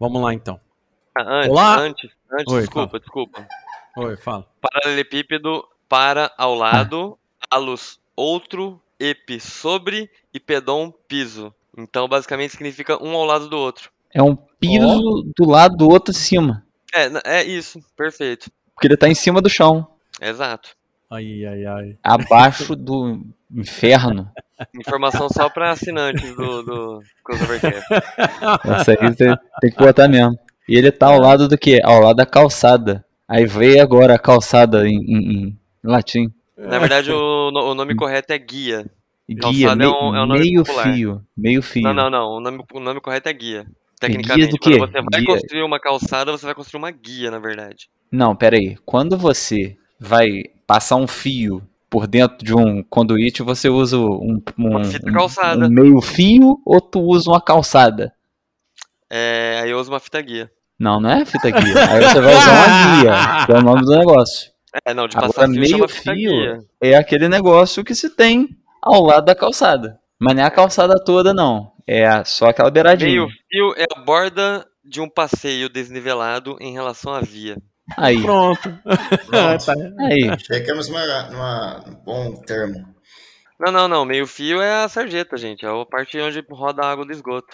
Vamos lá então. Ah, Antes, Olá. antes, antes, Oi, desculpa, desculpa. Oi, fala. Paralelepípedo para ao lado, alus outro, epi sobre e pedon piso. Então, basicamente, significa um ao lado do outro. É um piso do lado do outro de cima. É, é isso, perfeito. Porque ele tá em cima do chão. Exato. Ai, ai, ai. Abaixo do inferno. Informação só para assinantes do, do Crossovercast. Essa aí você tem que botar mesmo. E ele tá ao lado do quê? Ao lado da calçada. Aí veio agora a calçada em, em- em latim. Na verdade, o, o nome correto é guia. Guia, Calçada é um- é um nome meio popular. fio. Meio fio. Não, não, não. O nome, o nome correto é guia. guia Tecnicamente, do quê? quando você vai Guia. construir uma calçada, você vai construir uma guia, na verdade. Não, peraí. Quando você vai passar um fio por dentro de um conduíte, você usa um, um, um- um meio fio ou tu usa uma calçada? É, aí eu uso uma fita guia. Não, não é fita guia. Aí você vai usar uma guia, que é o nome do negócio. É, não, de Agora, passar fio meio fio é aquele negócio que se tem ao lado da calçada. Mas não é a calçada toda, não. É só aquela beiradinha. Meio fio é a borda de um passeio desnivelado em relação à via. Aí, Pronto. Pronto. Tá. aí. Chegamos numa, numa um bom termo. Não, não, não. Meio fio é a sarjeta, gente. É a parte onde roda a água do esgoto.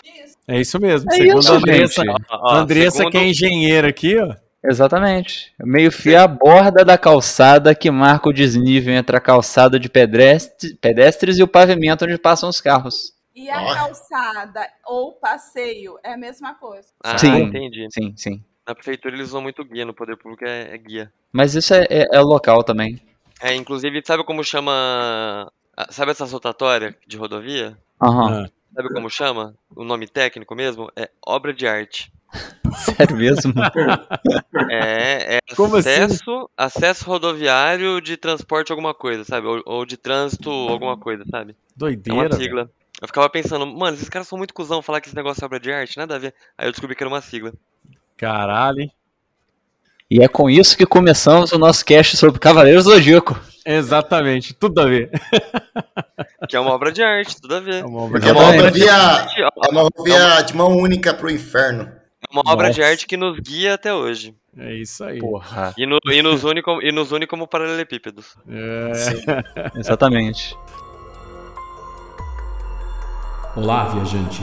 É isso mesmo. É Segundo isso, a Andressa. Ó, ó, Andressa segundo- que é engenheira aqui, ó. Exatamente. Meio fio é a borda da calçada que marca o desnível entre a calçada de pedestre- pedestres e o pavimento onde passam os carros. E a calçada ou passeio é a mesma coisa. Ah, Sim. entendi. Sim, sim. Na prefeitura eles usam muito guia, no poder público é, é guia. Mas isso é, é, é local também. É, inclusive, sabe como chama. ah, Sabe essa rotatória de rodovia? Aham. Ah, Sabe como chama? O nome técnico mesmo? É obra de arte. Sério mesmo? É, é Como assim? acesso, acesso rodoviário de transporte alguma coisa, sabe? Ou, ou de trânsito alguma coisa, sabe? É uma doideira. velho. sigla. Eu ficava pensando, mano, esses caras são muito cuzão falar que esse negócio é obra de arte, nada a ver. Aí eu descobri que era uma sigla. Caralho. hein? E é com isso que começamos o nosso cast sobre Cavaleiros do Zodíaco. Exatamente, tudo a ver. Que é uma obra de arte, tudo a ver. É uma obra Porque é de uma Exatamente. rodovia, Arte, é uma rodovia de mão única pro inferno. É uma obra de Nossa. arte que nos guia até hoje. É isso aí. Porra. E, no- e nos, une como, e nos une como paralelepípedos. É. Exatamente. Olá, viajante!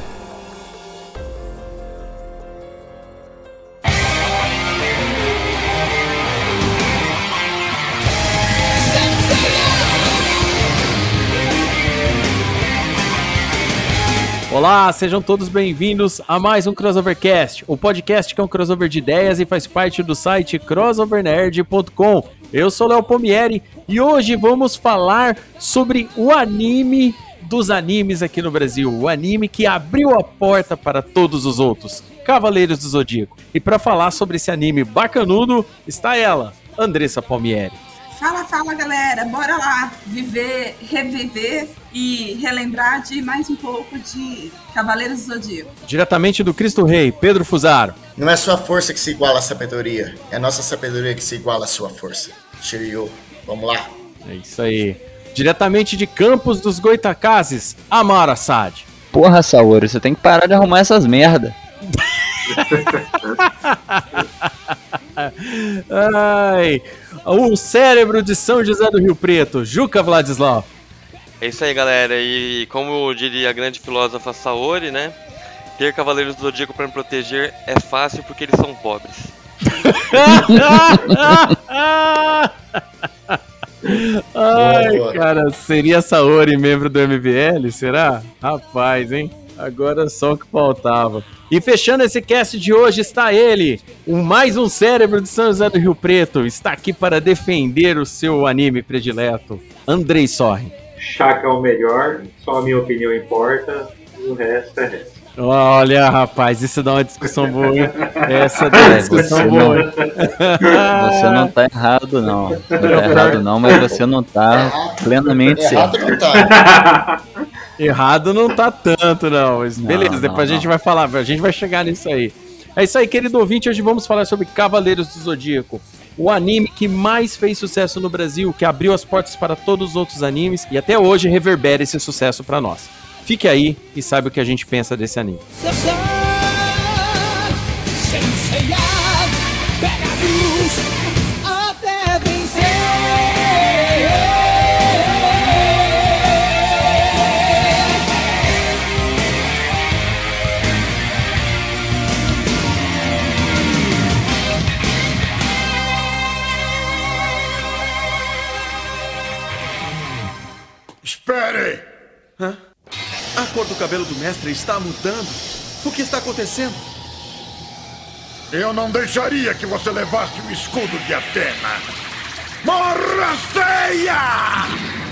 Olá, sejam todos bem-vindos a mais um Crossovercast, o podcast que é um crossover de ideias e faz parte do site crossovernerd.com. Eu sou Léo Pomieri e hoje vamos falar sobre o anime dos animes aqui no Brasil, o anime que abriu a porta para todos os outros, Cavaleiros do Zodíaco. E para falar sobre esse anime bacanudo, está ela, Andressa Palmieri. Fala, fala galera, bora lá viver, reviver e relembrar de mais um pouco de Cavaleiros do Zodíaco. Diretamente do Cristo Rei, Pedro Fusaro. Não é sua força que se iguala à sabedoria, é a nossa sabedoria que se iguala à sua força. Shiryu, vamos lá. É isso aí. Diretamente de Campos dos Goitacazes, Amara Assad. Porra, Saori, você tem que parar de arrumar essas merda. Ai, o cérebro de São José do Rio Preto, Juca Vladislau. É isso aí, galera. E como diria a grande filósofa Saori, né? Ter Cavaleiros do Zodíaco para me proteger é fácil porque eles são pobres. Ai, cara, seria Saori membro do MBL? Será? Rapaz, hein? Agora só o que faltava. E fechando esse cast de hoje está ele, o mais um cérebro de São José do Rio Preto. Está aqui para defender o seu anime predileto, Andrei Sorri. Chaka é o melhor, só a minha opinião importa, o resto é resto. Olha, rapaz, isso dá uma discussão boa, hein? Essa dá uma É, discussão você boa. não- Você não tá errado, não. Não tá errado, não, mas você não tá plenamente Errado certo. não tá. Errado não tá tanto, não. Mas Não, beleza, não, depois a gente não. vai falar, a gente vai chegar nisso aí. É isso aí, querido ouvinte. Hoje vamos falar sobre Cavaleiros do Zodíaco. O anime que mais fez sucesso no Brasil, que abriu as portas para todos os outros animes e até hoje reverbera esse sucesso para nós. Fique aí e saiba o que a gente pensa desse anime. Espere! A cor do cabelo do mestre está mudando. O que está acontecendo? Eu não deixaria que você levasse o escudo de Atena! Morra ceia!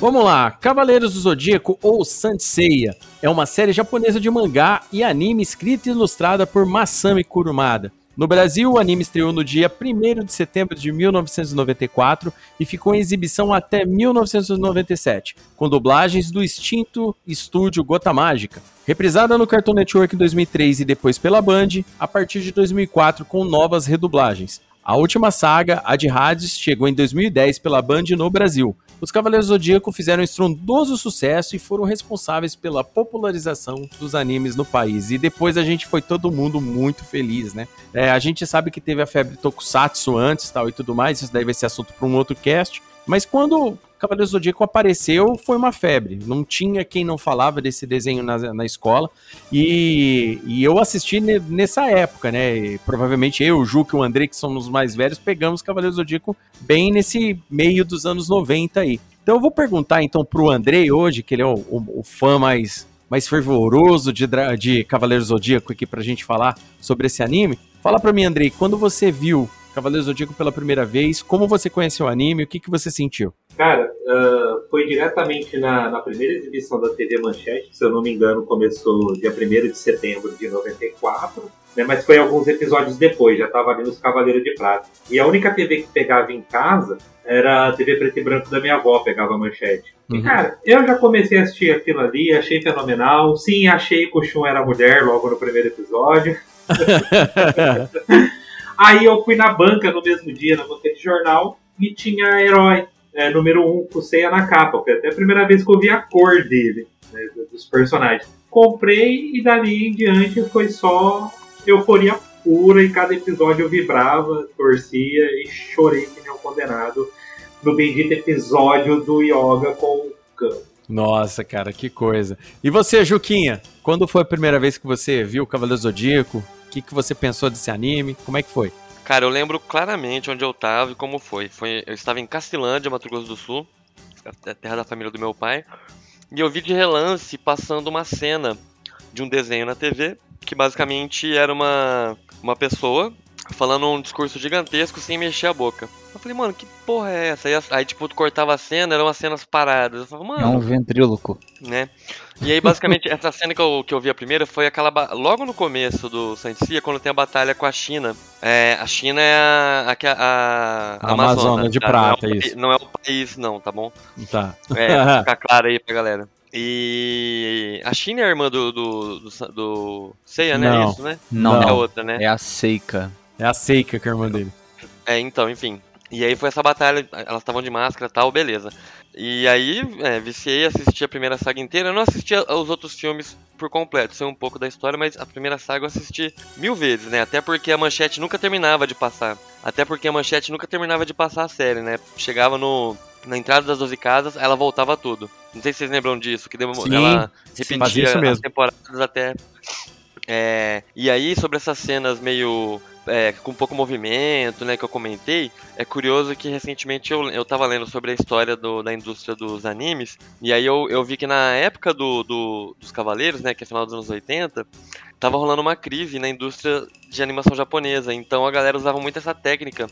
Vamos lá, Cavaleiros do Zodíaco ou Sanseiya é uma série japonesa de mangá e anime escrita e ilustrada por Masami Kurumada. No Brasil, o anime estreou no dia 1 de setembro de 1994 e ficou em exibição até 1997, com dublagens do extinto estúdio Gota Mágica. Reprisada no Cartoon Network em 2003 e depois pela Band, a partir de 2004 com novas redublagens. A última saga, a de Hades, chegou em 2010 pela Band no Brasil. Os Cavaleiros do Zodíaco fizeram estrondoso sucesso e foram responsáveis pela popularização dos animes no país. E depois a gente foi todo mundo muito feliz, né? É, a gente sabe que teve a febre Tokusatsu antes tal e tudo mais, isso daí vai ser assunto para um outro cast. Mas quando Cavaleiros do Zodíaco apareceu, foi uma febre. Não tinha quem não falava desse desenho na, na escola. E, e eu assisti ne- nessa época, né? E provavelmente eu, o Juca e o André, que somos os mais velhos, pegamos Cavaleiros do Zodíaco bem nesse meio dos anos 90 aí. Então eu vou perguntar então pro André hoje, que ele é o, o- o fã mais, mais fervoroso de, de Cavaleiros do Zodíaco aqui pra gente falar sobre esse anime. Fala pra mim, Andrei, quando você viu Cavaleiros do Zodíaco pela primeira vez, como você conheceu o anime, o que, que você sentiu? Cara, ah, foi diretamente na, na primeira exibição da TV Manchete, se eu não me engano, começou dia 1 de setembro de 94, né, mas foi alguns episódios depois, já estava ali nos Cavaleiros de Prata. E a única TV que pegava em casa era a TV preto e branco da minha avó, pegava a Manchete. E, Uhum. cara, eu já comecei a assistir aquilo ali, achei fenomenal. Sim, achei que o Shun era mulher logo no primeiro episódio. Aí eu fui na banca no mesmo dia, na banca de jornal, e tinha herói, é, número 1, um, com ceia na capa. Foi até a primeira vez que eu vi a cor dele, né, dos personagens. Comprei e dali em diante foi só euforia pura e cada episódio eu vibrava, torcia e chorei que nem um condenado no bendito episódio do Yoga com o Khan. Nossa, cara, que coisa. E você, Juquinha, quando foi a primeira vez que você viu o Cavaleiros do Zodíaco? O que, que você pensou desse anime? Como é que foi? Cara, eu lembro claramente onde eu tava e como foi. foi eu estava em Castilândia, Mato Grosso do Sul, a terra da família do meu pai, e eu vi de relance passando uma cena de um desenho na TV, que basicamente era uma, uma pessoa falando um discurso gigantesco sem mexer a boca. Eu falei, mano, que porra é essa? Aí, aí, tipo, tu cortava a cena, eram as cenas paradas. Eu falei, mano, É um ventríloco. né? E aí, basicamente, essa cena que eu, que eu vi a primeira foi aquela. Logo no começo do Santia, quando tem a batalha com a China. É, a China é a. A, a, A Amazônia de prata, não é o, isso. Não é o país, não, tá bom? Tá. É, pra ficar claro aí pra galera. E. A China é a irmã do. do. do, do Seiya, né? Não. Isso, né? Não, Não. É não. outra, né? É a Seika. É a Seika, que é a irmã dele. É, então, enfim. E aí foi essa batalha, elas estavam de máscara e tal, beleza. E aí, é, viciei, assisti a primeira saga inteira. Eu não assisti aos outros filmes por completo, sei um pouco da história, mas a primeira saga eu assisti mil vezes, né? Até porque a manchete nunca terminava de passar. Até porque a manchete nunca terminava de passar a série, né? Chegava no. Na entrada das 12 casas, ela voltava tudo. Não sei se vocês lembram disso, que ela repetia as temporadas até. É, e aí, sobre essas cenas meio. É, com pouco movimento, né, que eu comentei, é curioso que recentemente eu, eu tava lendo sobre a história do- da indústria dos animes, e aí eu, eu vi que na época do, do- dos Cavaleiros, né, que é final dos anos 80, tava rolando uma crise na indústria de animação japonesa, então a galera usava muito essa técnica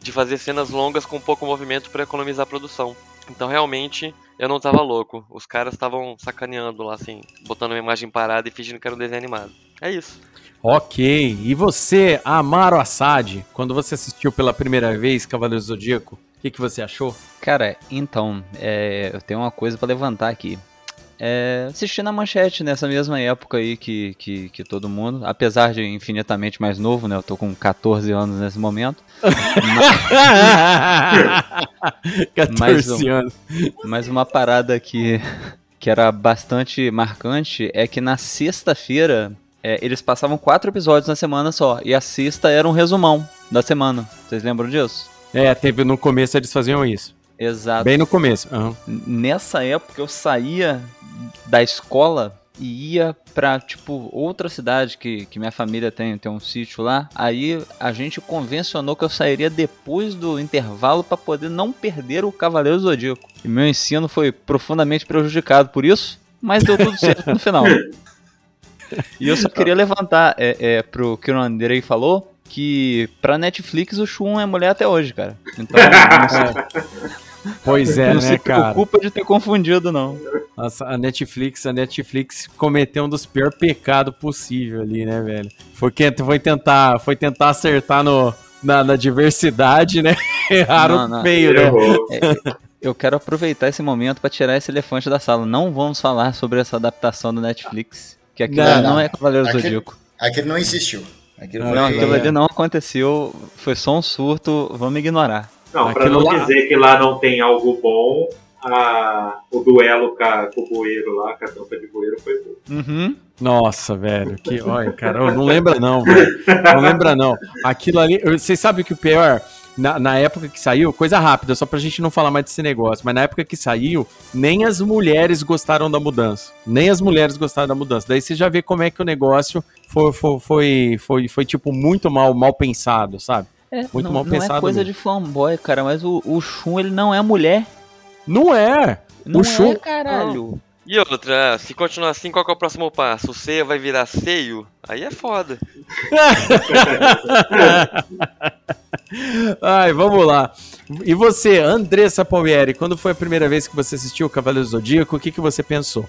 de fazer cenas longas com pouco movimento para economizar a produção. Então realmente eu não tava louco, os caras estavam sacaneando lá, assim, botando uma imagem parada e fingindo que era um desenho animado. É isso. Ok. E você, Amaro Assad, quando você assistiu pela primeira vez Cavaleiros do Zodíaco, o que, que você achou? Cara, então, é, eu tenho uma coisa pra levantar aqui. É, assisti na manchete nessa mesma época aí que, que, que todo mundo, apesar de infinitamente mais novo, né? Eu tô com 14 anos nesse momento. 14 um- anos. Mas uma parada que, que era bastante marcante é que na sexta-feira é, eles passavam quatro episódios na semana só. E a sexta era um resumão da semana. Vocês lembram disso? É, teve no começo eles faziam isso. Exato. Bem no começo. aham. Nessa época eu saía da escola e ia pra, tipo, outra cidade que, que minha família tem, tem um sítio lá. Aí a gente convencionou que eu sairia depois do intervalo pra poder não perder o Cavaleiro Zodíaco. E meu ensino foi profundamente prejudicado por isso, mas deu tudo certo no final. E eu só queria levantar é, é, pro que o Andrei falou, que pra Netflix o Shun é mulher até hoje, cara. Então não Pois é, não né, se cara? preocupa de ter confundido, não. Nossa, a Netflix, a Netflix cometeu um dos piores pecados possível ali, né, velho? Foi, que, foi, tentar, foi tentar acertar no, na, na diversidade, né? Erraram Não, não. feio, né? Errou. Eu quero aproveitar esse momento pra tirar esse elefante da sala. Não vamos falar sobre essa adaptação da Netflix, que aquilo Não, ali não, não. é Cavaleiro Aquele- Zodíaco. Aquilo não existiu. Aquilo Não. Não, aquilo é. ali não aconteceu, foi só um surto, vamos ignorar. Não, pra não lá- dizer que lá não tem algo bom, a- o duelo com, a- com o bueiro lá, com a tampa de bueiro, foi bom. Uhum. Nossa, velho. Que, olha, cara, não lembra não, velho. Não lembra não. Aquilo ali, vocês sabem que o pior, na, na época que saiu, coisa rápida, só pra gente não falar mais desse negócio, mas na época que saiu, nem as mulheres gostaram da mudança. Nem as mulheres gostaram da mudança. Daí você já vê como é que o negócio foi, foi, foi, foi, foi, tipo, muito mal, mal pensado, sabe? É, Muito não, mal não é pensado coisa mesmo. de fanboy, cara, mas o, o Shun, ele não é mulher. Não é! Não O é, Shun- caralho. E outra, se continuar assim, qual que é o próximo passo? O Seiya vai virar seio? Aí é foda. Ai, vamos lá. E você, Andressa Palmieri, quando foi a primeira vez que você assistiu o Cavaleiro do Zodíaco, o que, que você pensou?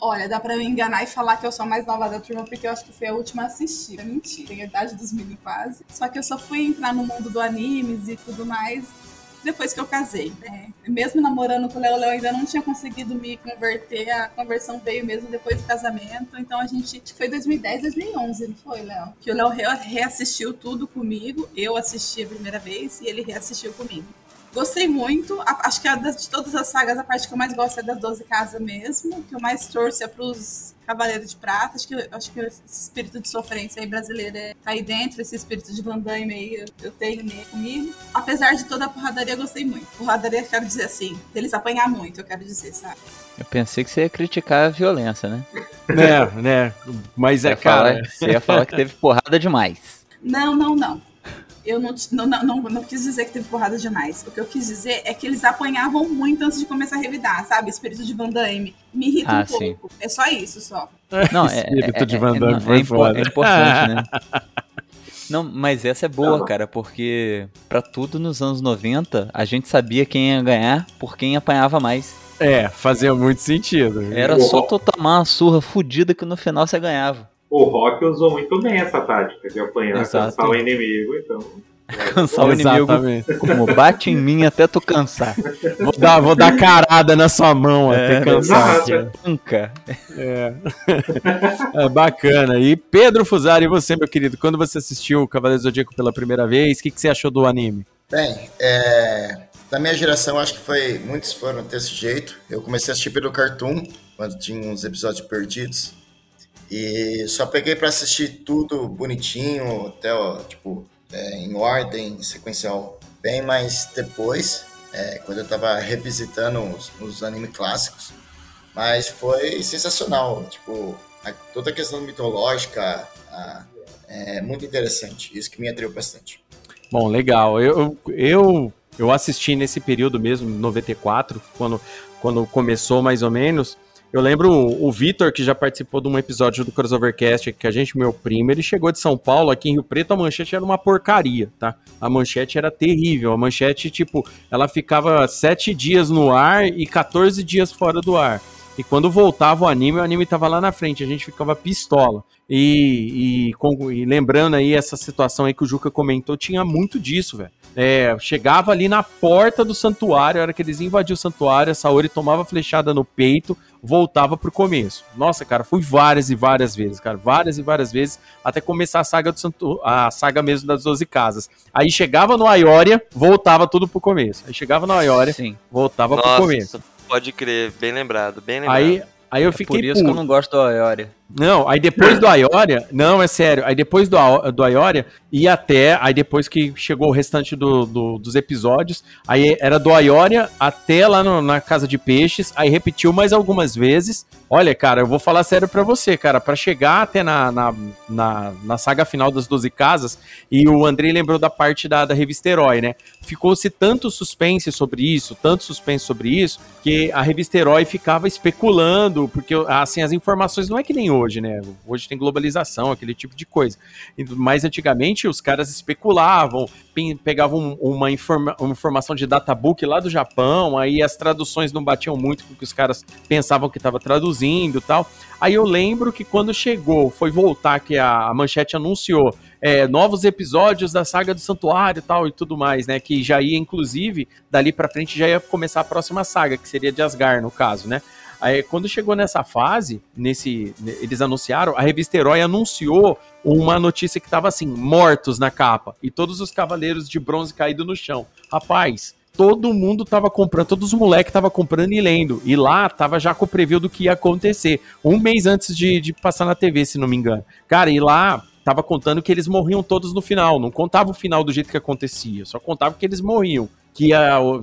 Olha, dá pra eu enganar e falar que eu sou a mais nova da turma, porque eu acho que fui a última a assistir. É mentira, tenho a idade dos mini quase. Só que eu só fui entrar no mundo do animes e tudo mais depois que eu casei. né? Mesmo namorando com o Léo, Léo ainda não tinha conseguido me converter. A conversão veio mesmo depois do casamento. Então a gente, foi 2010, 2011, não foi, Léo? Que o Léo re- reassistiu tudo comigo. Eu assisti a primeira vez e ele reassistiu comigo. Gostei muito. A- acho que a das- de todas as sagas, a parte que eu mais gosto é das 12 casas mesmo. Que eu mais torço é pros Cavaleiros de Prata. Acho que, acho que esse espírito de sofrência aí brasileiro é, tá aí dentro. Esse espírito de Van Damme aí eu, eu tenho meio comigo. Apesar de toda a porradaria, eu gostei muito. Porradaria, eu quero dizer assim. Deles apanhar muito, eu quero dizer, sabe? Eu pensei que você ia criticar a violência, né? né, né? Mas Você é, ia falar- cara. Você ia falar que teve porrada demais. Não, não, não. Eu não, não, não, não, não quis dizer que teve porrada demais. O que eu quis dizer é que eles apanhavam muito antes de começar a revidar, sabe? Espírito de Van Damme. Me irrita Ah, um sim. pouco. É só isso, só. Não, é, Espírito é, de é- Van é- Damme não, foi é foda. é importante, né? Não, mas essa é boa, Não. cara, porque pra tudo nos anos 90, a gente sabia quem ia ganhar por quem apanhava mais. É, fazia muito sentido. Era só tu tomar uma surra fudida que no final você ganhava. O Rock usou muito bem essa tática de apanhar, Exato. cansar o inimigo, então. Cansar o inimigo Exatamente. como bate em mim até tu cansar. Vou dar, vou dar carada na sua mão até É, cansar. exato. Nunca. É. É bacana. E Pedro Fusari, e você, meu querido, quando você assistiu o Cavaleiro do Zodíaco pela primeira vez, o que, que você achou do anime? Bem, é, da minha geração, acho que foi muitos foram desse jeito. Eu comecei a assistir pelo Cartoon, quando tinha uns episódios perdidos. E só peguei pra assistir tudo bonitinho, até, ó, tipo, é, em ordem, sequencial, bem mais depois, é, quando eu tava revisitando os, os animes clássicos. Mas foi sensacional, tipo, a- toda a questão mitológica a- é muito interessante. Isso que me atraiu bastante. Bom, legal. Eu, eu, eu assisti nesse período mesmo, 94, quando, quando começou mais ou menos. Eu lembro o, Vitor, que já participou de um episódio do Crossovercast, que a gente, meu primo, ele chegou de São Paulo, aqui em Rio Preto, a manchete era uma porcaria, tá? A manchete era terrível. A manchete, tipo, ela ficava sete dias no ar e 14 dias fora do ar. E quando voltava o anime, o anime tava lá na frente, a gente ficava pistola. E, e, e lembrando aí essa situação aí que o Juca comentou, tinha muito disso, velho. É, chegava ali na porta do santuário, a hora que eles invadiam o santuário, a Saori tomava flechada no peito, voltava pro começo. Nossa, cara, fui várias e várias vezes, cara, várias e várias vezes, até começar a saga do santu a saga mesmo das 12 casas. Aí chegava no Aioria, voltava tudo pro começo. Aí chegava no Aioria, Sim. voltava pro começo. Nossa, pode crer, bem lembrado, bem lembrado. Aí, aí eu É fiquei por isso que eu puto. não gosto do Ayoria. Não, aí depois do Aioria, não, é sério, aí depois do, do Aioria, e até, aí depois que chegou o restante do- do- dos episódios, aí era do Aioria até lá no- na Casa de Peixes, aí repetiu mais algumas vezes. Olha, cara, eu vou falar sério pra você, cara, pra chegar até na, na, na, na saga final das 12 casas, e o Andrei lembrou da parte da, da revista Herói, né? Ficou-se tanto suspense sobre isso, tanto suspense sobre isso, que a revista Herói ficava especulando, porque assim, as informações não é que nem né? Hoje tem globalização, aquele tipo de coisa. Mas antigamente os caras especulavam, pe- pegavam uma, informa- uma informação de databook lá do Japão, aí as traduções não batiam muito com o que os caras pensavam que estava traduzindo tal. Aí eu lembro que quando chegou, foi voltar que a, manchete anunciou é, novos episódios da saga do Santuário e tal e tudo mais, né? Que já ia, inclusive, dali pra frente já ia começar a próxima saga, que seria de Asgard, no caso, né? Aí, quando chegou nessa fase, nesse, eles anunciaram, a revista Herói anunciou uma notícia que tava assim, mortos na capa, e todos os cavaleiros de bronze caídos no chão. Rapaz, todo mundo tava comprando, todos os moleques tava comprando e lendo, e lá tava já com o preview do que ia acontecer, um mês antes de, de passar na TV, se não me engano. Cara, e lá tava contando que eles morriam todos no final, não contava o final do jeito que acontecia, só contava que eles morriam. Que,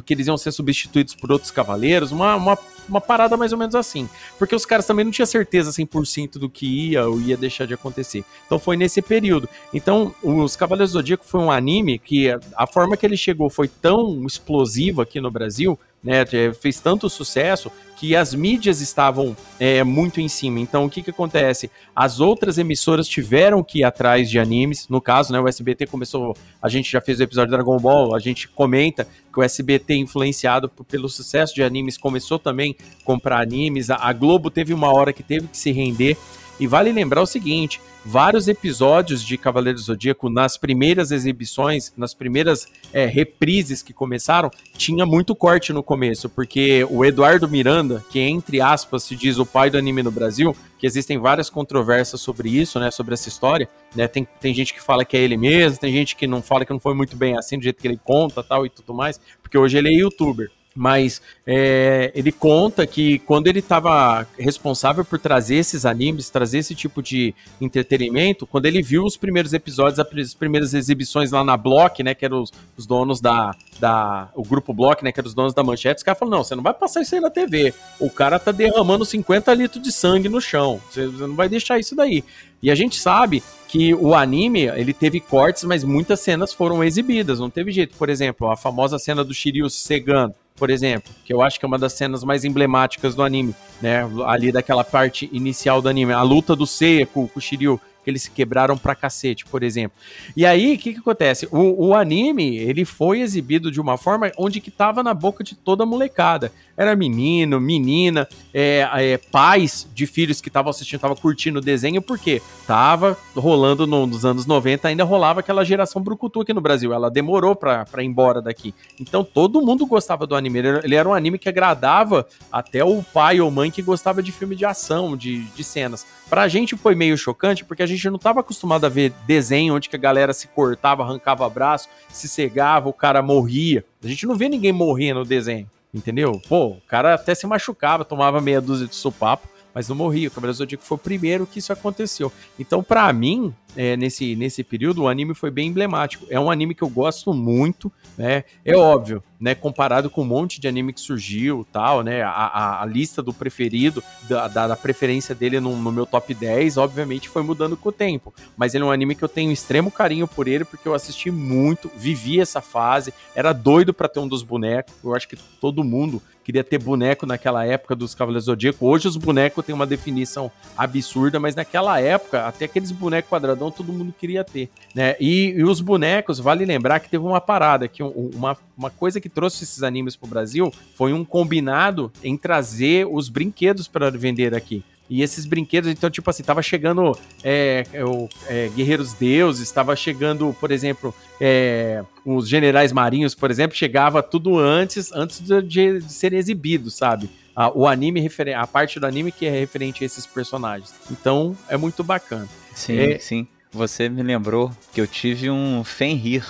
que eles iam ser substituídos por outros cavaleiros, uma, uma, uma parada mais ou menos assim. Porque os caras também não tinham certeza 100% do que ia ou ia deixar de acontecer. Então foi nesse período. Então, os Cavaleiros do Zodíaco foi um anime que a- a forma que ele chegou foi tão explosiva aqui no Brasil, né? é, Fez tanto sucesso que as mídias estavam é, muito em cima. Então, o que que acontece? As outras emissoras tiveram que ir atrás de animes. No caso, né? O SBT começou. A gente já fez o episódio Dragon Ball. A gente comenta que o SBT, influenciado pelo sucesso de animes, começou também a comprar animes. A, a Globo teve uma hora que teve que se render. E vale lembrar o seguinte: vários episódios de Cavaleiros do Zodíaco, nas primeiras exibições, nas primeiras é, reprises que começaram, tinha muito corte no começo, porque o Eduardo Miranda, que entre aspas se diz o pai do anime no Brasil, que existem várias controvérsias sobre isso, né, sobre essa história, né, tem, tem gente que fala que é ele mesmo, tem gente que não fala que não foi muito bem assim, do jeito que ele conta tal e tudo mais, porque hoje ele é youtuber. Mas é, ele conta que quando ele estava responsável por trazer esses animes, trazer esse tipo de entretenimento, quando ele viu os primeiros episódios, as primeiras exibições lá na Block, né, que eram os, os donos da, da. O grupo Block, né, que eram os donos da manchete, os caras falaram: não, você não vai passar isso aí na TV. O cara tá derramando 50 litros de sangue no chão. Você você não vai deixar isso daí. E a gente sabe que o anime, ele teve cortes, mas muitas cenas foram exibidas, não teve jeito. Por exemplo, a famosa cena do Shiryu cegando, por exemplo, que eu acho que é uma das cenas mais emblemáticas do anime, né? Ali daquela parte inicial do anime, a luta do Seiya com, o Shiryu, que eles se quebraram pra cacete, por exemplo. E aí, o que que acontece? O, o anime, ele foi exibido de uma forma onde que tava na boca de toda a molecada. Era menino, menina, é, é, pais de filhos que estavam assistindo, estavam curtindo o desenho, porque tava rolando no- nos anos 90, ainda rolava aquela geração brucutu aqui no Brasil. Ela demorou pra, pra ir embora daqui. Então todo mundo gostava do anime. Ele era, ele era um anime que agradava até o pai ou mãe que gostava de filme de ação, de, de cenas. Pra gente foi meio chocante, porque a gente não tava acostumado a ver desenho onde que a galera se cortava, arrancava braço, se cegava, o cara morria. A gente não vê ninguém morrer no desenho, entendeu? Pô, o cara até se machucava, tomava meia dúzia de sopapo, mas não morria. O Cavaleiro Zodíaco foi o primeiro que isso aconteceu. Então, pra mim, é, nesse, nesse período, o anime foi bem emblemático. É um anime que eu gosto muito, né? É óbvio, né? Comparado com um monte de anime que surgiu tal, né? A, a, a lista do preferido, da, da, preferência dele no, no meu top 10, obviamente foi mudando com o tempo. Mas ele é um anime que eu tenho extremo carinho por ele, porque eu assisti muito, vivi essa fase, era doido pra ter um dos bonecos. Eu acho que todo mundo queria ter boneco naquela época dos Cavaleiros do Zodíaco. Hoje os bonecos têm uma definição absurda, mas naquela época, até aqueles bonecos quadradão todo mundo queria ter, né? E, e os bonecos, vale lembrar que teve uma parada, que um- uma, uma coisa que trouxe esses animes pro Brasil foi um combinado em trazer os brinquedos para vender aqui. E esses brinquedos, então, tipo assim, tava chegando é, é, o, é, Guerreiros Deuses, estava chegando, por exemplo, é, os Generais Marinhos, por exemplo, chegava tudo antes, antes de, de, de serem exibidos, sabe? A, o anime, a parte do anime que é referente a esses personagens. Então, é muito bacana. Sim, É. sim. Você me lembrou que eu tive um Fenrir,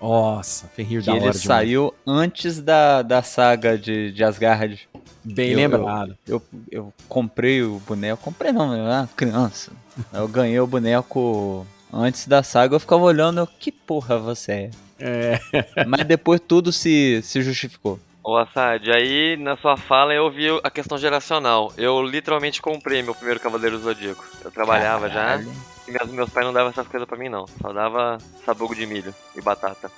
Nossa, Fenrir que da hora ele saiu antes da, da saga de, de Asgard. Bem Eu- lembrado. Eu, eu comprei o boneco, comprei não, eu era criança. Eu ganhei o boneco antes da saga, eu ficava olhando, eu, que porra você É, é? Mas depois tudo se, se justificou. Ô Assad, aí na sua fala eu vi a questão geracional. Eu literalmente comprei meu primeiro Cavaleiro Zodíaco. Eu trabalhava já Caralho. e meus, meus pais não davam essas coisas pra mim não. Só dava sabugo de milho e batata.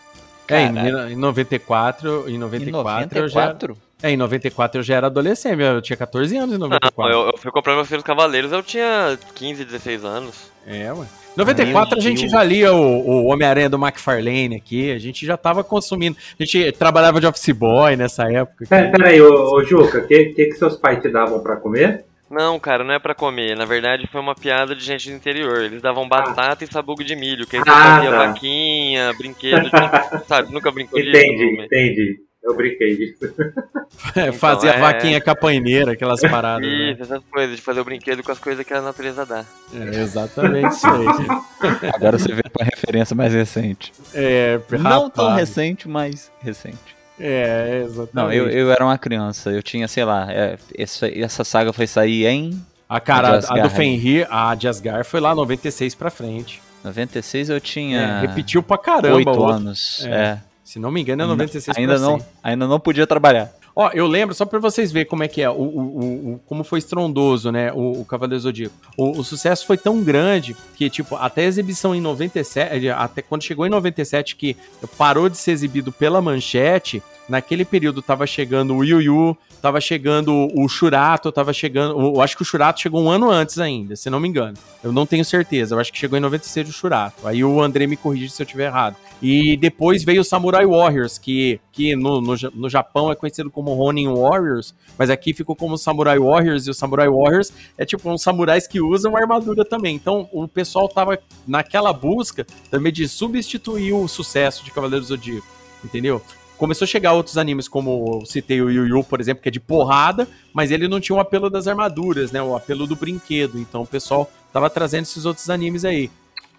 é em, em 94, em Em 94, eu já 94? É, em 94 eu já era adolescente, eu tinha 14 anos em Não, 94. eu, eu fui comprar meus primeiros Cavaleiros, eu tinha 15, 16 anos. É, ué. Em 94 Meu a gente Deus. já lia o, o Homem-Aranha do McFarlane aqui, a gente já tava consumindo. A gente trabalhava de office boy nessa época. Pera, pera aí, ô, ô Juca, o que, que, que seus pais te davam pra comer? Não, cara, não é pra comer. Na verdade, foi uma piada de gente do interior. Eles davam batata e sabugo de milho, que aí você Ah, fazia tá. vaquinha, brinquedo, tipo, sabe? Nunca brincou disso? Entendi, Não- entendi. Eu brinquei disso. Fazia é. vaquinha capoeineira, aquelas paradas. né? Isso, essas coisas, de fazer o brinquedo com as coisas que a natureza dá. É, exatamente isso aí. Agora você vê uma referência mais recente. É, Não tão rapaz. recente, mas recente. É, exatamente. Não, eu, eu era uma criança, eu tinha, sei lá, é, essa, essa saga foi sair em A cara, A a, do Asgard. Fenrir, a de Asgard foi lá 96 pra frente. 96, eu É, tinha repetiu pra caramba. 8 outro. anos. É. É. Se não me engano, é 96 ainda pra não, ainda não podia trabalhar. Ó, eu lembro, só pra vocês verem como é que é, o, o, o- o- como foi estrondoso, né, o, o Cavaleiro Zodíaco. O, o sucesso foi tão grande que, tipo, até a exibição em 97, até quando chegou em 97, que parou de ser exibido pela Manchete, naquele período tava chegando o Yu Yu, tava chegando o Shurato, tava chegando, eu acho que o Shurato chegou um ano antes ainda, se não me engano. Eu não tenho certeza, eu acho que chegou em 96 o Shurato. Aí o André me corrige se eu estiver errado. E depois veio o Samurai Warriors, que, que no, no, no Japão é conhecido como Ronin Warriors, mas aqui ficou como Samurai Warriors, e o Samurai Warriors é tipo uns samurais que usam armadura também. Então o pessoal tava naquela busca também de substituir o sucesso de Cavaleiro do Zodíaco, entendeu? Começou a chegar outros animes, como citei o Yu Yu, por exemplo, que é de porrada, mas ele não tinha o apelo das armaduras, né? O apelo do brinquedo. Então o pessoal tava trazendo esses outros animes aí.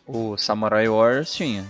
O Samurai Warriors tinha.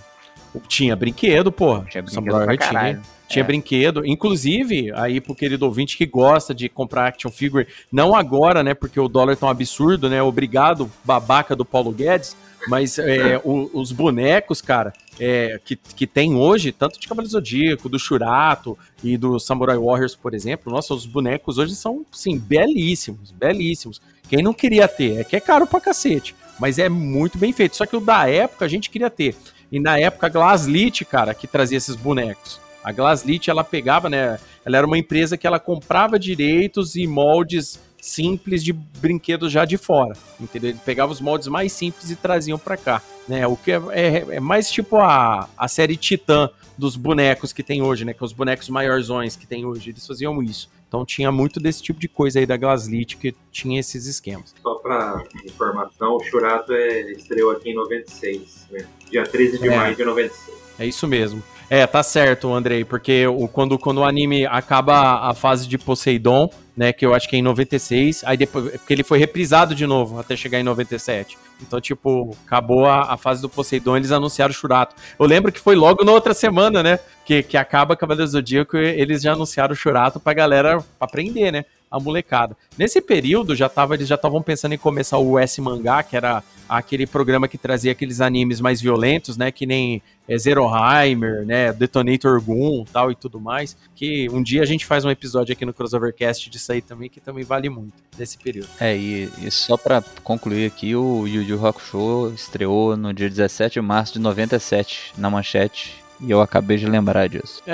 Tinha brinquedo, pô. Tinha brinquedo Samurai tinha. Tinha É. brinquedo, inclusive, aí pro querido ouvinte que gosta de comprar action figure, não agora, né, porque o dólar tá um absurdo, né, obrigado, babaca do Paulo Guedes, mas é, o- os bonecos, cara, é, que, que tem hoje, tanto de Cavaleiro Zodíaco, do Shurato e do Samurai Warriors, por exemplo, nossa, os bonecos hoje são, sim, belíssimos, belíssimos. Quem não queria ter, é que é caro pra cacete, mas é muito bem feito, só que o da época a gente queria ter, e na época a Glaslit, cara, que trazia esses bonecos. A Glaslit, ela pegava, né? Ela era uma empresa que ela comprava direitos e moldes simples de brinquedos já de fora, entendeu? Ele pegava os moldes mais simples e traziam pra cá, né? O que é, é- é mais tipo a, a série Titã dos bonecos que tem hoje, né? Que é os bonecos maiorzões que tem hoje, eles faziam isso. Então tinha muito desse tipo de coisa aí da Glaslit que tinha esses esquemas. Só pra informação, o Churato é, estreou aqui em 96, né? Dia 13 de É. maio de 96. É isso mesmo. É, tá certo, Andrei, porque o, quando, quando o anime acaba a fase de Poseidon, né, que eu acho que é em 96, aí depois, porque ele foi reprisado de novo até chegar em 97. Então, tipo, acabou a, a fase do Poseidon, eles anunciaram o Churato. Eu lembro que foi logo na outra semana, né, que, que acaba Cavaleiro do Zodíaco, eles já anunciaram o Churato pra galera aprender, né, a molecada. Nesse período, já tava, eles já estavam pensando em começar o S Mangá, que era aquele programa que trazia aqueles animes mais violentos, né, que nem é, Zeroheimer, né, Detonator Gun tal e tudo mais, que um dia a gente faz um episódio aqui no Crossovercast disso aí também, que também vale muito, desse período. É, e, e só pra concluir aqui, o Yu Yu Hakusho estreou no dia 17 de março de 97 na manchete. E eu acabei de lembrar disso.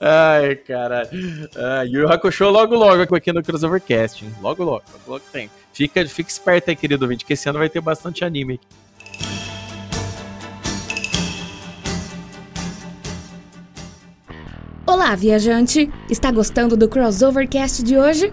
Ai, caralho. Ah, e o Hakusho logo logo aqui no Crossovercast, hein? Logo logo, logo logo tem. Fica, fica esperto aí, querido ouvinte, que esse ano vai ter bastante anime aqui. Olá, viajante! Está gostando do Crossovercast de hoje?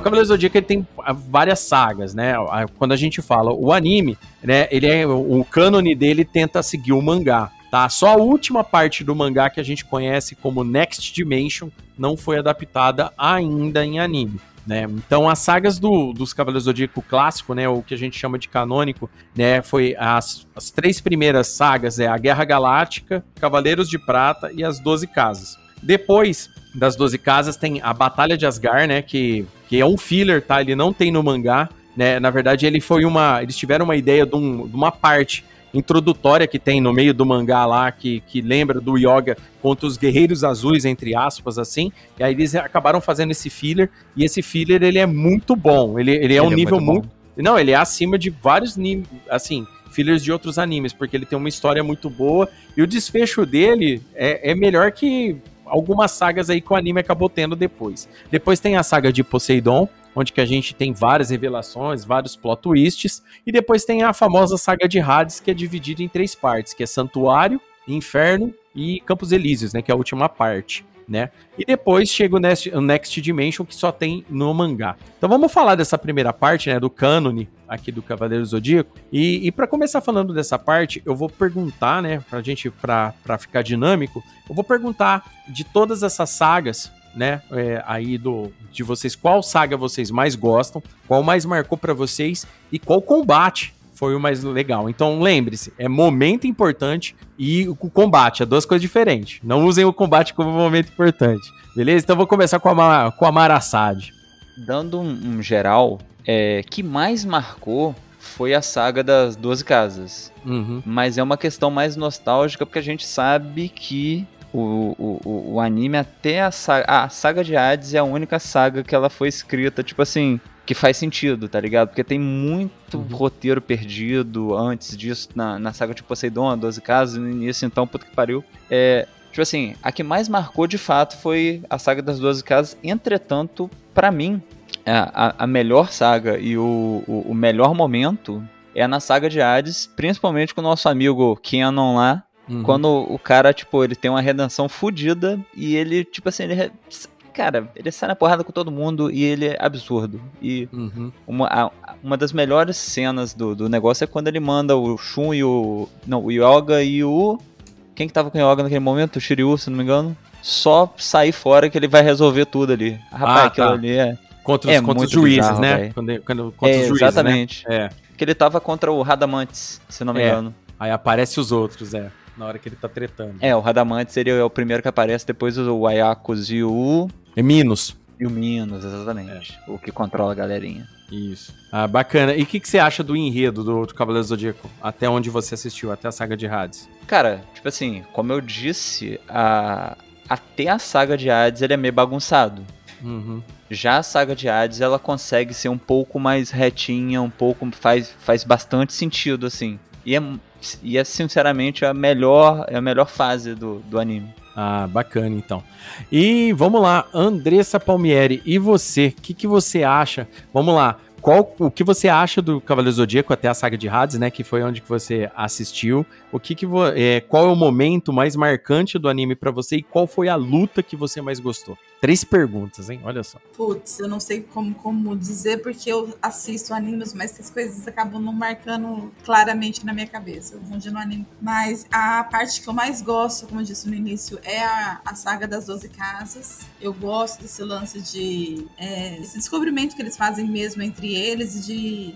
O Cavaleiro Zodíaco ele tem várias sagas, né? Quando a gente fala o anime, né, ele é o cânone dele tenta seguir o mangá, tá? Só a última parte do mangá que a gente conhece como Next Dimension não foi adaptada ainda em anime. Né? Então as sagas do, dos Cavaleiros do Zodíaco clássico, né, o que a gente chama de canônico, né, foi as, as três primeiras sagas, é a Guerra Galáctica, Cavaleiros de Prata e as Doze Casas. Depois das Doze Casas tem a Batalha de Asgard, né, que, que é um filler, tá? Ele não tem no mangá, né? Na verdade, ele foi uma, eles tiveram uma ideia de, um, de uma parte introdutória que tem no meio do mangá lá, que, que lembra do Yoga contra os Guerreiros Azuis, entre aspas, assim. E aí eles acabaram fazendo esse filler, e esse filler, ele é muito bom. Ele, ele é ele um é nível muito... muito... Não, ele é acima de vários níveis, assim, fillers de outros animes, porque ele tem uma história muito boa, e o desfecho dele é, é melhor que algumas sagas aí que o anime acabou tendo depois. Depois tem a saga de Poseidon, onde que a gente tem várias revelações, vários plot twists, e depois tem a famosa saga de Hades, que é dividida em três partes, que é Santuário, Inferno e Campos Elíseos, né, que é a última parte né? E depois chega o Next, o Next Dimension, que só tem no mangá. Então vamos falar dessa primeira parte, né, do cânone aqui do Cavaleiro Zodíaco. E, e para começar falando dessa parte, eu vou perguntar, né, pra gente, pra, pra ficar dinâmico, eu vou perguntar de todas essas sagas, né, é, aí do de vocês, qual saga vocês mais gostam, qual mais marcou para vocês e qual combate foi o mais legal. Então lembre-se, é momento importante e o combate, é duas coisas diferentes. Não usem o combate como momento importante. Beleza? Então vou começar com a, com a Marasade. Dando um, um geral, é, que mais marcou foi a saga das 12 casas. Uhum. Mas é uma questão mais nostálgica porque a gente sabe que o, o, o anime, até a saga, a saga de Hades é a única saga que ela foi escrita, tipo assim, que faz sentido, tá ligado? Porque tem muito uhum. roteiro perdido antes disso na, na saga de Poseidon, 12 casos, no início, então, puta que pariu. É, tipo assim, a que mais marcou de fato foi a saga das 12 casas. Entretanto, para mim, a, a, melhor saga e o, o, o, melhor momento é na saga de Hades, principalmente com o nosso amigo Kenon lá. Uhum. Quando o cara, tipo, ele tem uma redenção fodida e ele, tipo assim, ele cara, ele sai na porrada com todo mundo e ele é absurdo. E uhum. uma, a, uma das melhores cenas do, do negócio é quando ele manda o Shun e o. Não, o Yoga e o. Quem que tava com o Yoga naquele momento? O Shiryu, se não me engano. Só sair fora que ele vai resolver tudo ali. Rapaz, ah, aquilo tá. ali é. Contra os, é contra os juízes, bizarro, né? Quando, quando, contra é, os juízes, exatamente. Né? É. Que ele tava contra o Radamantes, se não me é. engano. Aí aparece os outros, é. Na hora que ele tá tretando. É, o Radamantes seria o primeiro que aparece, depois o Ayakus e o. É Minos. E o Minos, exatamente. É. O que controla a galerinha. Isso. Ah, bacana. E o que, que, você acha do enredo do, do Cavaleiro Zodíaco? Até onde você assistiu? Até a saga de Hades? Cara, tipo assim, como eu disse, a... até a saga de Hades ele é meio bagunçado. Uhum. Já a saga de Hades, ela consegue ser um pouco mais retinha, um pouco. faz, faz bastante sentido, assim. E é, e é sinceramente a melhor, é a melhor fase do, do anime. Ah, bacana então. E vamos lá, Andressa Palmieri, e você? O que, que você acha? Vamos lá, qual o que você acha do Cavaleiro Zodíaco até a saga de Hades, né? Que foi onde que você assistiu. O que que é, qual é o momento mais marcante do anime para você e qual foi a luta que você mais gostou? Três perguntas, hein? Olha só. Putz, eu não sei como, como dizer, porque eu assisto animes, mas essas coisas acabam não marcando claramente na minha cabeça. Eu vou no anime. Mas a parte que eu mais gosto, como eu disse no início, é a, a saga das Doze Casas. Eu gosto desse lance de. É, esse descobrimento que eles fazem mesmo entre eles, de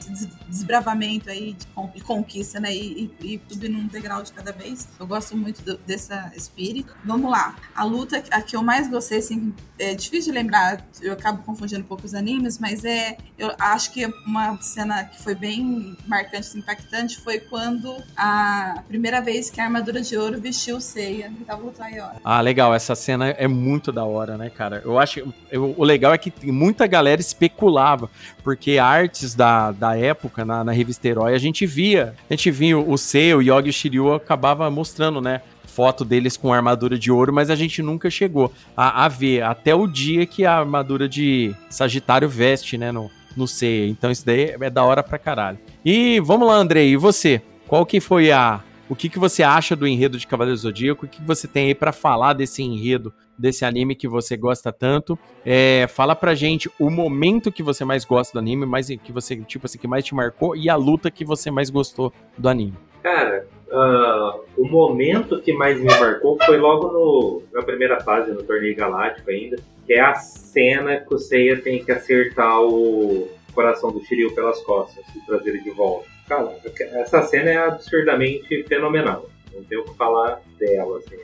desbravamento aí, de conquista, né? E, e, e tudo num degrau de cada vez. Eu gosto muito do, dessa espírito. Vamos lá. A luta, a que eu mais gostei, assim, é difícil de lembrar, eu acabo confundindo um pouco os animes, mas é, eu acho que uma cena que foi bem marcante, impactante, foi quando a primeira vez que a armadura de ouro vestiu Seiya e tava lutando Ayora. Ah, legal, essa cena é muito da hora, né, cara? Eu acho, eu, o legal é que muita galera especulava, porque artes da, da época, na, na revista Herói, a gente via, a gente via o Seiya, o Yogi Shiryu acabava mostrando, né, foto deles com armadura de ouro, mas a gente nunca chegou a, a ver até o dia que a armadura de Sagitário veste, né, no, no C. Então isso daí é da hora pra caralho. E vamos lá, Andrei, e você? Qual que foi a o que, que você acha do enredo de Cavaleiro Zodíaco? O que, que você tem aí para falar desse enredo, desse anime que você gosta tanto? É, fala pra gente o momento que você mais gosta do anime, mais que você, tipo assim, que mais te marcou e a luta que você mais gostou do anime. Cara, uh, o momento que mais me marcou foi logo no, na primeira fase, no torneio galáctico ainda, que é a cena que o Seiya tem que acertar o coração do Shiryu pelas costas e trazer ele de volta. Cara, essa cena é absurdamente fenomenal. Não tenho o que falar dela, assim,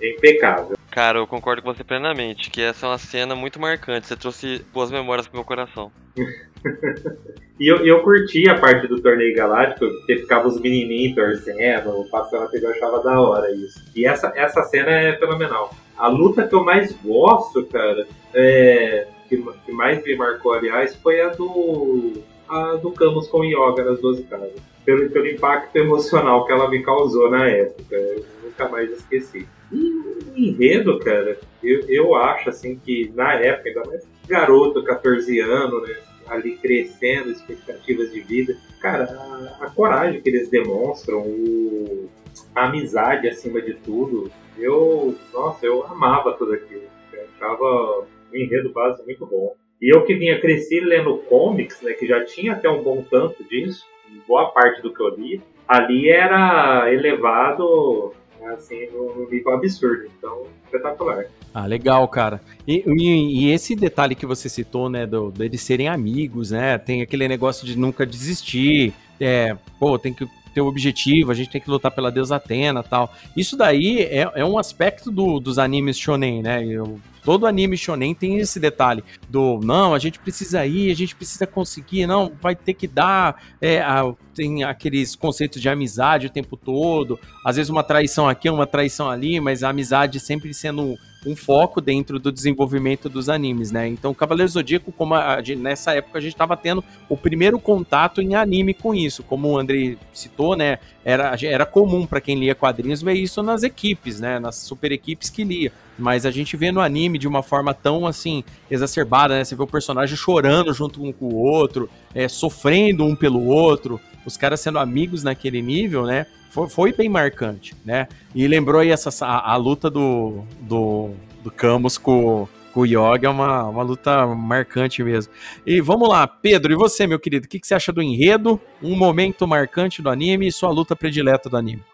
é impecável. Cara, eu concordo com você plenamente, que essa é uma cena muito marcante. Você trouxe boas memórias pro meu coração. e eu, eu curti a parte do torneio galáctico, porque ficava os menininhos torcendo, passando a eu achava da hora isso. E essa, essa cena é fenomenal. A luta que eu mais gosto, cara, é, que, que mais me marcou, aliás, foi a do a do Camus com Yoga nas 12 casas. Pelo, pelo impacto emocional que ela me causou na época. Eu nunca mais esqueci. E enredo, cara, eu, eu acho assim que na época, ainda mais garoto, 14 anos, né? Ali crescendo, expectativas de vida. Cara, a, a coragem que eles demonstram, o, a amizade acima de tudo. Eu, nossa, eu amava tudo aquilo. Eu achava um enredo base muito bom. E eu que vinha crescer lendo comics, né, que já tinha até um bom tanto disso, boa parte do que eu li, ali era elevado assim, num nível absurdo. Então, espetacular. Ah, legal, cara. E, e, e, esse detalhe que você citou, né, do, deles serem amigos, né, tem aquele negócio de nunca desistir, é, pô, tem que ter o objetivo, a gente tem que lutar pela deusa Atena tal. Isso daí é, é um aspecto do, dos animes shonen, né? Eu, Todo anime shonen tem esse detalhe do não, a gente precisa ir, a gente precisa conseguir, não, vai ter que dar. É, a, tem aqueles conceitos de amizade o tempo todo. Às vezes uma traição aqui, uma traição ali, mas a amizade sempre sendo um foco dentro do desenvolvimento dos animes, né? Então, Cavaleiro Zodíaco, como a, nessa época a gente estava tendo o primeiro contato em anime com isso, como o André citou, né? Era, era comum para quem lia quadrinhos ver isso nas equipes, né? Nas super equipes que lia. Mas a gente vê no anime de uma forma tão assim exacerbada, né? Você vê o personagem chorando junto um com o outro, é, sofrendo um pelo outro, os caras sendo amigos naquele nível, né? Foi, foi bem marcante, né? E lembrou aí essa, a, a luta do, do, do Camus com, com o Yoga, é uma, uma luta marcante mesmo. E vamos lá, Pedro, e você, meu querido, o que, que você acha do enredo? Um momento marcante do anime e sua luta predileta do anime?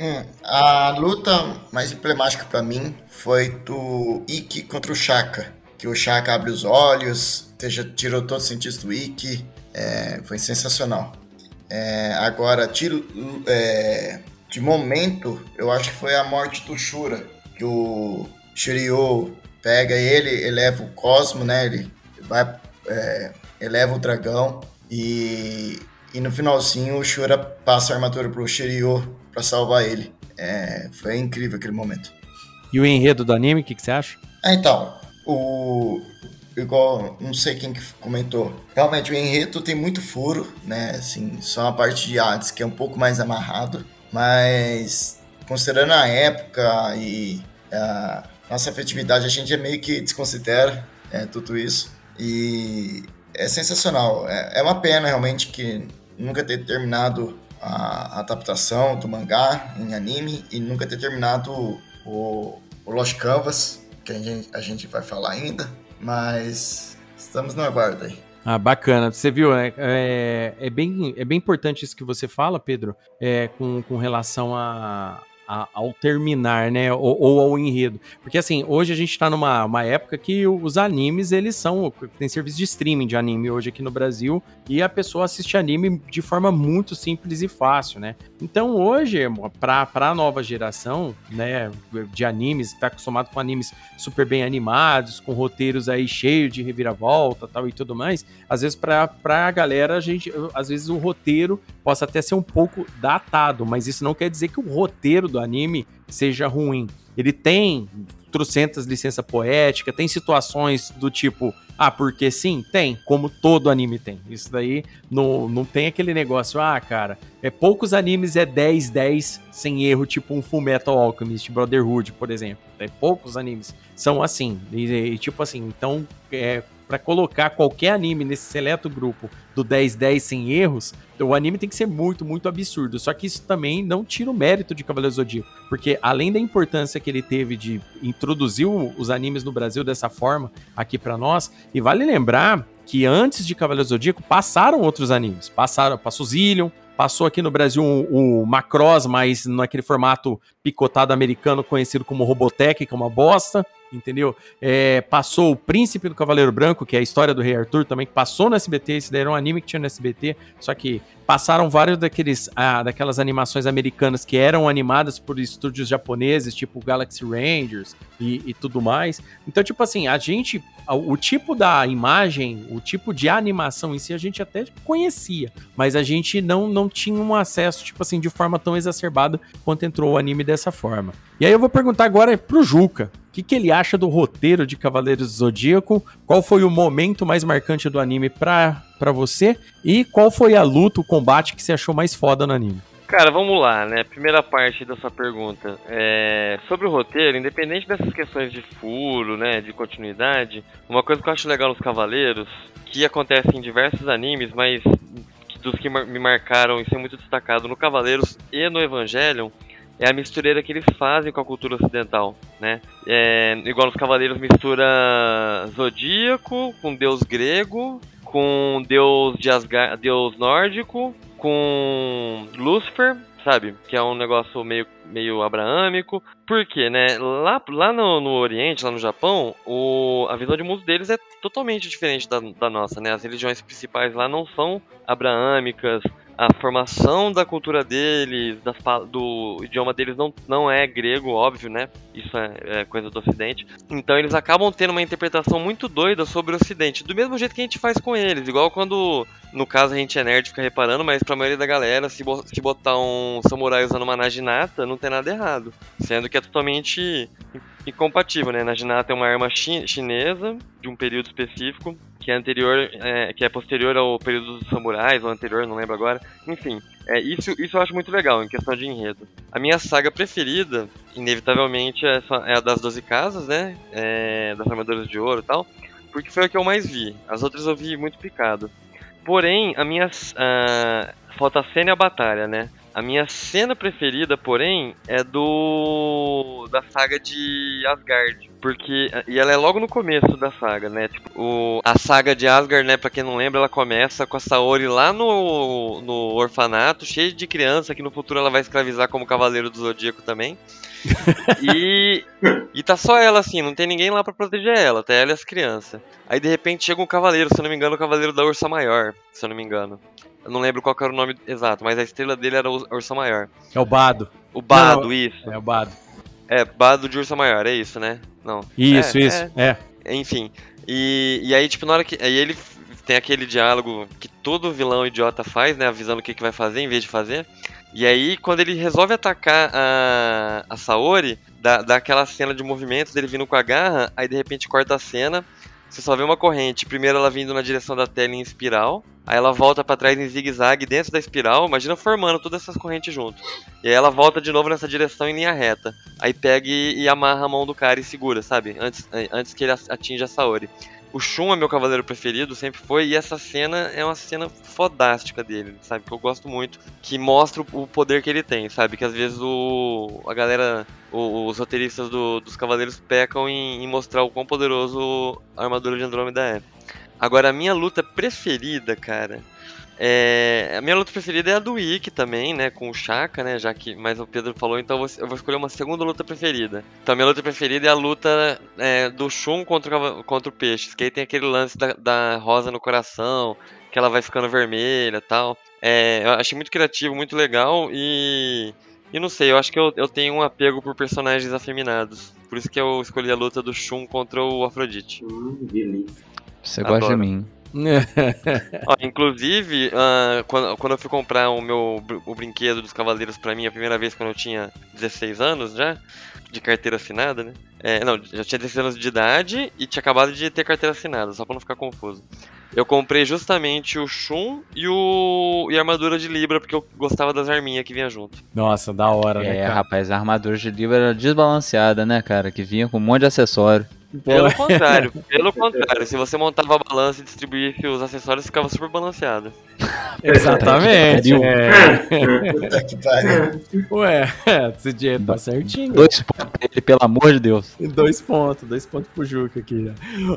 Hum, a luta mais emblemática para mim foi do Ikki contra o Shaka. Que o Shaka abre os olhos, tirou todos os sentidos do Ikki. É, foi sensacional. É, agora, de, é, de momento, eu acho que foi a morte do Shura. Que o Shiryu pega ele, eleva o cosmo, né? Ele vai, é, eleva o dragão e, e no finalzinho o Shura passa a armadura pro Shiryu para salvar ele. É, foi incrível aquele momento. E o enredo do anime, o que, que você acha? É, então, o. Igual, não sei quem que comentou. Realmente, o enredo tem muito furo, né? Assim, só a parte de Hades que é um pouco mais amarrado. Mas, considerando a época e a nossa afetividade, a gente é meio que desconsidera é, tudo isso. E é sensacional. É, é uma pena, realmente, que nunca ter terminado a adaptação do mangá em anime e nunca ter terminado o, o Lost Canvas, que a gente, a gente vai falar ainda, mas estamos no aguardo aí. Ah, bacana. Você viu, é, é, é, bem, é bem importante isso que você fala, Pedro, é, com, com relação a, a- ao terminar, né? Ou, ou ao enredo. Porque assim, hoje a gente tá numa uma época que os animes, eles são. Tem serviço de streaming de anime hoje aqui no Brasil. E a pessoa assiste anime de forma muito simples e fácil, né? Então hoje, pra, pra nova geração, né, de animes, tá acostumado com animes super bem animados, com roteiros aí cheios de reviravolta tal e tudo mais, às vezes pra, pra galera, a gente, às vezes o roteiro possa até ser um pouco datado, mas isso não quer dizer que o roteiro do anime seja ruim. Ele tem trocentas licença poética, tem situações do tipo, ah, porque sim? Tem, como todo anime tem. Isso daí não, não tem aquele negócio, ah, cara, é poucos animes é 10, 10 sem erro, tipo um Full Metal Alchemist Brotherhood, por exemplo. É poucos animes são assim. E, e, tipo assim, então, é, para colocar qualquer anime nesse seleto grupo do 10-10 sem erros, o anime tem que ser muito, muito absurdo. Só que isso também não tira o mérito de Cavaleiro Zodíaco, porque além da importância que ele teve de introduzir os animes no Brasil dessa forma aqui pra nós, e vale lembrar que antes de Cavaleiro Zodíaco passaram outros animes. Passaram, passou Zillion, passou aqui no Brasil o, o Macross, mas naquele formato picotado americano conhecido como Robotech, que é uma bosta, entendeu? É, passou o Príncipe do Cavaleiro Branco, que é a história do Rei Arthur, também que passou no SBT, esse daí era um anime que tinha no SBT, só que passaram vários daqueles, ah, daquelas animações americanas que eram animadas por estúdios japoneses, tipo Galaxy Rangers e, e tudo mais. Então, tipo assim, a gente, o tipo da imagem, o tipo de animação em si, a gente até conhecia, mas a gente não, não tinha um acesso, tipo assim, de forma tão exacerbada quanto entrou o anime dessa forma. E aí eu vou perguntar agora pro Juca. O que, que ele acha do roteiro de Cavaleiros do Zodíaco? Qual foi o momento mais marcante do anime pra, pra você? E qual foi a luta, o combate que você achou mais foda no anime? Cara, vamos lá, né? Primeira parte da sua pergunta. É, sobre o roteiro, independente dessas questões de furo, né, de continuidade, uma coisa que eu acho legal nos Cavaleiros, que acontece em diversos animes, mas dos que me marcaram e são muito destacado no Cavaleiros e no Evangelion, é a mistureira que eles fazem com a cultura ocidental, né? É, igual nos Cavaleiros mistura zodíaco com deus grego, com deus de deus nórdico, com Lúcifer, sabe? Que é um negócio meio, meio abraâmico. Por quê, né? Lá, lá no, no Oriente, lá no Japão, o, a visão de mundo deles é totalmente diferente da, da nossa, né? As religiões principais lá não são abraâmicas, a formação da cultura deles, das, do idioma deles não, não é grego, óbvio, né? Isso é, é coisa do Ocidente. Então eles acabam tendo uma interpretação muito doida sobre o Ocidente, do mesmo jeito que a gente faz com eles. Igual quando, no caso, a gente é nerd fica reparando, mas pra maioria da galera, se, bo- se botar um samurai usando uma naginata, não tem nada errado. Sendo que é totalmente incompatível, né? Naginata é uma arma chi- chinesa, de um período específico, que é anterior, é, que é posterior ao período dos samurais, ou anterior, não lembro agora. Enfim, é, isso, isso eu acho muito legal em questão de enredo. A minha saga preferida, inevitavelmente, é, é a das Doze Casas, né? É, das Armaduras de Ouro e tal, porque foi a que eu mais vi. As outras eu vi muito picado. Porém, a minha. ah, falta a cena e a batalha, né? A minha cena preferida, porém, é do. da saga de Asgard. Porque. E ela é logo no começo da saga, né? Tipo, o, a saga de Asgard, né? Pra quem não lembra, ela começa com a Saori lá no, no orfanato, cheia de criança, que no futuro ela vai escravizar como Cavaleiro do Zodíaco também. e. E tá só ela assim, não tem ninguém lá pra proteger ela, tá ela e as crianças. Aí de repente chega um cavaleiro, se eu não me engano, o cavaleiro da Ursa Maior, se eu não me engano. Eu não lembro qual era o nome exato, mas a estrela dele era o Ursa Maior. É o Bado. O Bado, Não, isso. É o Bado. É, Bado de Ursa Maior, é isso, né? Não. Isso, É, isso. É. Enfim. E, e aí, tipo, na hora que. Aí ele tem aquele diálogo que todo vilão idiota faz, né? Avisando o que, que vai fazer em vez de fazer. E aí, quando ele resolve atacar a, a Saori, dá, dá aquela cena de movimentos dele vindo com a garra, aí de repente corta a cena. Você só vê uma corrente. Primeiro ela vindo na direção da tela em espiral. Aí ela volta pra trás em zigue-zague dentro da espiral. Imagina formando todas essas correntes junto. E aí ela volta de novo nessa direção em linha reta. Aí pega e, e amarra a mão do cara e segura, sabe? Antes, eh, antes que ele atinja a Saori. O Shun é meu cavaleiro preferido, sempre foi, e essa cena é uma cena fodástica dele, sabe? Que eu gosto muito, que mostra o poder que ele tem, sabe? Que às vezes o, a galera, o- os roteiristas do- dos cavaleiros pecam em, em mostrar o quão poderoso a armadura de Andrômeda é. Agora, a minha luta preferida, cara, É, a minha luta preferida é a do Ikki também, né? Com o Shaka, né? Já que mais o Pedro falou, então eu vou, eu vou escolher uma segunda luta preferida. Então a minha luta preferida é a luta é, do Shun contra, o- contra o Peixe. Que aí tem aquele lance da, da rosa no coração, que ela vai ficando vermelha e tal. É, eu achei muito criativo, muito legal e. E não sei, eu acho que eu, eu tenho um apego por personagens afeminados. Por isso que eu escolhi a luta do Shun contra o Afrodite. Hum, delícia. Você gosta de Adoro. mim. Ó, inclusive, ah, quando, quando eu fui comprar o meu o brinquedo dos Cavaleiros pra mim, a primeira vez quando eu tinha 16 anos já, de carteira assinada, né? É, não, já tinha 16 anos de idade e tinha acabado de ter carteira assinada, só pra não ficar confuso. Eu comprei justamente o Shun e, o, e a armadura de Libra, porque eu gostava das arminhas que vinha junto. Nossa, da hora, né, É, rapaz, a armadura de livro era desbalanceada, né, cara? Que vinha com um monte de acessório. Pelo contrário, pelo contrário, se você montava a balança e distribuísse os acessórios, ficava super balanceado. Exatamente. É. Puta que pariu. Ué, esse dia tá certinho. Dois pontos pra ele, pelo amor de Deus. Dois pontos, dois pontos pro Juca aqui. né?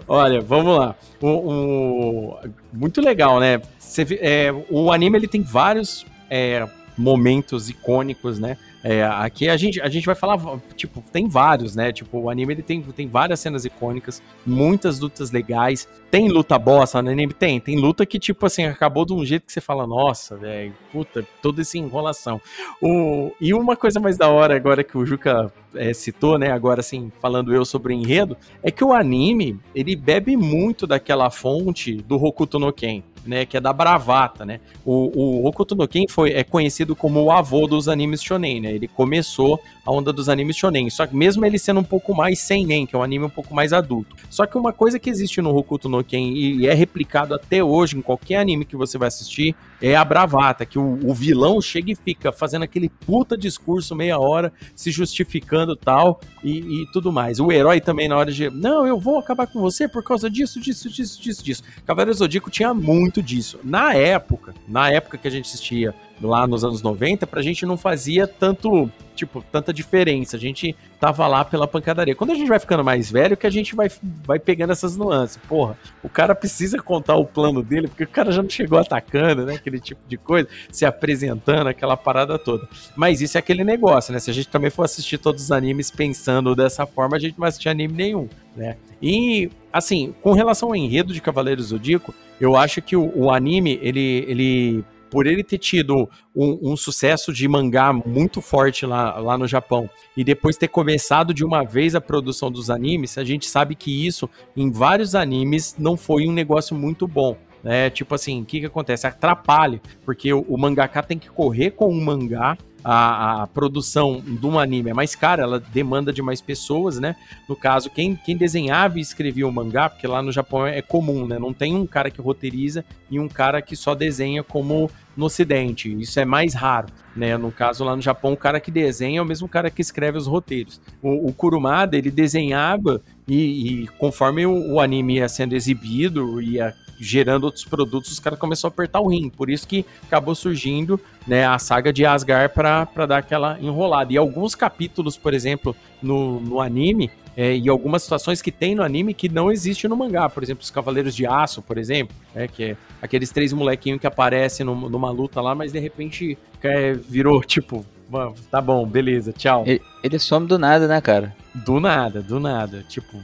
Olha, vamos lá. O, o- muito legal, né? Você é, o anime ele tem vários é, momentos icônicos, né? É, aqui a gente, a gente vai falar, tipo, tem vários, né? Tipo, o anime ele tem, tem várias cenas icônicas, muitas lutas legais. Tem luta bosta no anime? Tem. Tem luta que, tipo assim, acabou de um jeito que você fala, nossa, velho, puta, toda essa enrolação. O, e uma coisa mais da hora agora que o Juca é, citou, né? Agora assim, falando eu sobre o enredo, é que o anime ele bebe muito daquela fonte do Hokuto no Ken, né? Que é da bravata, né? O, o Hokuto foi, é conhecido como o avô dos animes shonen, né? Ele começou a onda dos animes shonen, só que mesmo ele sendo um pouco mais seinen, que é um anime um pouco mais adulto. Só que uma coisa que existe no Hokuto no Ken e é replicado até hoje em qualquer anime que você vai assistir é a bravata, que o, o vilão chega e fica fazendo aquele puta discurso meia hora, se justificando tal e, e tudo mais. O herói também na hora de, não, eu vou acabar com você por causa disso, disso, disso, disso, disso. Cavaleiro Zodíaco tinha muito disso. Na época, na época que a gente assistia lá nos anos 90, pra gente não fazia tanto, tipo, tanta diferença. A gente tava lá pela pancadaria. Quando a gente vai ficando mais velho, que a gente vai, vai pegando essas nuances. Porra, o cara precisa contar o plano dele, porque o cara já não chegou atacando, né? Aquele tipo de coisa, se apresentando, aquela parada toda. Mas isso é aquele negócio, né? Se a gente também for assistir todos os animes pensando dessa forma, a gente não vai assistir anime nenhum, né? E, assim, com relação ao enredo de Cavaleiros Zodíaco, eu acho que o, o anime, ele, ele, por ele ter tido um, um sucesso de mangá muito forte lá, lá no Japão, e depois ter começado de uma vez a produção dos animes, a gente sabe que isso, em vários animes, não foi um negócio muito bom. né? tipo assim, o que, que acontece? Atrapalha, porque o, o mangaka tem que correr com um mangá a, a produção de um anime é mais cara, ela demanda de mais pessoas, né? No caso, quem, quem desenhava e escrevia o mangá, porque lá no Japão é comum, né? Não tem um cara que roteiriza e um cara que só desenha como no ocidente. Isso é mais raro, né? No caso, lá no Japão, o cara que desenha é o mesmo cara que escreve os roteiros. O, o Kurumada, ele desenhava e, e conforme o, o anime ia sendo exibido, ia gerando outros produtos, os caras começaram a apertar o rim. Por isso que acabou surgindo né, a saga de Asgard para dar aquela enrolada. E alguns capítulos, por exemplo, no, no anime, é, e algumas situações que tem no anime que não existe no mangá. Por exemplo, os Cavaleiros de Aço, por exemplo, é, que é aqueles três molequinhos que aparecem num- numa luta lá, mas de repente é, virou tipo, "Mano, tá bom, beleza, tchau. Ele, ele some do nada, né, cara? Do nada, do nada. Tipo,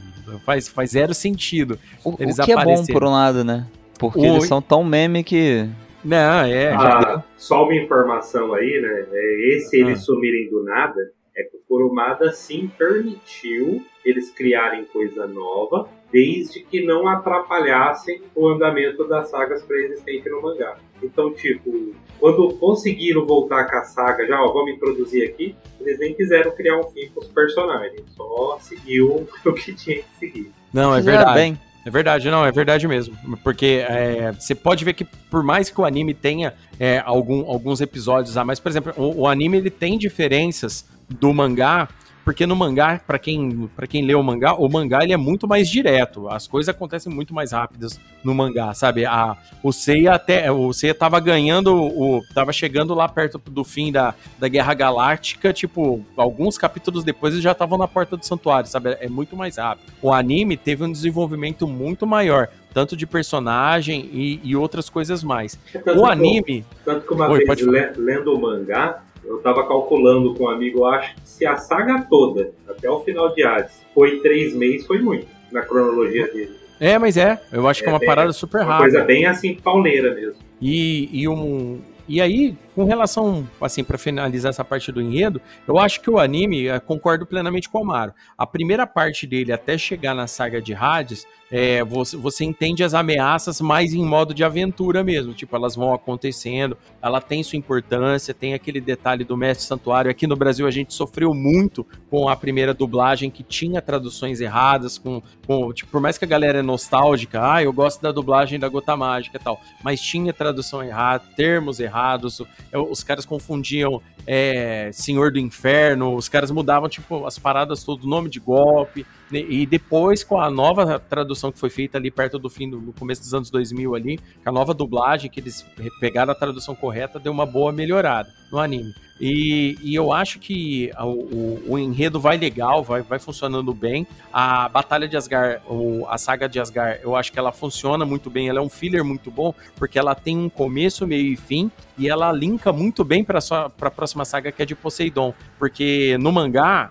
faz, faz zero sentido. O, o Eles que é bom por um lado, né? Porque O- eles são tão meme que. Não, é. Ah, só uma informação aí, né? É, esse Ah. eles sumirem do nada é que o Kurumada sim permitiu eles criarem coisa nova, desde que não atrapalhassem o andamento das sagas pré-existentes no mangá. Então, tipo, quando conseguiram voltar com a saga, já, ó, vamos introduzir aqui, eles nem quiseram criar um fim com os personagens, só seguiu o que tinha que seguir. Não, é verdade. bem. É verdade, não, é verdade mesmo. Porque é, você pode ver que por mais que o anime tenha é, algum- alguns episódios a mais, por exemplo, o, o anime ele tem diferenças do mangá, porque no mangá, pra quem, pra quem lê o mangá, o mangá ele é muito mais direto. As coisas acontecem muito mais rápidas no mangá, sabe? A, o Seiya até. O Seiya tava ganhando. O, tava chegando lá perto do fim da, da Guerra Galáctica, tipo, alguns capítulos depois eles já estavam na porta do santuário, sabe? É muito mais rápido. O anime teve um desenvolvimento muito maior. tanto de personagem e, e outras coisas mais. Tanto O que- anime. Tanto que uma Oi, vez, lendo o mangá, eu tava calculando com um amigo, acho que se a saga toda, até o final de Hades, foi três meses, foi muito, na cronologia dele. É, mas é, eu acho que é uma bem- parada super Uma rápida. coisa bem assim, pauleira mesmo. E, e, um, e aí, com relação, assim, para finalizar essa parte do enredo, eu acho que o anime, eh, concordo plenamente com o Amaro. A primeira parte dele, até chegar na saga de Hades, é, você, você entende as ameaças mais em modo de aventura mesmo. Tipo, elas vão acontecendo, ela tem sua importância, tem aquele detalhe do Mestre Santuário. Aqui no Brasil a gente sofreu muito com a primeira dublagem que tinha traduções erradas, com, com tipo, por mais que a galera é nostálgica, ah, eu gosto da dublagem da Gota Mágica e tal, mas tinha tradução errada, termos errados, os caras confundiam é, Senhor do Inferno, os caras mudavam, tipo, as paradas todo, nome de golpe, e depois com a nova tradução que foi feita ali perto do fim, do, no começo dos anos 2000 ali, com a nova dublagem, que eles pegaram a tradução correta, deu uma boa melhorada no anime. E, e eu acho que o, o- o enredo vai legal, vai, vai funcionando bem. A Batalha de Asgard, ou a saga de Asgard, eu acho que ela funciona muito bem. Ela é um filler muito bom, porque ela tem um começo, meio e fim, e ela linka muito bem para a próxima saga que é de Poseidon. Porque no mangá,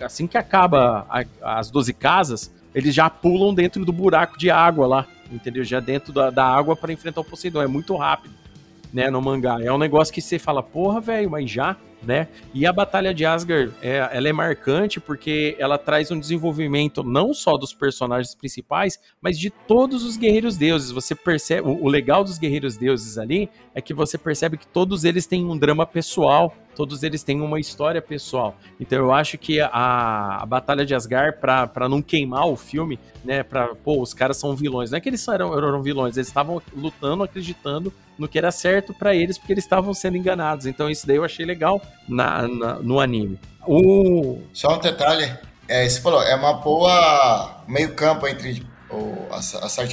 assim que acaba a- as 12 casas, eles já pulam dentro do buraco de água lá, entendeu? Já dentro da, da água para enfrentar o Poseidon. É muito rápido né, no mangá. É um negócio que você fala, porra, velho, mas já, né? E a Batalha de Asgard, é, ela é marcante porque ela traz um desenvolvimento não só dos personagens principais, mas de todos os guerreiros deuses. Você percebe, o, legal dos guerreiros deuses ali é que você percebe que todos eles têm um drama pessoal, todos eles têm uma história pessoal. Então eu acho que a, a Batalha de Asgard, pra não queimar o filme, né, pra, pô, os caras são vilões. Não é que eles eram, eram vilões, eles estavam lutando, acreditando no que era certo pra eles, porque eles estavam sendo enganados. Então isso daí eu achei legal na, na- no anime. O... Só um detalhe, é, você falou, é uma boa meio campo entre o, a, Sa- a saga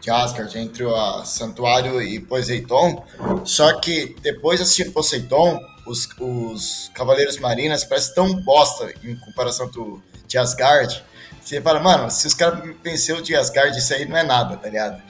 de Asgard, entre o Santuário e Poseidon, só que depois de assistir Poseidon, os, os Cavaleiros Marinas parecem tão bosta em comparação do, de Asgard, você fala, mano, se os caras venceu de Asgard, isso aí não é nada, tá ligado?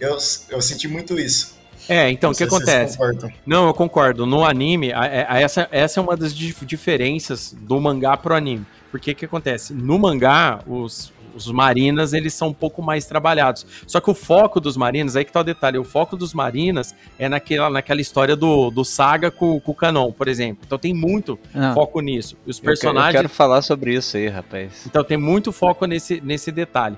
Eu, eu senti muito isso. É, então, Não o que acontece? Não, eu concordo. No anime, a- a- essa, essa é uma das dif- diferenças do mangá pro anime. Porque o que acontece? No mangá, os, os marinas, eles são um pouco mais trabalhados. Só que o foco dos marinas, aí que tá o detalhe, o foco dos marinas é naquela, naquela história do, do saga com, com o Canon, por exemplo. Então tem muito Não, foco nisso. E os eu que- personagens... Eu quero falar sobre isso aí, rapaz. Então tem muito foco nesse, nesse detalhe.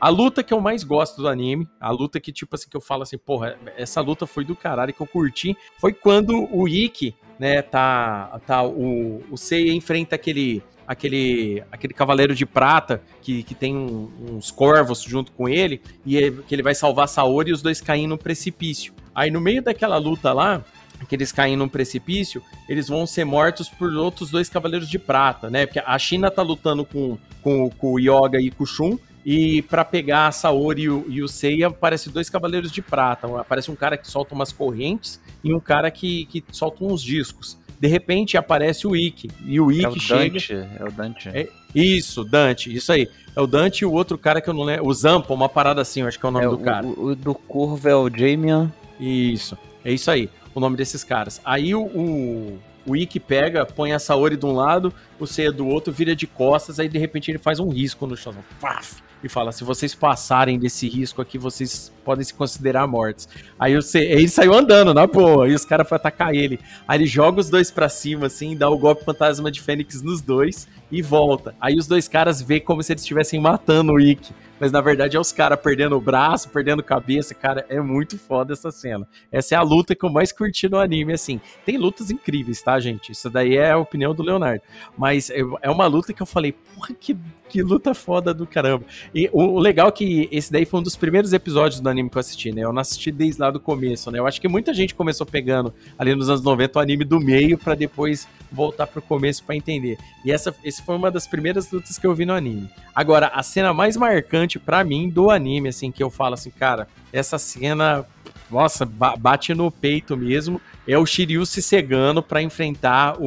A luta que eu mais gosto do anime, a luta que, tipo assim, que eu falo assim, porra, essa luta foi do caralho que eu curti, foi quando o Ikki, né, tá, tá o, o Seiya enfrenta aquele, aquele, aquele cavaleiro de prata que, que tem um- uns corvos junto com ele, e é- que ele vai salvar Saori e os dois caem no precipício. Aí no meio daquela luta lá, que eles caem num precipício, eles vão ser mortos por outros dois cavaleiros de prata, né? Porque a China tá lutando com, com, com o Yoga e com o Shun, e pra pegar a Saori e o, e o Seiya, aparece dois cavaleiros de prata. Aparece um cara que solta umas correntes e um cara que, que solta uns discos. De repente aparece o Ikki, e o É o Ikki chega... Dante, é o Dante. É, Isso, Dante, isso aí. É o Dante e o outro cara que eu não lembro. O Zampa, uma parada assim, eu acho que é o nome É, do o, cara. o- o do Curvo é o Jamian. Isso, é isso aí, o nome desses caras. Aí o, o, o Ikki pega, põe a Saori de um lado, o Seiya do outro, vira de costas, aí de repente ele faz um risco no chão. Paf! E fala: se vocês passarem desse risco aqui, vocês podem se considerar mortos. Aí ele saiu andando, na boa, e os caras foram atacar ele. Aí ele joga os dois pra cima, assim, dá o golpe fantasma de Fênix nos dois e volta. Aí os dois caras vê como se eles estivessem matando o Ikki. Mas na verdade é os caras perdendo o braço, perdendo cabeça. Cara, é muito foda essa cena. Essa é a luta que eu mais curti no anime, assim. Tem lutas incríveis, tá, gente? Isso daí é a opinião do Leonardo. Mas é uma luta que eu falei, porra, que, que luta foda do caramba. E o, legal é que esse daí foi um dos primeiros episódios do anime que eu assisti, né? Eu não assisti desde lá do começo, né? Eu acho que muita gente começou pegando ali nos anos 90 o anime do meio pra depois voltar pro começo pra entender. E essa esse foi uma das primeiras lutas que eu vi no anime. Agora, a cena mais marcante pra mim do anime, assim, que eu falo assim, cara, essa cena, nossa, ba- bate no peito mesmo, é o Shiryu se cegando pra enfrentar o,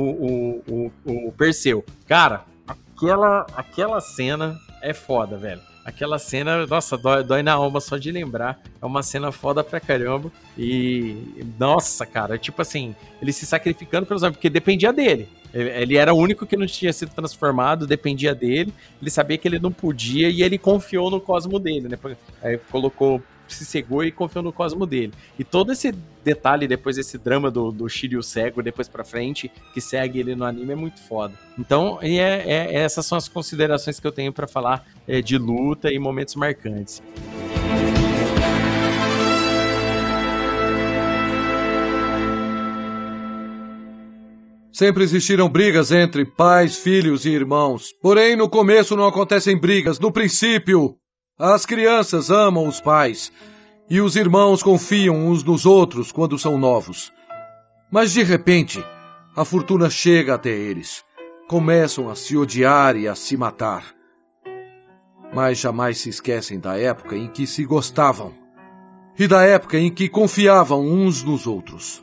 o, o, o Perseu. Cara, aquela, aquela cena é foda, velho. Aquela cena, nossa, dói, dói, na alma só de lembrar. É uma cena foda pra caramba. E, nossa, cara, tipo assim, ele se sacrificando pelos amigos, porque dependia dele. Ele, ele era o único que não tinha sido transformado, dependia dele. Ele sabia que ele não podia e ele confiou no cosmo dele, né? Aí colocou se cegou e confiou no cosmo dele. E todo esse detalhe, depois esse drama do, do Shiryu cego, depois pra frente, que segue ele no anime, é muito foda. Então, é, é essas são as considerações que eu tenho para falar é, de luta e momentos marcantes. Sempre existiram brigas entre pais, filhos e irmãos. Porém, no começo não acontecem brigas. No princípio, as crianças amam os pais e os irmãos confiam uns nos outros quando são novos. Mas de repente, a fortuna chega até eles. Começam a se odiar e a se matar. Mas jamais se esquecem da época em que se gostavam e da época em que confiavam uns nos outros.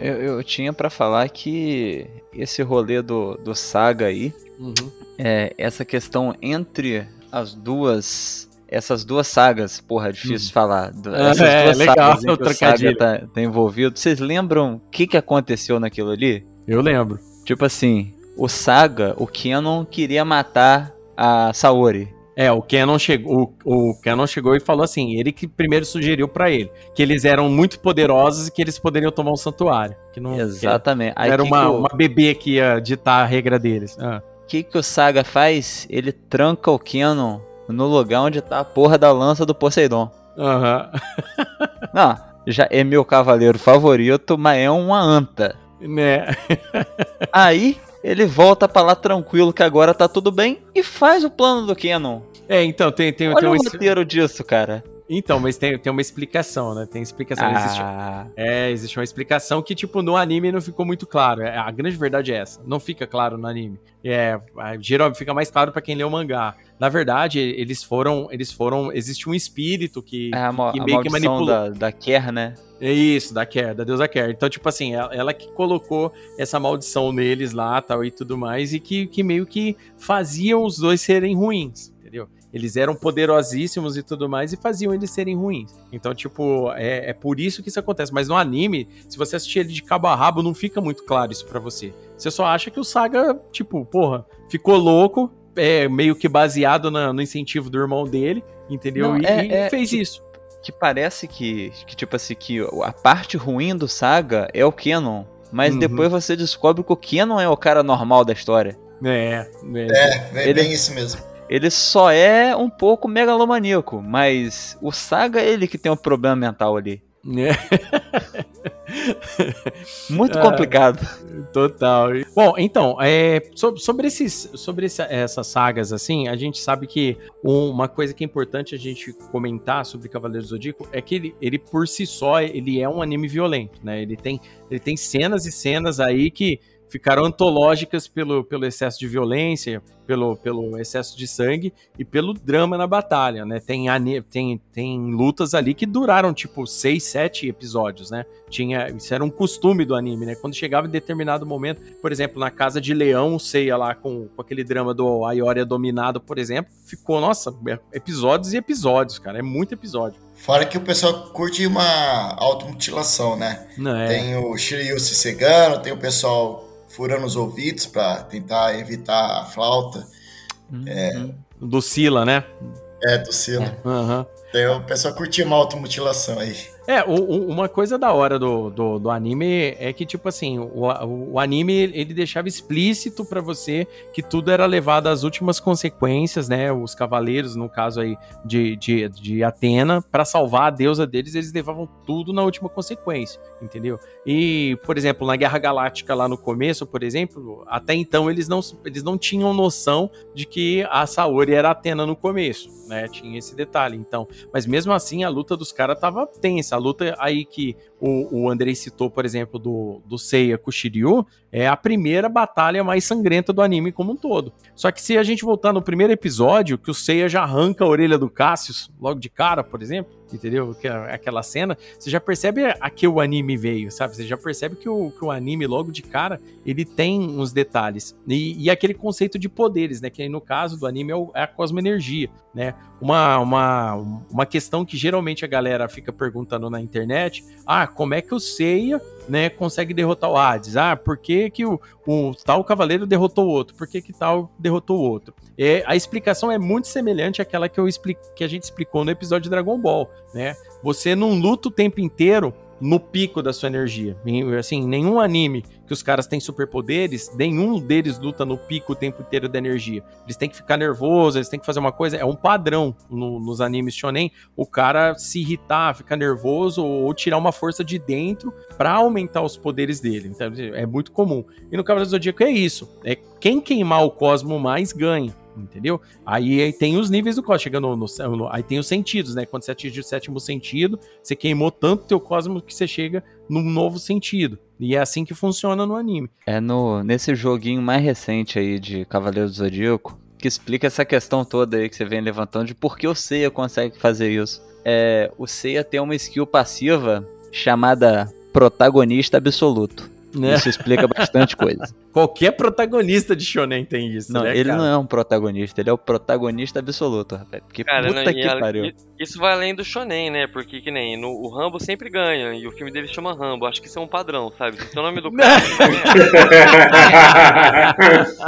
Eu, eu tinha para falar que esse rolê do, do Saga aí, uhum. é, essa questão entre as duas essas duas sagas, porra, é difícil hum. falar. Essas é, duas legal, sagas em que o Saga tá, tá, envolvido. Vocês lembram o que, que aconteceu naquilo ali? Eu lembro. Tipo assim, o Saga, o Kenon queria matar a Saori. É, o Canon chegou, o, o Canon chegou e falou assim, ele que primeiro sugeriu para ele que eles eram muito poderosos e que eles poderiam tomar um santuário. Que não, Exatamente. Que era uma, uma bebê que ia ditar a regra deles. O ah. que, que o Saga faz? Ele tranca o Canon no lugar onde tá a porra da lança do Poseidon. Aham. Uhum. não, já é meu cavaleiro favorito, mas é uma anta. Né? Aí ele volta para lá tranquilo que agora tá tudo bem e faz o plano do Canon. É, então, tem, tem, Olha tem um o roteiro disso, cara. Então, mas tem, tem uma explicação, né? Tem explicação. Ah. Existe, é, existe uma explicação que, tipo, no anime não ficou muito claro. É, a grande verdade é essa. Não fica claro no anime. É, geralmente fica mais claro para quem lê o mangá. Na verdade, eles foram. Eles foram. Existe um espírito que, é, que a meio que manipulou. Da, da Ker, né? É isso, da Ker, da deusa Ker. Então, tipo assim, ela, ela, que colocou essa maldição neles lá tal e tudo mais, e que, que meio que faziam os dois serem ruins, entendeu? Eles eram poderosíssimos e tudo mais e faziam eles serem ruins. Então, tipo, é, é por isso que isso acontece. Mas no anime, se você assistir ele de cabo a rabo, não fica muito claro isso para você. Você só acha que o Saga, tipo, porra, ficou louco, é meio que baseado na, no incentivo do irmão dele, entendeu? Não, e, é, e é, fez isso. Que parece que, que, tipo assim, que a parte ruim do Saga é o Kenon. Mas uhum. depois você descobre que o Kenon é o cara normal da história. É, é, é, é ele, bem isso mesmo ele só é um pouco megalomaníaco, mas o Saga é ele que tem um problema mental ali. É. Muito complicado. Total. Bom, então, é, sobre, esses, sobre essa, essas sagas, assim, a gente sabe que uma coisa que é importante a gente comentar sobre Cavaleiros do Zodíaco é que ele, ele, por si só, ele é um anime violento, né? Ele tem, ele tem cenas e cenas aí que ficaram antológicas pelo, pelo excesso de violência, pelo, pelo excesso de sangue e pelo drama na batalha, né? Tem, tem, tem lutas ali que duraram, tipo, seis, sete episódios, né? Tinha, isso era um costume do anime, né? Quando chegava em determinado momento, por exemplo, na Casa de Leão, Seiya lá com, com aquele drama do Ayoria dominado, por exemplo, ficou, nossa, episódios e episódios, cara, é muito episódio. Fora que o pessoal curte uma automutilação, né? Não, é. Tem o Shiryu se cegando, tem o pessoal furando os ouvidos para tentar evitar a flauta. Uhum. É... Do Sila, né? É, do Sila. Uhum. Então, o pessoal curtiu uma automutilação aí. É, o, o, uma coisa da hora do, do, do, anime é que, tipo assim, o, o anime ele deixava explícito para você que tudo era levado às últimas consequências, né? Os cavaleiros, no caso aí de, de, de Atena, para salvar a deusa deles, eles levavam tudo na última consequência, entendeu? E, por exemplo, na Guerra Galáctica lá no começo, por exemplo, até então eles não, eles não tinham noção de que a Saori era Atena no começo, né? Tinha esse detalhe, então. Mas mesmo assim, a luta dos caras tava tensa luta aí que o, o Andrei citou, por exemplo, do, do Seiya com Shiryu, é a primeira batalha mais sangrenta do anime como um todo. Só que se a gente voltar no primeiro episódio, que o Seiya já arranca a orelha do Cassius, logo de cara, por exemplo, entendeu? É aquela cena, você já percebe a que o anime veio, sabe? Você já percebe que o, que o anime, logo de cara, ele tem uns detalhes. E, e aquele conceito de poderes, né? Que aí no caso do anime é, o, é a cosmoenergia, né? Uma, uma, uma questão que geralmente a galera fica perguntando na internet, ah, como é que o Seiya né, consegue derrotar o Hades. Ah, por que, que o, o tal cavaleiro derrotou o outro? Por que, que tal derrotou o outro? É, a explicação é muito semelhante àquela que, eu explico, que a gente explicou no episódio de Dragon Ball, né? Você não luta o tempo inteiro no pico da sua energia. Assim, nenhum anime que os caras têm superpoderes, nenhum deles luta no pico o tempo inteiro da energia. Eles têm que ficar nervosos, eles têm que fazer uma coisa, é um padrão no, nos animes shonen, o cara se irritar, ficar nervoso ou tirar uma força de dentro para aumentar os poderes dele. Então, é muito comum. E no Cavaleiro do Zodíaco é isso, é quem queimar o cosmo mais ganha entendeu? Aí, aí, tem os níveis do cosmos, chega no, no, no, aí tem os sentidos, né? Quando você atinge o sétimo sentido, você queimou tanto teu cosmos que você chega num novo sentido. E é assim que funciona no anime. É no nesse joguinho mais recente aí de Cavaleiro do Zodíaco que explica essa questão toda aí que você vem levantando de por que o Seiya consegue fazer isso. É, o Seiya tem uma skill passiva chamada protagonista absoluto. Né? Isso explica bastante coisa. Qualquer protagonista de Shonen tem isso. Não, né, ele cara? não é um protagonista, ele é o protagonista absoluto, rapaz. Porque cara, puta não, que pariu. Isso vai além do Shonen, né? Porque que nem no, o Rambo sempre ganha e o filme dele chama Rambo. Acho que isso é um padrão, sabe? Se o nome do cara.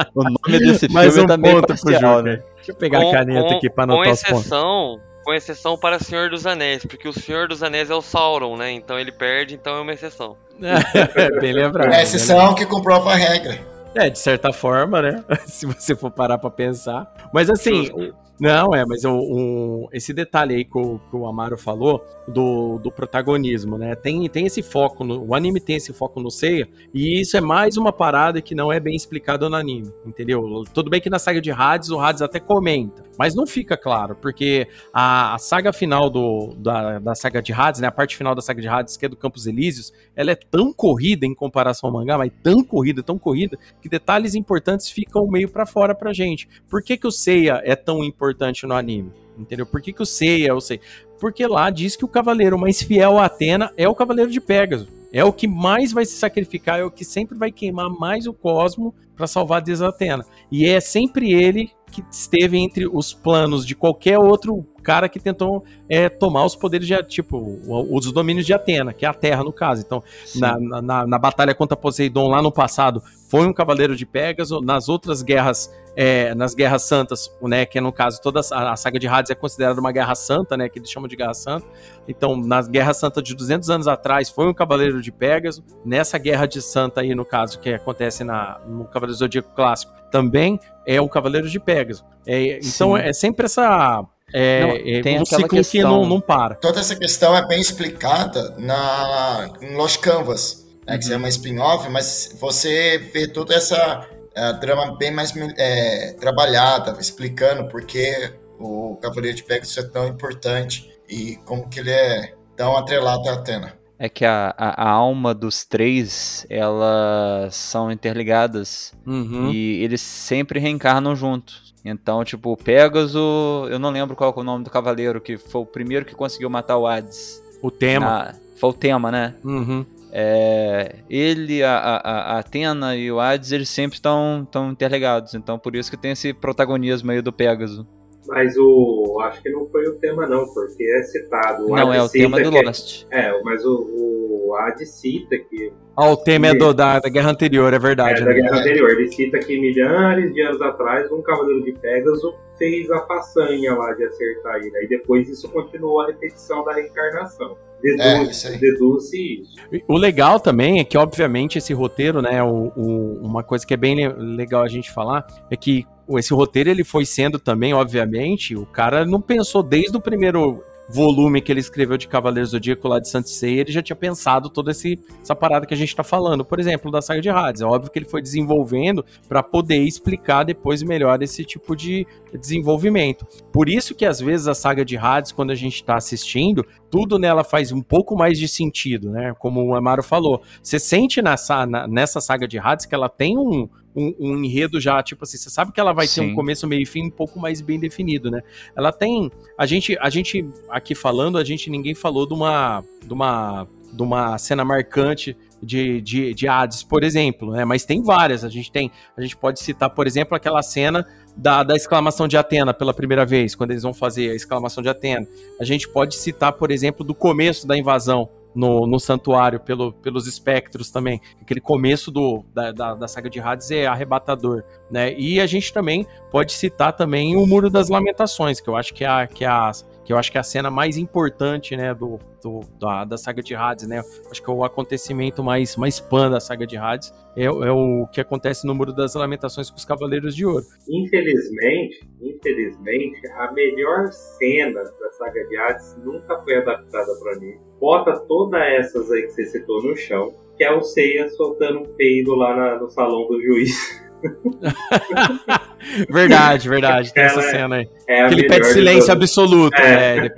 o nome desse filme Mais um tá meio ponto parcial, né? Deixa eu pegar com, a caneta com, aqui pra com anotar os pontos. exceção, com exceção para Senhor dos Anéis, porque o Senhor dos Anéis é o Sauron, né? Então ele perde, então é uma exceção. É, bem lembrado. É a exceção que comprova a regra. É, de certa forma, né? Se você for parar pra pensar. Mas assim, não, é, mas o, o- esse detalhe aí que o, que o Amaro falou do, do protagonismo, né? Tem, tem esse foco, no, o anime tem esse foco no Seiya, e isso é mais uma parada que não é bem explicado no anime, entendeu? Tudo bem que na saga de Hades, o Hades até comenta, mas não fica claro, porque a, a saga final do, da, da saga de Hades, né? A parte final da saga de Hades, que é do Campos Elíseos, ela é tão corrida em comparação ao mangá, mas tão corrida, tão corrida, que detalhes importantes ficam meio pra fora pra gente. Por que, que o Seiya é tão importante no anime? Entendeu? Por que, que o Seiya é o Seiya? Porque lá diz que o cavaleiro mais fiel a Atena é o cavaleiro de Pégaso. É o que mais vai se sacrificar, é o que sempre vai queimar mais o cosmo para salvar a deusa Atena. E é sempre ele que esteve entre os planos de qualquer outro cara que tentou é, tomar os poderes de, tipo, os domínios de Atena, que é a Terra no caso. Então, na, na- na, na batalha contra Poseidon lá no passado, foi um cavaleiro de Pégaso. Nas outras guerras, é, nas guerras santas, né, que é no caso toda a, a saga de Hades é considerada uma guerra santa, né, que eles chamam de guerra santa. Então, nas guerras santas de 200 anos atrás, foi um cavaleiro de Pégaso. Nessa guerra de santa aí, no caso, que acontece na, no Cavaleiro Zodíaco Clássico, também é um cavaleiro de Pégaso. É, então, é sempre essa... É, Não, é tem um ciclo que questão- não, não para. Toda essa questão é bem explicada na, em Lost Canvas, né, que é uma spin-off, mas você vê toda essa eh, trama bem mais eh, trabalhada, explicando por que o Cavaleiro de Pegasus é tão importante e como que ele é tão atrelado a Atena. É que a, a, a alma dos três, elas são interligadas Uhum. e eles sempre reencarnam juntos. Então, tipo, o Pégaso, eu não lembro qual é o nome do cavaleiro, que foi o primeiro que conseguiu matar o Hades. O tema. Na- foi o tema, né? Uhum. É, ele, a, a, a Atena e o Hades, eles sempre estão tão interligados. Então, por isso que tem esse protagonismo aí do Pégaso. Mas o. Acho que não foi o tema, não, porque é citado. O não, Hades é o tema do que- Lost. É, mas o, o Hades cita que. Ah, o tema é do, da, da guerra anterior, é É, verdade. da né? guerra anterior. Ele cita que milhares de anos atrás um cavaleiro de Pégaso fez a façanha lá de acertar ele. Aí depois isso continuou a repetição da reencarnação. É, isso aí. Deduz-se isso. O legal também é que, obviamente, esse roteiro, né, o, o- uma coisa que é bem le- legal a gente falar, é que esse roteiro ele foi sendo também, obviamente, o cara não pensou desde o primeiro volume que ele escreveu de Cavaleiros do Zodíaco lá de Saint Seiya, ele já tinha pensado toda esse, essa parada que a gente tá falando. Por exemplo, da saga de Hades. É óbvio que ele foi desenvolvendo para poder explicar depois melhor esse tipo de desenvolvimento. Por isso que às vezes a saga de Hades, quando a gente tá assistindo, tudo nela faz um pouco mais de sentido, né? Como o Amaro falou. Você sente nessa, nessa saga de Hades que ela tem um, um, um, enredo já, tipo assim, você sabe que ela vai Sim. ter um começo, meio e fim um pouco mais bem definido, né? Ela tem. A gente, a gente aqui falando, a gente ninguém falou de uma. de uma. de uma cena marcante de, de, de Hades, por exemplo, né? Mas tem várias. A gente tem. A gente pode citar, por exemplo, aquela cena da, da exclamação de Atena pela primeira vez, quando eles vão fazer a exclamação de Atena. A gente pode citar, por exemplo, do começo da invasão no, no santuário pelo, pelos espectros também. Aquele começo do, da, da, da, saga de Hades é arrebatador, né? E a gente também pode citar também o Muro das Lamentações, que eu acho que é a, que é a, que eu acho que é a cena mais importante, né, do, do da, da, saga de Hades, né? Acho que é o acontecimento mais, mais pan da saga de Hades é, é, o que acontece no Muro das Lamentações com os Cavaleiros de Ouro. Infelizmente, infelizmente, a melhor cena da saga de Hades nunca foi adaptada para anime. Bota todas essas aí que você citou no chão, que é o Seiya soltando um peido lá na, no salão do juiz. verdade, verdade. Tem essa é cena aí. É que ele pede silêncio absoluto. É. É,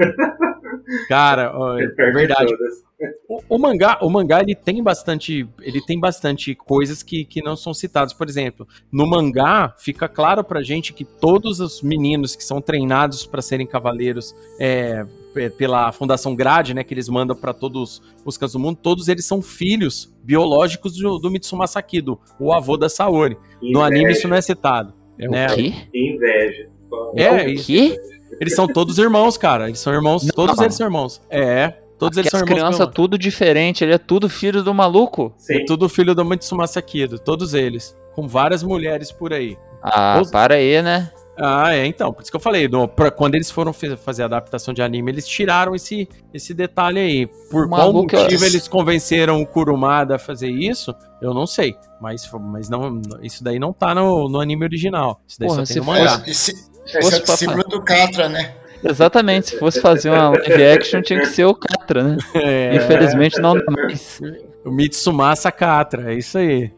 Cara, é verdade. O, o, mangá, o mangá ele tem bastante, ele tem bastante coisas que, que não são citadas. Por exemplo, no mangá fica claro pra gente que todos os meninos que são treinados para serem cavaleiros é, pela Fundação Grade, né, que eles mandam para todos os cantos do mundo, todos eles são filhos biológicos do, do Mitsuma Sakido, o avô da Saori. Inveja. No anime isso não é citado. É né? o quê? Inveja. É, o quê? Eles são todos irmãos, cara. Eles são irmãos, não, todos eles são irmãos. É, todos eles são crianças tudo diferente, ele é tudo filho do maluco. Sim. É tudo filho do Mitsuma Sakido, todos eles. Com várias mulheres por aí. Ah, Os... para aí, né? Ah, é, então. Por isso que eu falei, no, pra, quando eles foram fazer a adaptação de anime, eles tiraram esse, esse detalhe aí. Por qual motivo eu... eles convenceram o Kurumada a fazer isso, eu não sei. Mas, mas não, isso daí não tá no, no anime original. Isso daí Porra, só tem no mangá. Esse, esse é o discípulo do Catra, né? Exatamente, se fosse fazer uma live action tinha que ser o Catra, né? É, Infelizmente não dá mais. O Mitsumasa Catra, é isso aí.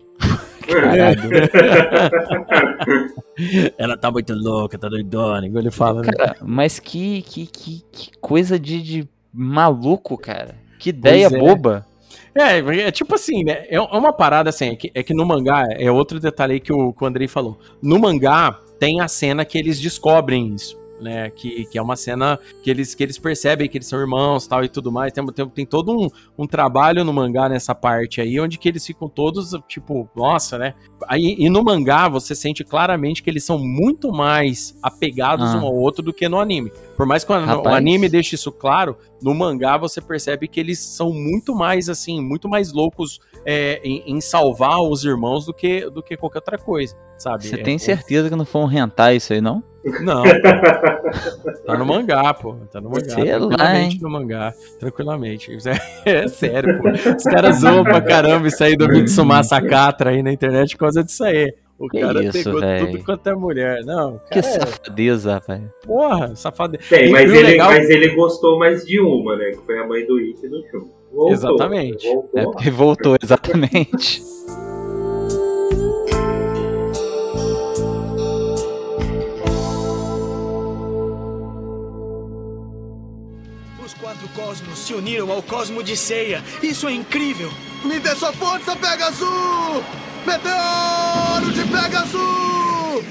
Ela tá muito louca, tá doidona, igual ele fala, né? Cara, mas que, que, que, que, coisa de, de maluco, cara. Que ideia é. boba. É, é tipo assim, né? É, é uma parada assim, é que, é que no mangá, é outro detalhe aí que o, que o Andrei falou. No mangá, tem a cena que eles descobrem isso né? Que, que é uma cena que eles, que eles percebem que eles são irmãos tal e tudo mais. Tem, tem, tem todo um, um trabalho no mangá nessa parte aí, onde que eles ficam todos, tipo, nossa, né? Aí, e no mangá você sente claramente que eles são muito mais apegados ah. um ao outro do que no anime. Por mais que o, o anime deixe isso claro, no mangá você percebe que eles são muito mais, assim, muito mais loucos é, em, em, salvar os irmãos do que, do que qualquer outra coisa, sabe? Você é, tem certeza que não foi um hentai isso aí, não? Não. tá no mangá, pô. Tá no mangá. Sei tranquilamente lá, no mangá. Tranquilamente. É, é sério, pô. Os caras zoam pra caramba isso aí do Mitsuma Sakatra aí na internet por causa disso aí. O que cara isso, pegou véio? tudo quanto é mulher. Não, que safadeza, rapaz. Porra, safadeza. Tem, mas ele, legal... mas ele gostou mais de uma, né? Que foi a mãe do Ikki no show. Voltou, exatamente. Voltou, é, voltou exatamente. Cosmos se uniram ao cosmo de ceia. Isso é incrível! Me dê sua força, Pegasus! Meteoro de Pegasus!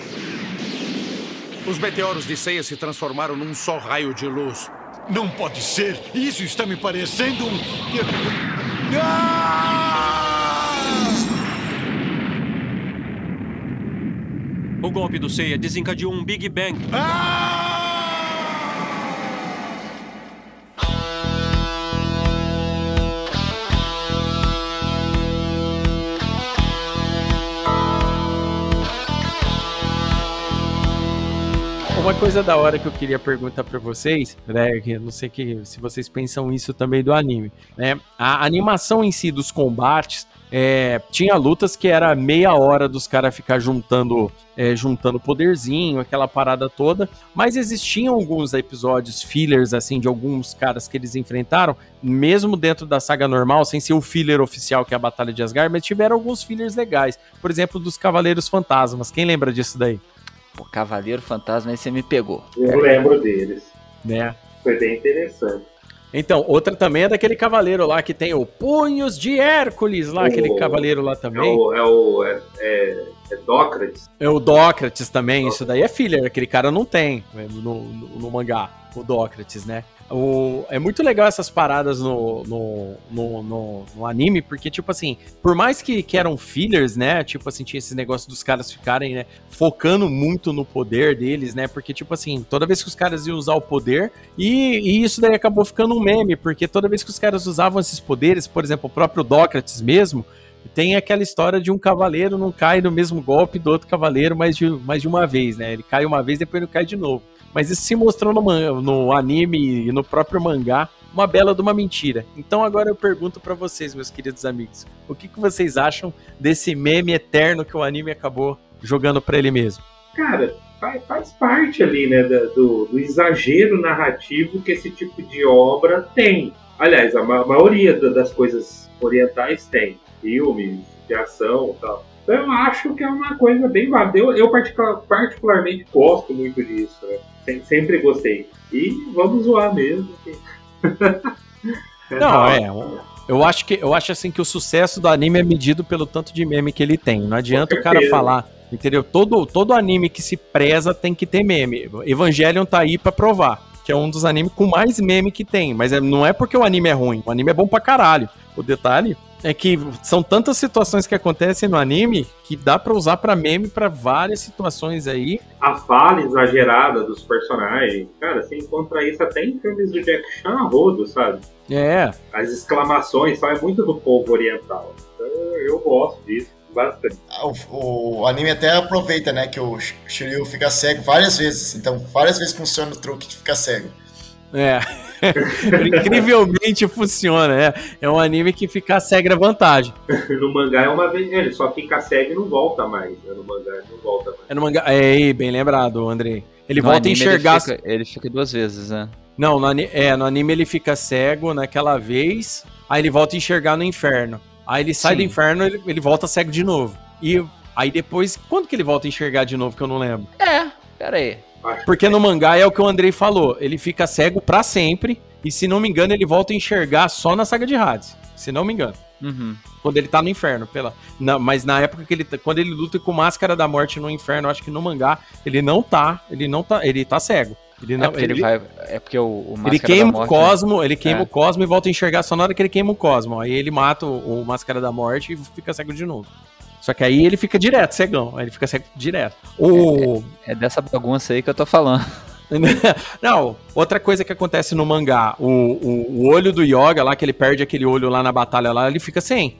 Os meteoros de ceia se transformaram num só raio de luz. Não pode ser! Isso está me parecendo um. Ah! O golpe do Ceia desencadeou um Big Bang. Ah! Uma coisa da hora que eu queria perguntar para vocês, né, eu não sei que, se vocês pensam isso também do anime, né? A animação em si dos combates, é, tinha lutas que era meia hora dos caras ficar juntando é, juntando poderzinho, aquela parada toda. Mas existiam alguns episódios fillers, assim, de alguns caras que eles enfrentaram, mesmo dentro da saga normal, sem ser o filler oficial que é a Batalha de Asgard, mas tiveram alguns fillers legais. Por exemplo, dos Cavaleiros Fantasmas. Quem lembra disso daí? Pô, Cavaleiro Fantasma, aí você me pegou. Eu lembro deles. Né? Foi bem interessante. Então, outra também é daquele cavaleiro lá que tem o Punhos de Hércules, lá, O- aquele cavaleiro lá É também. o, é o é, é, é Dócrates. É o Dócrates também, isso daí é filler, aquele cara não tem né, no, no, no mangá, o Dócrates, né? O, é muito legal essas paradas no, no, no, no- no anime, porque, tipo assim, por mais que, que eram fillers, né? Tipo assim, tinha esse negócio dos caras ficarem, né? Focando muito no poder deles, né? Porque, tipo assim, toda vez que os caras iam usar o poder, e, e isso daí acabou ficando um meme, porque toda vez que os caras usavam esses poderes, por exemplo, o próprio Dócrates mesmo, tem aquela história de um cavaleiro não cai no mesmo golpe do outro cavaleiro mais de, mais de uma vez, né? Ele cai uma vez, depois ele cai de novo. Mas isso se mostrou no, no anime e no próprio mangá uma bela de uma mentira. Então agora eu pergunto pra vocês, meus queridos amigos, o que, que vocês acham desse meme eterno que o anime acabou jogando pra ele mesmo? Cara, faz, faz parte ali, né, do, do exagero narrativo que esse tipo de obra tem. Aliás, a, ma- maioria da- das coisas orientais tem. Filmes, de ação tal. Então eu acho que é uma coisa bem válida. Eu, eu particular- particularmente gosto muito disso, né? Sem- Sempre gostei. E vamos zoar mesmo. Não, é. Eu acho que eu acho assim que o sucesso do anime é medido pelo tanto de meme que ele tem. Não adianta o cara falar, entendeu? Todo, todo anime que se preza tem que ter meme. Evangelion tá aí pra provar, que é um dos animes com mais meme que tem, mas é- não é porque o anime é ruim, o anime é bom pra caralho. O detalhe é que são tantas situações que acontecem no anime que dá pra usar pra meme pra várias situações aí. A fala exagerada dos personagens. Cara, você encontra isso até em filmes do Jack Chan rodo, sabe? É, As exclamações, só é muito do povo oriental. Então eu gosto disso bastante. O, o anime até aproveita, né, que o Sh- Shiryu fica cego várias vezes. Então, várias vezes funciona o truque de ficar cego. É. Incrivelmente funciona, é. É um anime que ficar cego é vantagem. No mangá é uma vez, ele só fica cego e não volta mais. né? No mangá ele não volta mais. É no mangá. É, bem lembrado, Andrei. Ele No volta a enxergar. Ele fica, ele fica duas vezes, né? Não, no, é, no anime ele fica cego naquela vez, aí ele volta a enxergar no inferno. Aí ele sai Sim. do inferno, ele, ele volta cego de novo. E aí depois, quando que ele volta a enxergar de novo, que eu não lembro? É, pera aí. Porque no mangá é o que o Andrei falou, ele fica cego pra sempre, e se não me engano, ele volta a enxergar só na saga de Hades. Se não me engano. Uhum. Quando ele tá no inferno, pela. na- mas na época que ele. tá- Quando ele luta com máscara da morte no inferno, acho que no mangá, ele não tá. Ele não tá. Ele tá cego. Ele não, é porque ele, vai. É porque o, o ele Máscara queima da o Morte, cosmo, né? ele queima É. o cosmo e volta a enxergar só na hora que ele queima o cosmo. Aí ele mata o, o Máscara da Morte e fica cego de novo. Só que aí ele fica direto, cegão. Aí ele fica cego direto. O... É dessa bagunça aí que eu tô falando. Não, outra coisa que acontece no mangá, o, o, o olho do Yoga lá, que ele perde aquele olho lá na batalha lá, ele fica sem.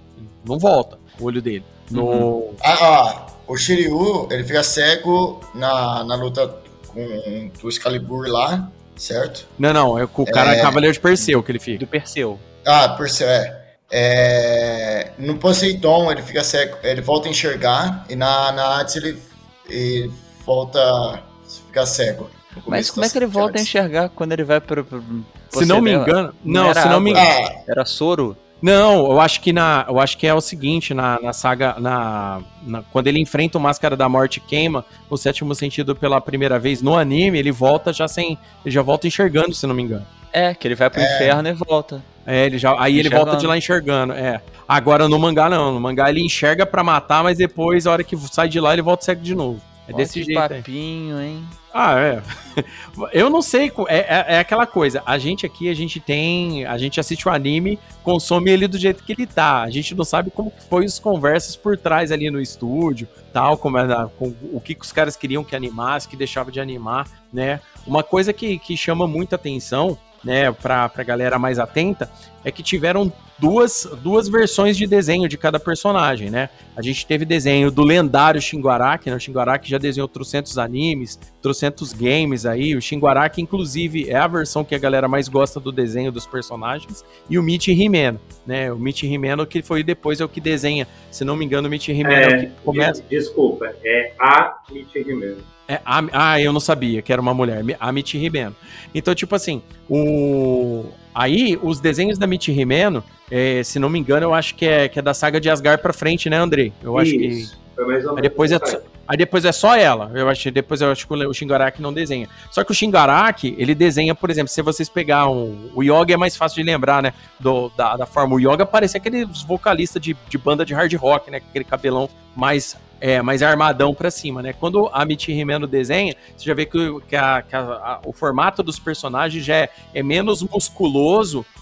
Não volta o olho dele. No... Ah, ah, o Shiryu, ele fica cego na, na luta com o Excalibur lá, certo? Não, não, é com o cara É. Cavaleiro de Perseu que ele fica. Do Perseu. Ah, Perseu, é. É, No Poseidon ele fica cego, ele volta a enxergar e na, na Hades ele, ele volta a ficar cego. Mas como é que ele volta a enxergar quando ele vai pro. pro Se não me Poseidon? engano- não, se não me engano- Era soro? Não, eu acho que na, eu acho que é o seguinte, na, na saga, na, na- quando ele enfrenta o Máscara da Morte e queima o sétimo sentido pela primeira vez no anime, ele volta já sem, ele já volta enxergando, se não me engano. É, que ele vai pro inferno e volta. É, ele já, aí ele Enxergando. volta de lá enxergando, é. Agora no mangá não, no mangá ele enxerga pra matar, mas depois a hora que sai de lá ele volta cego de novo. É desse jeito papinho, hein? Ah, é. Eu não sei, é, é, é aquela coisa. A gente aqui, a gente tem. A gente assiste o anime, consome ele do jeito que ele tá. A gente não sabe como foi as conversas por trás ali no estúdio, tal, como era, com, o que, que os caras queriam que animasse, que deixava de animar, né? Uma coisa que, que chama muita atenção. Né, pra, pra galera mais atenta, é que tiveram duas, duas versões de desenho de cada personagem, né? A gente teve desenho do lendário Shinguaraki, né? O Shinguaraki já desenhou trocentos animes, trocentos games aí. O Shinguaraki, inclusive, é a versão que a galera mais gosta do desenho dos personagens. E o Michi Himeno, né? O Michi Himeno que foi depois é o que desenha. Se não me engano, o Michi Himeno é, é o que começa... Desculpa, é a Michi Himeno. É, ah, eu não sabia que era uma mulher, a Michi Himeno. Então, tipo assim, o... Aí, os desenhos da Michi Himeno, é, se não me engano, eu acho que é, que é da saga de Asgard pra frente, né, Andrei? Eu Isso, acho que... Foi mais ou menos aí depois é, aí depois é só ela. Eu acho, depois eu acho que o Shingaraki não desenha. Só que o Shingaraki, ele desenha, por exemplo, se vocês pegar um, o Yoga é mais fácil de lembrar, né? Do, da, da forma. O Yoga parecia aquele vocalista de, de banda de hard rock, né? Aquele cabelão mais é, mais armadão para cima, né? Quando a Michi Rimeno desenha, você já vê que, que, a, que a, a, o formato dos personagens já é, é, menos musculoso,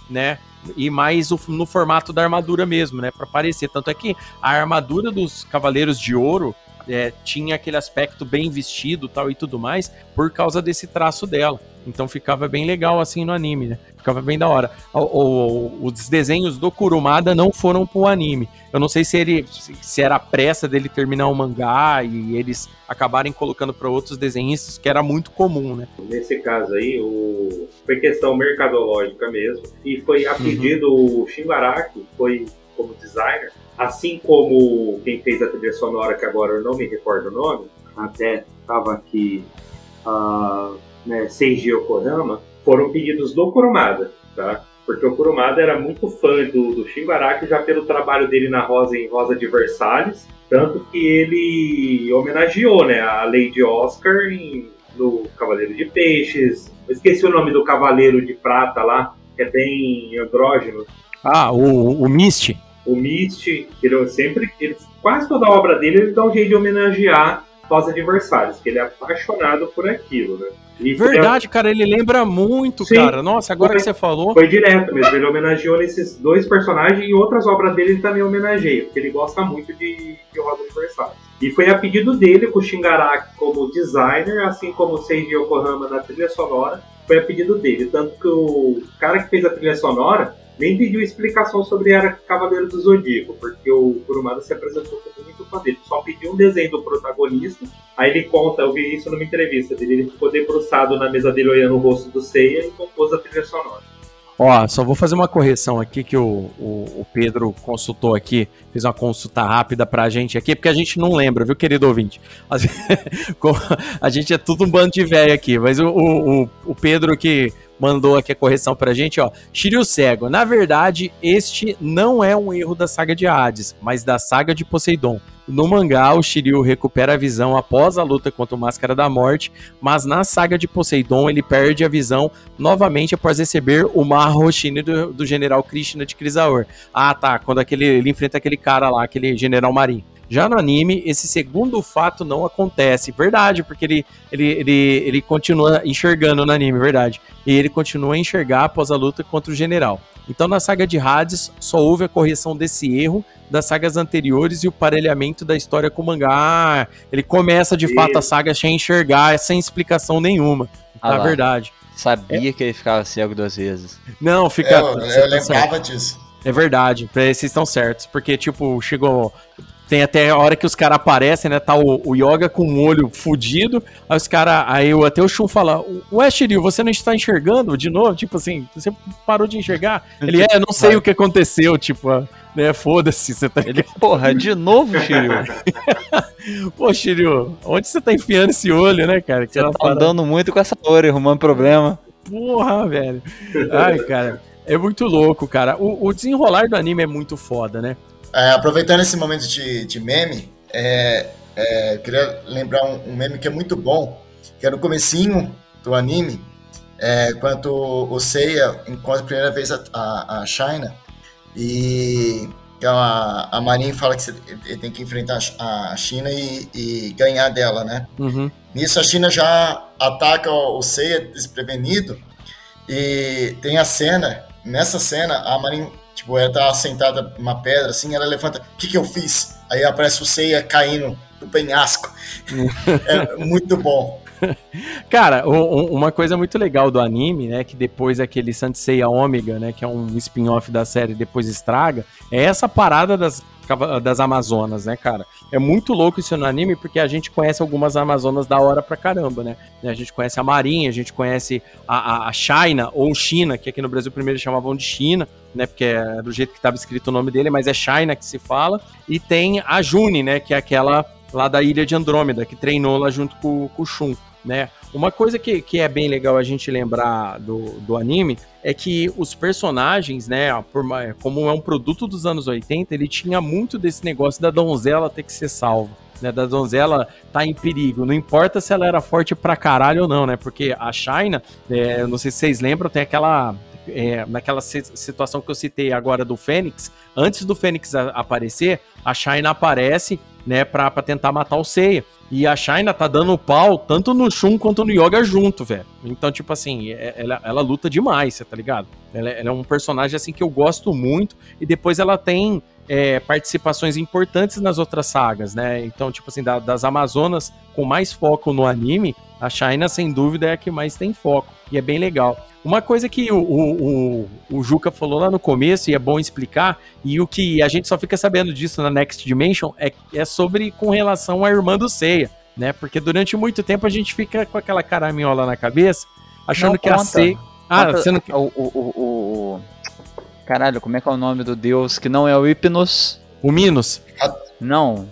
né? E mais no formato da armadura mesmo, né? Para parecer. Tanto é que a armadura dos Cavaleiros de Ouro é, tinha aquele aspecto bem vestido tal e tudo mais, por causa desse traço dela. Então ficava bem legal assim no anime, né? Ficava bem da hora. O, o, os desenhos do Kurumada não foram pro anime. Eu não sei se ele se era a pressa dele terminar o mangá e eles acabarem colocando para outros desenhistas, que era muito comum, né? Nesse caso aí, o... foi questão mercadológica mesmo. E foi a uhum. pedido uhum. o Shingaraki, foi como designer, assim como quem fez a trilha sonora, que agora eu não me recordo o nome, até estava aqui, uh, né, Seiji Yokohama, foram pedidos do Kurumada, tá? Porque o Kurumada era muito fã do, do Shingo Araki já pelo trabalho dele na Rosa em Rosa de Versalhes, tanto que ele homenageou né, a Lady Oscar em, no Cavaleiro de Peixes. Eu esqueci o nome do Cavaleiro de Prata lá, que é bem andrógeno. Ah, o, o Misty o Misty, ele sempre, ele, quase toda a obra dele, ele dá um jeito de homenagear os adversários, que ele é apaixonado por aquilo, né? E Verdade, cara, ele lembra muito, Sim, cara. Nossa, agora foi, que você falou. Foi direto mesmo, ele homenageou nesses dois personagens e outras obras dele ele também homenageia, porque ele gosta muito de, de Rosa Adversários. E foi a pedido dele com o Shingaraki como designer, assim como o Seiji Yokohama na trilha sonora, foi a pedido dele. Tanto que o cara que fez a trilha sonora, nem pediu explicação sobre era Cavaleiro do Zodíaco, porque o Kurumada se apresentou como muito fã dele. Só pediu um desenho do protagonista, aí ele conta, eu vi isso numa entrevista dele, ele ficou debruçado na mesa dele olhando o rosto do Seiya e compôs a trilha sonora. Ó, só vou fazer uma correção aqui que o, o, o, Pedro consultou aqui, fez uma consulta rápida pra gente aqui, porque a gente não lembra, viu, querido ouvinte? A, a gente é tudo um bando de velho aqui, mas o, o, o Pedro que mandou aqui a correção pra gente, ó. Shiryu Cego. Na verdade, este não é um erro da saga de Hades, mas da saga de Poseidon. No mangá, o Shiryu recupera a visão após a luta contra o Máscara da Morte, mas na saga de Poseidon ele perde a visão novamente após receber o Mahoshine do, do general Krishna de Krisaur. Ah, tá, quando aquele, ele enfrenta aquele cara lá, aquele general marinho. Já no anime, esse segundo fato não acontece. Verdade, porque ele, ele, ele, ele continua enxergando no anime, verdade. E ele continua a enxergar após a luta contra o general. Então, na saga de Hades, só houve a correção desse erro das sagas anteriores e o parelhamento da história com o mangá. Ele começa de fato a saga sem enxergar, sem explicação nenhuma. Ah na verdade. Sabia é. que ele ficava cego duas vezes. Não, fica. Eu, eu lembrava disso. É verdade, vocês estão certos. Porque, tipo, chegou. Tem até a hora que os caras aparecem, né? Tá o, o Yoga com o olho fudido. Aí os caras. Aí até o Shun fala: Ué, Shiryu, você não está enxergando de novo? Tipo assim, você parou de enxergar? Ele é, não sei o que aconteceu, tipo, né? Foda-se, você tá. Ele, porra, de novo, Shiryu? Pô, Shiryu, onde você tá enfiando esse olho, né, cara? Que você tá andando muito com essa hora, arrumando problema. Porra, velho. Ai, cara. É muito louco, cara. O, o desenrolar do anime é muito foda, né? É, aproveitando esse momento de, de meme, é, é, queria lembrar um, um, meme que é muito bom, que é no comecinho do anime, é, quando o Seiya encontra a primeira vez a, a, a China e a, a Marin fala que ele tem que enfrentar a China e, e ganhar dela, né? Uhum. Nisso a China já ataca o Seiya desprevenido e tem a cena, nessa cena a Marin Tipo, ela tá sentada numa pedra, assim, ela levanta, o que que eu fiz? Aí aparece o Seiya caindo do penhasco. é muito bom. Cara, uma coisa muito legal do anime, né, que depois aquele Sanseiya Ômega, né, que é um spin-off da série, depois estraga, é essa parada das, das Amazonas, né, cara? É muito louco isso no anime, porque a gente conhece algumas Amazonas da hora pra caramba, né? A gente conhece a Marinha, a gente conhece a, a, a China, ou China, que aqui no Brasil primeiro chamavam de China, né? Porque é do jeito que estava escrito o nome dele, mas é China que se fala. E tem a June, né? Que é aquela lá da ilha de Andrômeda, que treinou lá junto com, com o Shun, né? Uma coisa que, que é bem legal a gente lembrar do, do anime é que os personagens, né, por, como é um produto dos anos 80, ele tinha muito desse negócio da donzela ter que ser salva. Né, da donzela tá em perigo. Não importa se ela era forte pra caralho ou não, né? Porque a China, é, não sei se vocês lembram, tem aquela é, naquela situação que eu citei agora do Fênix, antes do Fênix aparecer, a China aparece, né, pra, pra tentar matar o Seiya. E a China tá dando pau tanto no Shun quanto no Yoga junto, velho. Então, tipo assim, é, ela, ela luta demais, tá ligado? Ela, ela, é um personagem, assim, que eu gosto muito. E depois ela tem é, participações importantes nas outras sagas, né? Então, tipo assim, da, das Amazonas com mais foco no anime, a China, sem dúvida, é a que mais tem foco. E é bem legal. Uma coisa que o, o, o, o, Juca falou lá no começo, e é bom explicar, e o que a gente só fica sabendo disso na Next Dimension, é, é sobre com relação à irmã do Seiya, né? Porque durante muito tempo a gente fica com aquela caraminhola na cabeça, achando Não que conta. a Seiya... Ah, conta, você não... O, o, o, Caralho, como é que é o nome do deus que não é o Hypnos? O Minos? Não.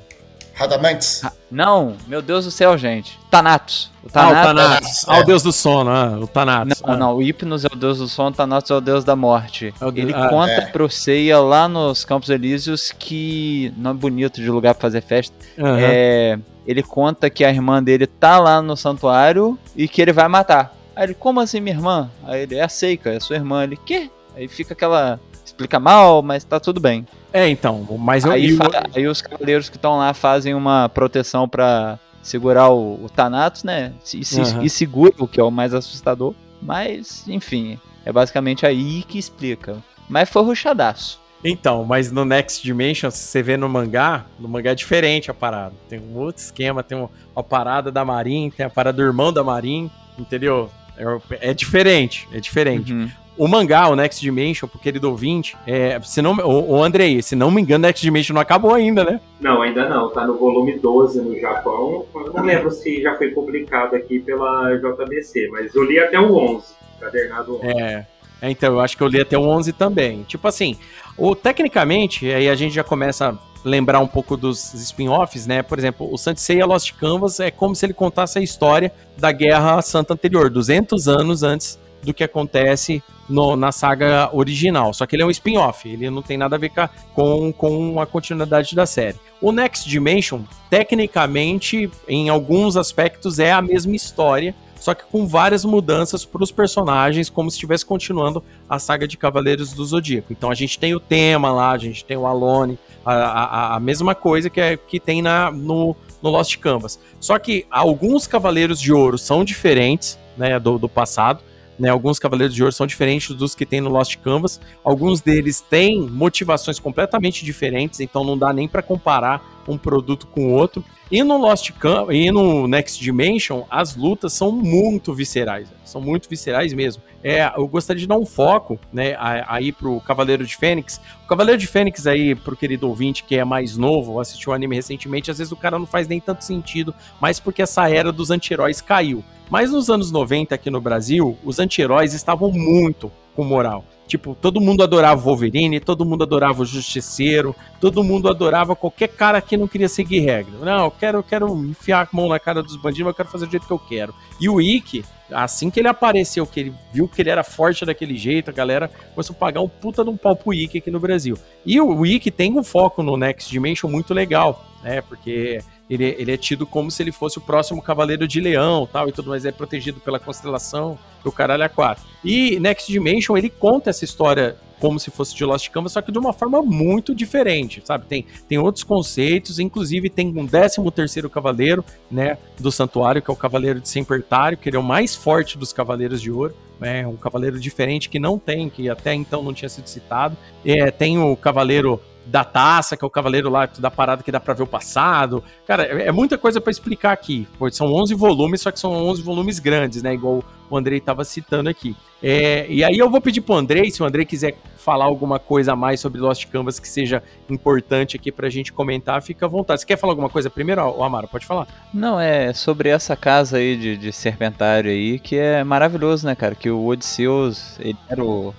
Radamantes? Não, meu Deus do céu, gente. Thanatos. O Thanatos. Ah, o Thanatos. Ah, o deus do sono, ah, o Thanatos. Não, ah. não, o Hypnos é o deus do sono, o Thanatos é o deus da morte. É Ele ah, conta é. pro Seiya lá nos Campos Elíseos que. Nome bonito de lugar pra fazer festa. Uhum. É. Ele conta que a irmã dele tá lá no santuário e que ele vai matar. Aí ele, como assim, minha irmã? Aí ele, é a Seika, é sua irmã. Ele, quê? Aí fica aquela. Explica mal, mas tá tudo bem. É, então, mas eu. Aí, aí os cavaleiros que estão lá fazem uma proteção para segurar o, o, Thanatos, né? E, se, uhum. e segura, o que é o mais assustador. Mas, enfim, é basicamente aí que explica. Mas foi ruchadaço. Então, mas no Next Dimension, se você vê no mangá, no mangá é diferente a parada. Tem um outro esquema, tem uma parada da Marin, tem a parada do irmão da Marin, entendeu? É, é diferente, é diferente. Uhum. O mangá, o Next Dimension, pro querido ouvinte, é, se não, o, o Andrei, se não me engano, Next Dimension não acabou ainda, né? Não, ainda não. Tá no volume 12 no Japão. Eu não lembro se já foi publicado aqui pela JBC, mas eu li até o 11, cadernado 11. É. É, então, eu acho que eu li até o 11 também. Tipo assim, o, tecnicamente, aí a gente já começa a lembrar um pouco dos spin-offs, né? Por exemplo, o Seiya Lost Canvas é como se ele contasse a história da Guerra Santa anterior, 200 anos antes do que acontece no, na saga original. Só que ele é um spin-off, ele não tem nada a ver com, com a continuidade da série. O Next Dimension, tecnicamente, em alguns aspectos, é a mesma história, só que com várias mudanças para os personagens, como se estivesse continuando a saga de Cavaleiros do Zodíaco. Então a gente tem o tema lá, a gente tem o Alone, a, a, a mesma coisa que, é, que tem na, no, no Lost Canvas. Só que alguns Cavaleiros de Ouro são diferentes né, do, do passado. Né, alguns Cavaleiros de Ouro são diferentes dos que tem no Lost Canvas. Alguns deles têm motivações completamente diferentes, então não dá nem para comparar um produto com o outro. E no Lost Canvas e no Next Dimension, as lutas são muito viscerais, são muito viscerais mesmo. É, eu gostaria de dar um foco, né, aí pro Cavaleiro de Fênix. O Cavaleiro de Fênix aí, pro querido ouvinte que é mais novo, assistiu o anime recentemente, às vezes o cara não faz nem tanto sentido, mas porque essa era dos anti-heróis caiu. Mas nos anos 90 aqui no Brasil, os anti-heróis estavam muito com moral. Tipo, todo mundo adorava o Wolverine, todo mundo adorava o Justiceiro, todo mundo adorava qualquer cara que não queria seguir regra. Não, eu quero, eu quero enfiar a mão na cara dos bandidos, mas eu quero fazer do jeito que eu quero. E o Ikki, assim que ele apareceu, que ele viu que ele era forte daquele jeito, a galera começou a pagar um puta de um pau pro Ikki aqui no Brasil. E o Ikki tem um foco no Next Dimension muito legal, né? Porque ele, ele é tido como se ele fosse o próximo Cavaleiro de Leão tal e tudo mais, é protegido pela constelação do caralho a quatro. E Next Dimension, ele conta essa história como se fosse de Lost Canvas, só que de uma forma muito diferente, sabe? Tem, tem outros conceitos, inclusive tem um 13 terceiro cavaleiro, né, do santuário, que é o Cavaleiro de Sempertário, que ele é o mais forte dos Cavaleiros de Ouro, é um cavaleiro diferente que não tem, que até então não tinha sido citado. É, tem o Cavaleiro da taça, que é o cavaleiro lá da parada que dá pra ver o passado. Cara, é, é muita coisa pra explicar aqui. São 11 volumes, só que são 11 volumes grandes, né? Igual o Andrei tava citando aqui. É, e aí eu vou pedir pro Andrei, se o Andrei quiser falar alguma coisa a mais sobre Lost Canvas que seja importante aqui pra gente comentar, fica à vontade. Você quer falar alguma coisa primeiro, ô Amaro? Pode falar. Não, é sobre essa casa aí de, de Serpentário aí, que é maravilhoso, né, cara? Que o Odisseus, ele era o,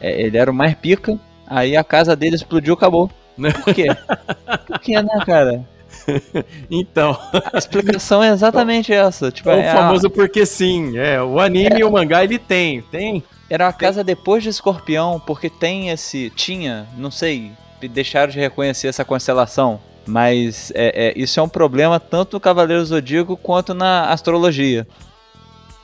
é, ele era o mais pica, aí a casa dele explodiu acabou. Por quê? Por quê, né, cara? então. A explicação é exatamente essa. Tipo, é o é famoso a... porque sim. É, o anime É. e o mangá ele tem, tem. Era a casa depois de Escorpião, porque tem esse. Tinha, não sei, deixaram de reconhecer essa constelação. Mas é, é, isso é um problema tanto no Cavaleiro Zodíaco quanto na astrologia.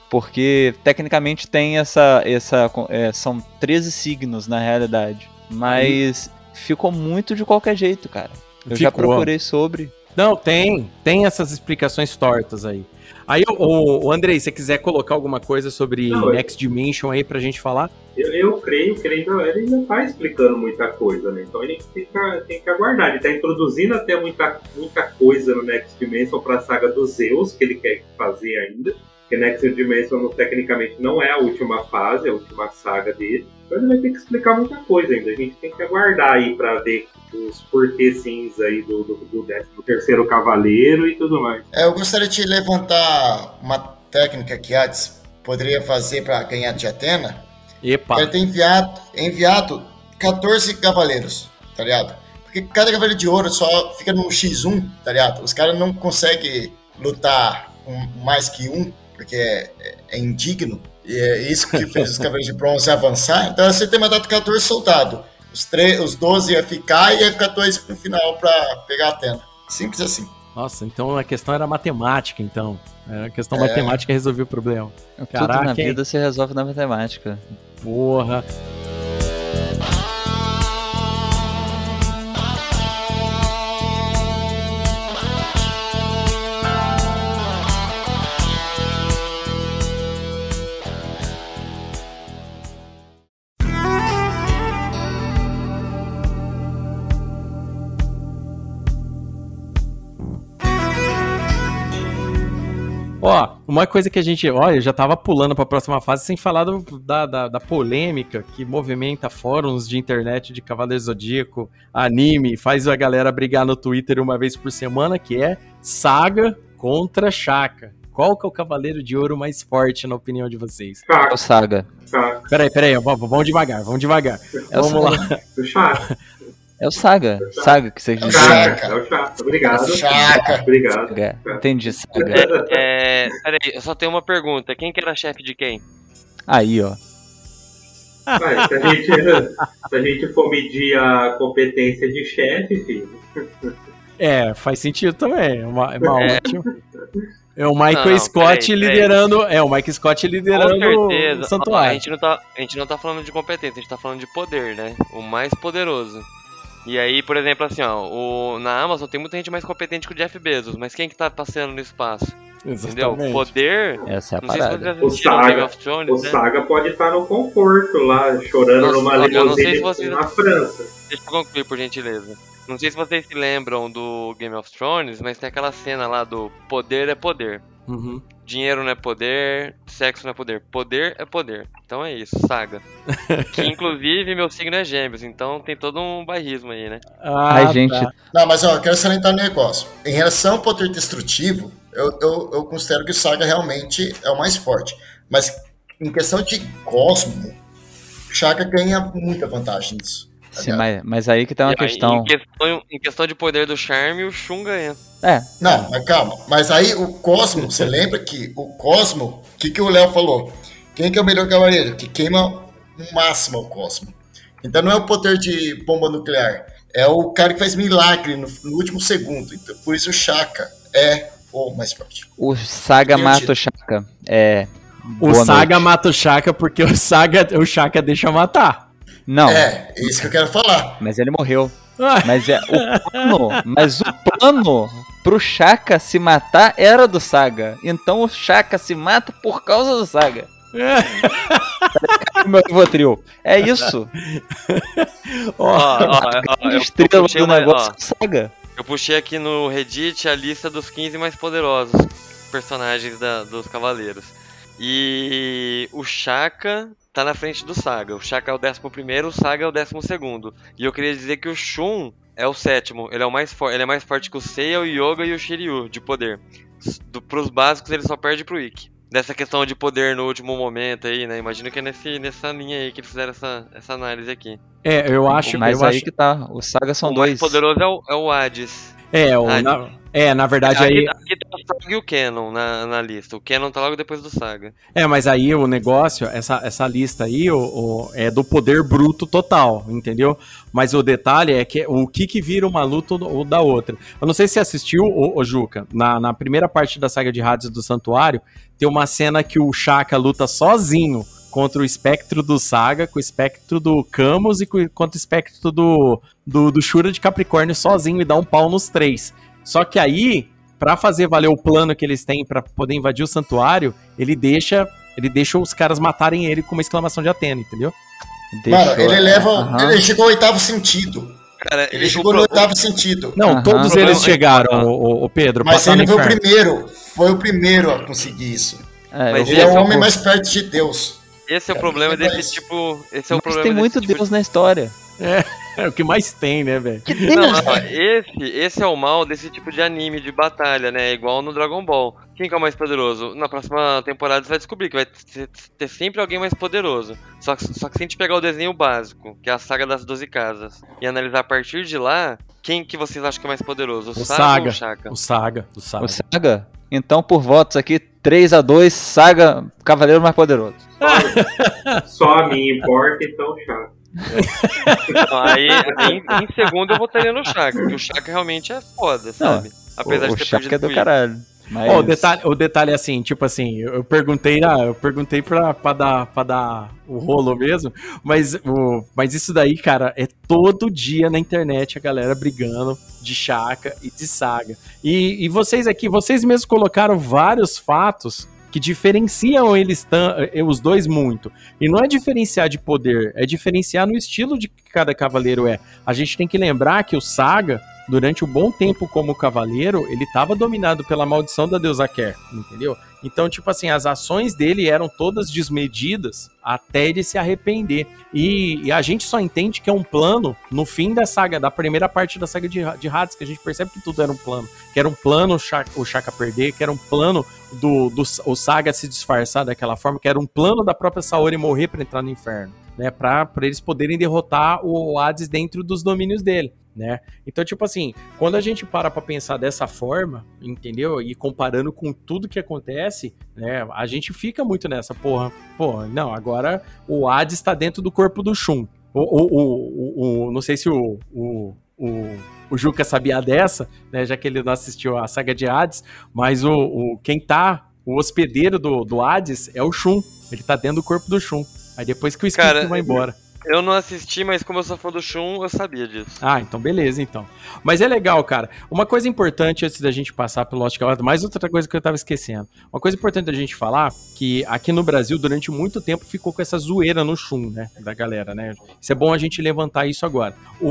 Porque tecnicamente tem essa. essa é, são 13 signos na realidade. Mas ficou muito de qualquer jeito, cara. Eu já Ficou. procurei sobre. Não, tem. Tem essas explicações tortas aí. Aí, o, o Andrei, se você quiser colocar alguma coisa sobre Não, eu- Next Dimension aí pra gente falar. Eu, eu creio que ele ainda, ele ainda tá explicando muita coisa, né? Então ele tem que, tem que aguardar. Ele tá introduzindo até muita, muita coisa no Next Dimension pra saga dos Zeus, que ele quer fazer ainda. Porque Next Dimension tecnicamente não é a última fase, é a última saga dele. Então ele vai ter que explicar muita coisa ainda. A gente tem que aguardar aí pra ver os porquês aí do, do, do, décimo terceiro cavaleiro e tudo mais. É, eu gostaria de levantar uma técnica que Hades poderia fazer para ganhar de Atena. Epa. Ele tem enviado, enviado 14 cavaleiros, tá ligado? Porque cada cavaleiro de ouro só fica no X1, tá ligado? Os caras não conseguem lutar com mais que um, porque é, é- é indigno. E é isso que fez os cavaleiros de bronze avançar. Então você tem mandado 14 soldados. Os, os 12 ia ficar e ia ficar dois no final pra pegar a Atena. Simples assim. Nossa, então a questão era matemática, então. Era a questão É. matemática que resolveu o problema. Tudo na hein? vida se resolve na matemática. Porra. Ó, uma coisa que a gente. Olha, eu já tava pulando pra próxima fase sem falar do- da, da, da polêmica que movimenta fóruns de internet de Cavaleiro Zodíaco, anime, faz a galera brigar no Twitter uma vez por semana, que é Saga contra Shaka. Qual que é o Cavaleiro de Ouro mais forte, na opinião de vocês? É o Saga. Peraí, peraí, vamos, vamos devagar, vamos devagar. É vamos Saga. lá. É o Saga. Saga que vocês dizem. Chaca, é o Chaca. Obrigado. Chaca. Obrigado. Saga. Entendi, Saga. É, peraí, eu só tenho uma pergunta. Quem que era chefe de quem? Aí, ó. Vai, se, a gente, se a gente for medir a competência de chefe, filho. É, faz sentido também. É uma, é uma É. ótima. É o Michael Não, não, Scott peraí, peraí. liderando. É, o Mike Scott liderando Com o certeza. Ó, a, Santuário. gente não tá, a gente não tá falando de competência, a gente tá falando de poder, né? O mais poderoso. E aí, por exemplo, assim, ó, o, na Amazon tem muita gente mais competente que o Jeff Bezos, mas quem que tá passeando no espaço? Entendeu? Exatamente. Poder. Essa é a se parada. vocês O Saga, of Thrones, o né? Saga pode estar no conforto lá, chorando Nossa, numa limusine se vocês- na França. Deixa eu concluir, por gentileza. Não sei se vocês se lembram do Game of Thrones, mas tem aquela cena lá do poder é poder. Uhum. Dinheiro não é poder, sexo não é poder. Poder é poder. Então é isso, saga. que inclusive meu signo é gêmeos, então tem todo um bairrismo aí, né? Ah, Ai, gente. tá. Não, mas ó, eu quero salientar um negócio. Em relação ao poder destrutivo, eu, eu, eu considero que o Saga realmente é o mais forte. Mas em questão de cosmo, o Shaka ganha muita vantagem nisso. Sim, mas, mas aí que tá uma E aí, questão. Em questão, em questão de poder do charme, o Shun ganha. É, Não, mas calma. Mas aí o Cosmo, você lembra que o Cosmo, o que, que o Léo falou? Quem que é o melhor cavaleiro? Que queima no máximo o Cosmo. Então não é o poder de bomba nuclear. É o cara que faz milagre no, no último segundo. Então, por isso o Shaka é o mais forte. o Saga mata o Shaka. É. O boa Saga noite. mata o Shaka porque o Saga, o Shaka deixa matar. Não, É, é isso que eu quero falar. mas ele morreu. Ah, Mas é o plano, mas o plano pro Shaka se matar era do Saga. Então o Shaka se mata por causa do Saga. o meu Rivotril. É isso. Ó, ó, ó, Estrela puxei do negócio, ó, saga. Eu puxei aqui no Reddit a lista dos 15 mais poderosos personagens da- dos Cavaleiros. E o Shaka tá na frente do Saga. O Shaka é o 11, o Saga é o 12. E eu queria dizer que o Shun é o sétimo. Ele é o mais forte. Ele é mais forte que o Seiya, o Yoga e o Shiryu de poder. Do, pros básicos ele só perde pro Ikki. Dessa questão de poder no último momento aí, né? Imagino que é nesse, nessa linha aí que eles fizeram essa, essa análise aqui. É, eu acho Mas eu aí acho, que tá. Os sagas são o mais dois. poderoso é o, é o Hades. É, o, Hades. na, é, na verdade aqui, aí. aqui tá o Saga e o Canon na, na lista. O Canon tá logo depois do Saga. É, mas aí o negócio, essa, essa lista aí, o, o- é do poder bruto total, entendeu? Mas o detalhe é que o que que vira uma luta ou da outra. Eu não sei se você assistiu, ô, ô, Juca, na, na primeira parte da saga de Hades do Santuário, tem uma cena que o Shaka luta sozinho contra o espectro do Saga, com o espectro do Camus e com, contra o espectro do, do, do Shura de Capricórnio sozinho e dá um pau nos três. Só que aí, pra fazer valer o plano que eles têm pra poder invadir o santuário, ele deixa, ele deixa os caras matarem ele com uma exclamação de Atena, entendeu? Mano, ele leva. Aham. Ele chegou ao oitavo sentido. Cara, Ele e- chegou o no oitavo sentido. Não, Aham. todos Problema- eles chegaram, o, Pedro. Mas ele foi o primeiro. Foi o primeiro a conseguir isso. É, Mas eu Ele é o homem mais perto de Deus. Esse é o Cara, problema lembra desse isso. tipo. Esse é o Mas problema tem muito tipo Deus na história. É o que mais tem, né, velho? Que Não, não, esse, esse é o mal desse tipo de anime de batalha, né? Igual no Dragon Ball. Quem que é o mais poderoso? Na próxima temporada você vai descobrir que vai ter, sempre alguém mais poderoso. Só que, só que se a gente pegar o desenho básico, que é a saga das 12 casas, e analisar a partir de lá, quem que vocês acham que é mais poderoso? O, O Saga, Saga. ou o Shaka? O Saga, o Saga. O Saga? Então, por votos aqui, 3 a 2 Saga, Cavaleiro mais poderoso. Só a mim importa, então chato. Então, aí, aí, em, em segundo eu votaria no Shaka, porque o Shaka realmente é foda, sabe? Apesar o de ter perdido é do caralho. Mas... Ó, o, detalhe, o detalhe é assim, tipo assim, eu perguntei, ah, eu perguntei pra, pra, dar, pra dar o rolo mesmo, mas, o, mas isso daí, cara, é todo dia na internet a galera brigando de Chaka e de Saga. E, e vocês aqui, vocês mesmos colocaram vários fatos que diferenciam eles eh, os dois muito. E não é diferenciar de poder, é diferenciar no estilo de que cada cavaleiro é. A gente tem que lembrar que o Saga, durante um bom tempo como cavaleiro, ele estava dominado pela maldição da deusa Ker, entendeu? Então, tipo assim, as ações dele eram todas desmedidas até ele se arrepender. E, e a gente só entende que é um plano no fim da saga, da primeira parte da saga de, de Hades, que a gente percebe que tudo era um plano. Que era um plano o Shaka perder, que era um plano do, do o Saga se disfarçar daquela forma, que era um plano da própria Saori morrer para entrar no inferno, né? Pra eles poderem derrotar o Hades dentro dos domínios dele. Né? Então, tipo assim, quando a gente para pra pensar dessa forma, entendeu? E comparando com tudo que acontece, né? A gente fica muito nessa, porra, porra, não, agora o Hades tá dentro do corpo do Shun. O, o, o, o- o- não sei se o, o, o, o Juca sabia dessa, né? Já que ele não assistiu a saga de Hades, mas o, o quem tá, o hospedeiro do, do Hades é o Shun. Ele tá dentro do corpo do Shun. Aí depois que o espírito Cara, vai embora. Eu não assisti, mas como eu sou fã do Shun, eu sabia disso. Ah, então beleza, então. Mas é legal, cara. Uma coisa importante antes da gente passar pelo Lost mais outra coisa que eu tava esquecendo. Uma coisa importante da gente falar, que aqui no Brasil, durante muito tempo, ficou com essa zoeira no Shun, né? Da galera, né? Isso é bom a gente levantar isso agora. O,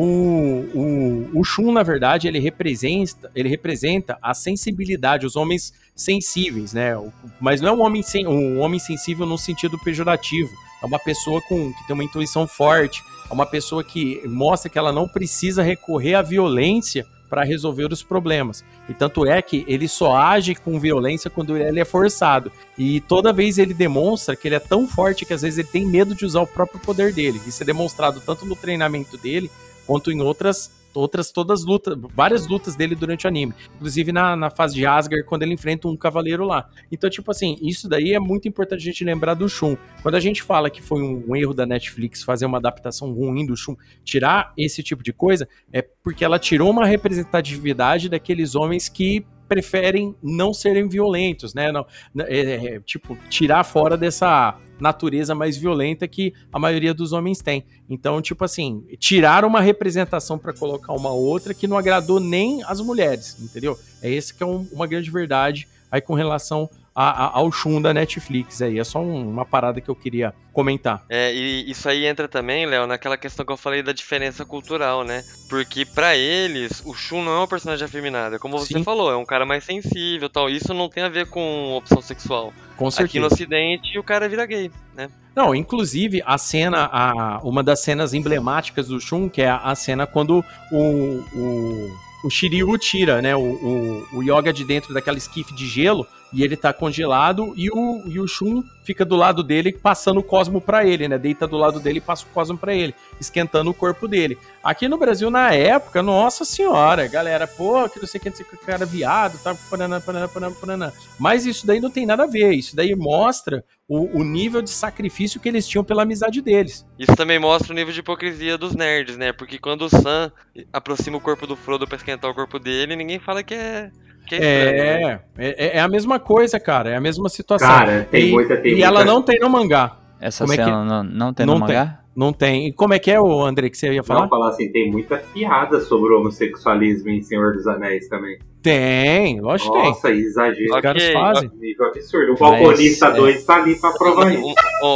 o, o Shun, na verdade, ele representa, ele representa a sensibilidade, os homens sensíveis, né? Mas não é um homem, sen, um homem sensível no sentido pejorativo. É uma pessoa com, que tem uma intuição forte, é uma pessoa que mostra que ela não precisa recorrer à violência para resolver os problemas. E tanto é que ele só age com violência quando ele é forçado. E toda vez ele demonstra que ele é tão forte que às vezes ele tem medo de usar o próprio poder dele. Isso é demonstrado tanto no treinamento dele quanto em outras outras todas lutas, várias lutas dele durante o anime, inclusive na, na fase de Asgard quando ele enfrenta um cavaleiro lá. Então, tipo assim, isso daí é muito importante a gente lembrar do Shun. Quando a gente fala que foi um, erro da Netflix fazer uma adaptação ruim do Shun, tirar esse tipo de coisa, é porque ela tirou uma representatividade daqueles homens que preferem não serem violentos, né? Não, é, é, tipo, tirar fora dessa natureza mais violenta que a maioria dos homens tem. Então, tipo assim, tirar uma representação para colocar uma outra que não agradou nem as mulheres, entendeu? É esse que é um- uma grande verdade aí com relação a, a, ao Shun da Netflix aí. É só um, uma parada que eu queria comentar. É, e isso aí entra também, Léo, naquela questão que eu falei da diferença cultural, né? Porque para eles, o Shun não é um personagem afeminado. É como você Sim. falou, é um cara mais sensível tal. Isso não tem a ver com opção sexual. Com Aqui certeza. no ocidente, o cara vira gay, né? Não, inclusive a cena, a, uma das cenas emblemáticas do Shun, que é a, a cena quando o, o, o Shiryu tira, né, o, o, o Yoga de dentro daquela esquife de gelo e ele tá congelado e o, e o Shun fica do lado dele passando o cosmo pra ele, né, deita do lado dele e passa o cosmo pra ele, esquentando o corpo dele. Aqui no Brasil, na época, nossa senhora, galera, pô, que não sei o que, não sei o que, cara viado, tá, paraná, paraná, paraná, paraná. Mas isso daí não tem nada a ver, isso daí mostra o, o nível de sacrifício que eles tinham pela amizade deles. Isso também mostra o nível de hipocrisia dos nerds, né? Porque quando o Sam aproxima o corpo do Frodo pra esquentar o corpo dele, ninguém fala que é. Que é, estranho, né? É, é, é a mesma coisa, cara, é a mesma situação. Cara, tem e, muita- tem E ela muita- não tem no mangá. Essa Como é que- cena não, não tem no mangá? Não tem. E como é que é, o André, que você ia falar? Não, falar assim, tem muita piada sobre o homossexualismo em Senhor dos Anéis também. Tem, lógico que tem. Nossa, exagero. Os caras fazem. Nível absurdo. O Balconista Mas, é. 2 tá ali pra provar isso. Ô,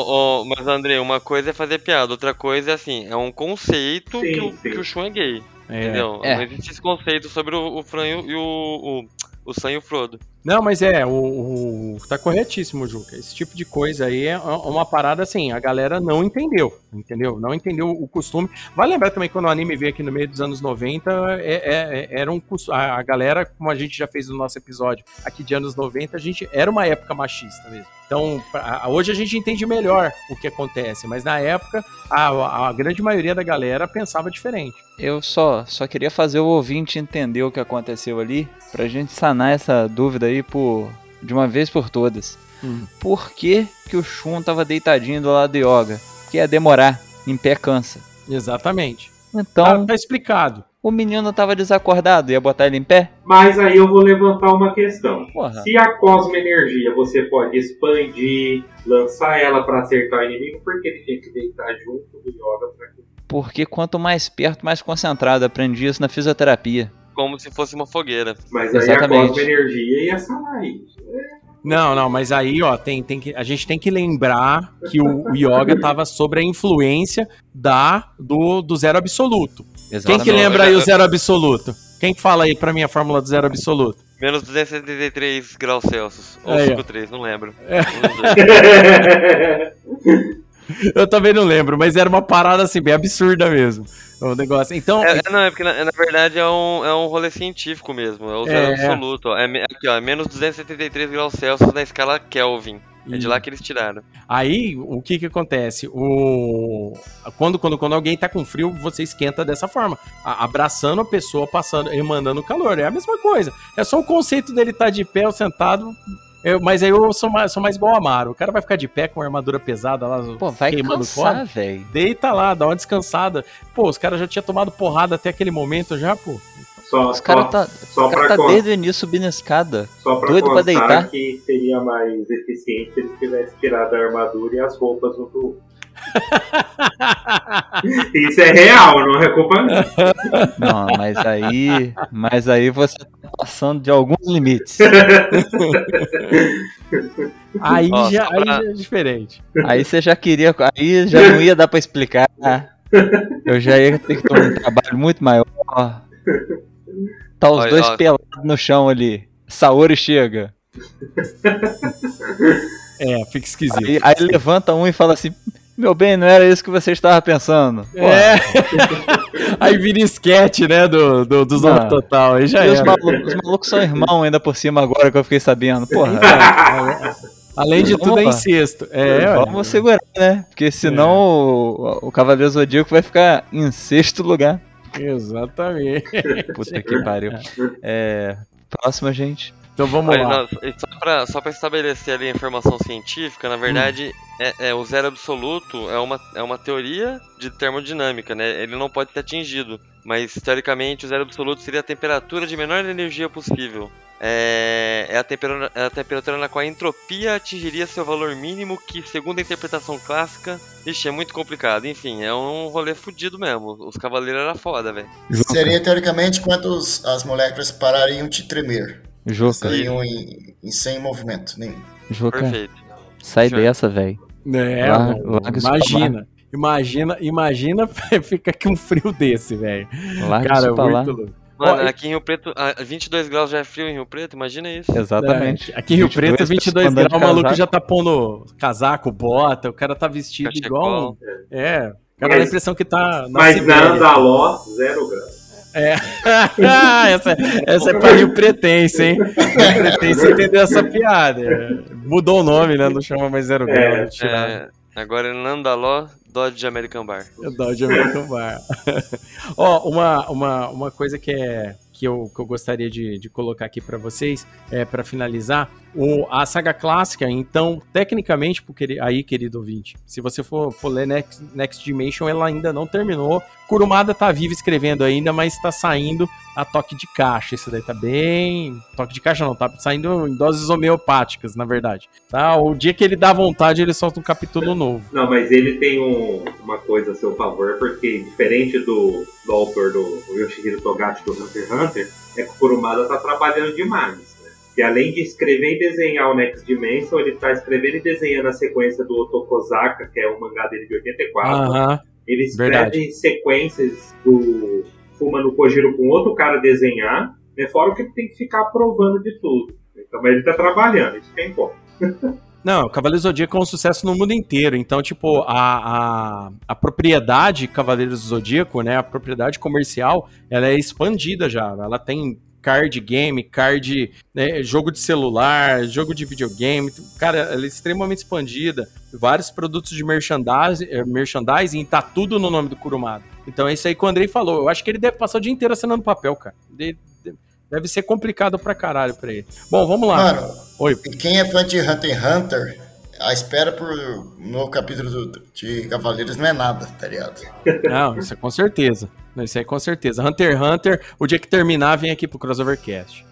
ô, mas André, uma coisa é fazer piada, outra coisa é assim, é um conceito Sim, que, o, sim. que o Shun é gay. É. Entendeu? É. Não existe esse conceito sobre o, o Fran e o, o, o, o Sam e o Frodo. Não, mas é, o, o- tá corretíssimo, Juca. Esse tipo de coisa aí é uma parada assim, a galera não entendeu, entendeu? Não entendeu o costume. Vai lembrar também quando o anime veio aqui no meio dos anos 90, é, é- é- era um a, a galera, como a gente já fez no nosso episódio aqui de anos 90, a gente era uma época machista mesmo. Então, pra- hoje a gente entende melhor o que acontece, mas na época a, a grande maioria da galera pensava diferente. Eu só, só queria fazer o ouvinte entender o que aconteceu ali, pra gente sanar essa dúvida aí por, de uma vez por todas. Hum. Por que, que o Shun tava deitadinho do lado do Yoga? Porque ia demorar, em pé cansa. Exatamente. Então, Tá, tá explicado. o menino tava desacordado, ia botar ele em pé? Mas aí eu vou levantar uma questão. Porra. Se a cosmoenergia você pode expandir, lançar ela pra acertar o inimigo, por que ele tem que deitar junto do Yoga pra que Porque quanto mais perto, mais concentrado. Aprendi isso na fisioterapia. Como se fosse uma fogueira. Mas aí Exatamente. a cosmoenergia ia isso. Não, não, mas aí, ó, tem, tem que, a gente tem que lembrar que o, o Yoga tava sob a influência da do, do zero absoluto. Quem que lembra aí o zero absoluto? Quem que fala aí pra mim a fórmula do zero absoluto? Menos 273 graus Celsius. Ou Aí, ó. 53, não lembro. É. Eu também não lembro, mas era uma parada assim, bem absurda mesmo. O negócio. Então, É, é, não, é porque na, na verdade é um, é um rolê científico mesmo. É o zero É. absoluto. Ó. É, aqui, ó, é menos 273 graus Celsius na escala Kelvin. É de lá que eles tiraram. Aí, o que que acontece? O... Quando, quando, quando alguém tá com frio, você esquenta dessa forma. Abraçando a pessoa, passando, emanando calor. É a mesma coisa. É só o conceito dele estar de pé ou sentado. Eu- mas aí eu sou mais, sou mais igual a Amaro. O cara vai ficar de pé com uma armadura pesada lá, Pô, vai queimando cansar, velho. Deita lá, dá uma descansada. Pô, os caras já tinham tomado porrada até aquele momento já, pô. Só, Os caras tá, só cara tá desde o início subindo a escada. Só pra doido pra deitar. que seria mais eficiente se ele tivesse tirado a armadura e as roupas do. Isso é real, não é culpa minha. Não, mas aí. Mas aí você tá passando de alguns limites. Aí, Ó, já, só aí pra- já é diferente. Aí você já queria. Aí já não ia dar pra explicar. Eu já ia ter que ter um trabalho muito maior. Tá os Olha, dois ó. pelados no chão ali. Saori chega. É, fica esquisito. Aí, aí levanta um e fala assim: Meu bem, não era isso que você estava pensando. Pô, É. aí vira esquete, né, do, do, do Zorro. Total. Aí já e os era. malucos, os malucos são irmãos ainda por cima agora que eu fiquei sabendo. Porra, Além de tudo, é incesto. É, olha. vamos segurar, né? Porque senão o, o Cavaleiro Zodíaco vai ficar em sexto lugar. Exatamente. Puta que pariu. É, próxima, gente. Então vamos Olha, lá. não, só, pra, só pra estabelecer ali a informação científica, na verdade, é, é, o zero absoluto é uma, é uma teoria de termodinâmica, né? Ele não pode ser atingido. Mas, teoricamente, o zero absoluto seria a temperatura de menor energia possível. É, é, a temperatura, é a temperatura na qual a entropia atingiria seu valor mínimo, que, segundo a interpretação clássica, ixi, é muito complicado. Enfim, é um rolê fudido mesmo. Os cavaleiros eram foda, velho. Seria teoricamente quando as moléculas parariam de tremer. Juca. Saíam em, em sem movimento nenhum. Juca, Perfeito. sai Juca. dessa, velho. É, Lá- mano, pra imagina. Imagina, imagina fica aqui um frio desse, velho. Larga Cara, lá. muito louco. Mano, Ó, aqui em Rio Preto, ah, 22 graus já é frio em Rio Preto, imagina isso. Exatamente. É, aqui em Rio Preto, 22 andando de graus, o maluco casaco. já tá pondo casaco, bota, o cara tá vestido Cachecol. igual. É, o cara dá a impressão que tá na Mas na. Andaló, zero grau. É. essa, essa é pra Rio Pretense, hein? Rio Pretense entendeu essa piada. É, Mudou o nome, né? Não chama mais Zero Grau. É, né? Tiraram. É, agora em Nandaló, Dodge American Bar. Dodge American Bar. Ó, uma, uma, uma coisa que é que eu, que eu gostaria de, de colocar aqui pra vocês, é para finalizar, o, a saga clássica, então, tecnicamente, pro queri- aí, querido ouvinte, se você for, for ler Next, Next Dimension, ela ainda não terminou. Kurumada tá vivo escrevendo ainda, mas tá saindo a toque de caixa. Isso daí tá bem. Toque de caixa não, tá saindo em doses homeopáticas, na verdade. Tá? O dia que ele dá vontade, ele solta um capítulo novo. Não, mas ele tem um- uma coisa a seu favor, porque diferente do, do autor do, do Yoshihiro Togashi do Hunter x Hunter, é que o Kurumada tá trabalhando demais. Né? E além de escrever e desenhar o Next Dimension, ele tá escrevendo e desenhando a sequência do Otokozaka, que é o mangá dele de 84. Aham. Ele escreve Verdade. sequências do Fuma no Kojiro com outro cara desenhar, né? fora o que ele tem que ficar aprovando de tudo. Então, mas ele tá trabalhando, isso tem como. Não, Cavaleiro Zodíaco é um sucesso no mundo inteiro. Então, tipo, a, a, a propriedade Cavaleiros do Zodíaco, né? A propriedade comercial, ela é expandida já. Ela tem card game, card, né, jogo de celular, jogo de videogame. Cara, ela é extremamente expandida. Vários produtos de merchandising, eh, merchandising e tá tudo no nome do Kurumada. Então é isso aí que o Andrei falou. Eu acho que ele deve passar o dia inteiro assinando papel, cara. De- de- Deve ser complicado pra caralho pra ele. Bom, vamos lá. Mano, Oi. quem é fã de Hunter x Hunter, a espera por no capítulo do- de Cavaleiros não é nada, tá ligado? Não, isso é com certeza. Isso é com certeza. Hunter x Hunter, o dia que terminar, vem aqui pro Crossovercast.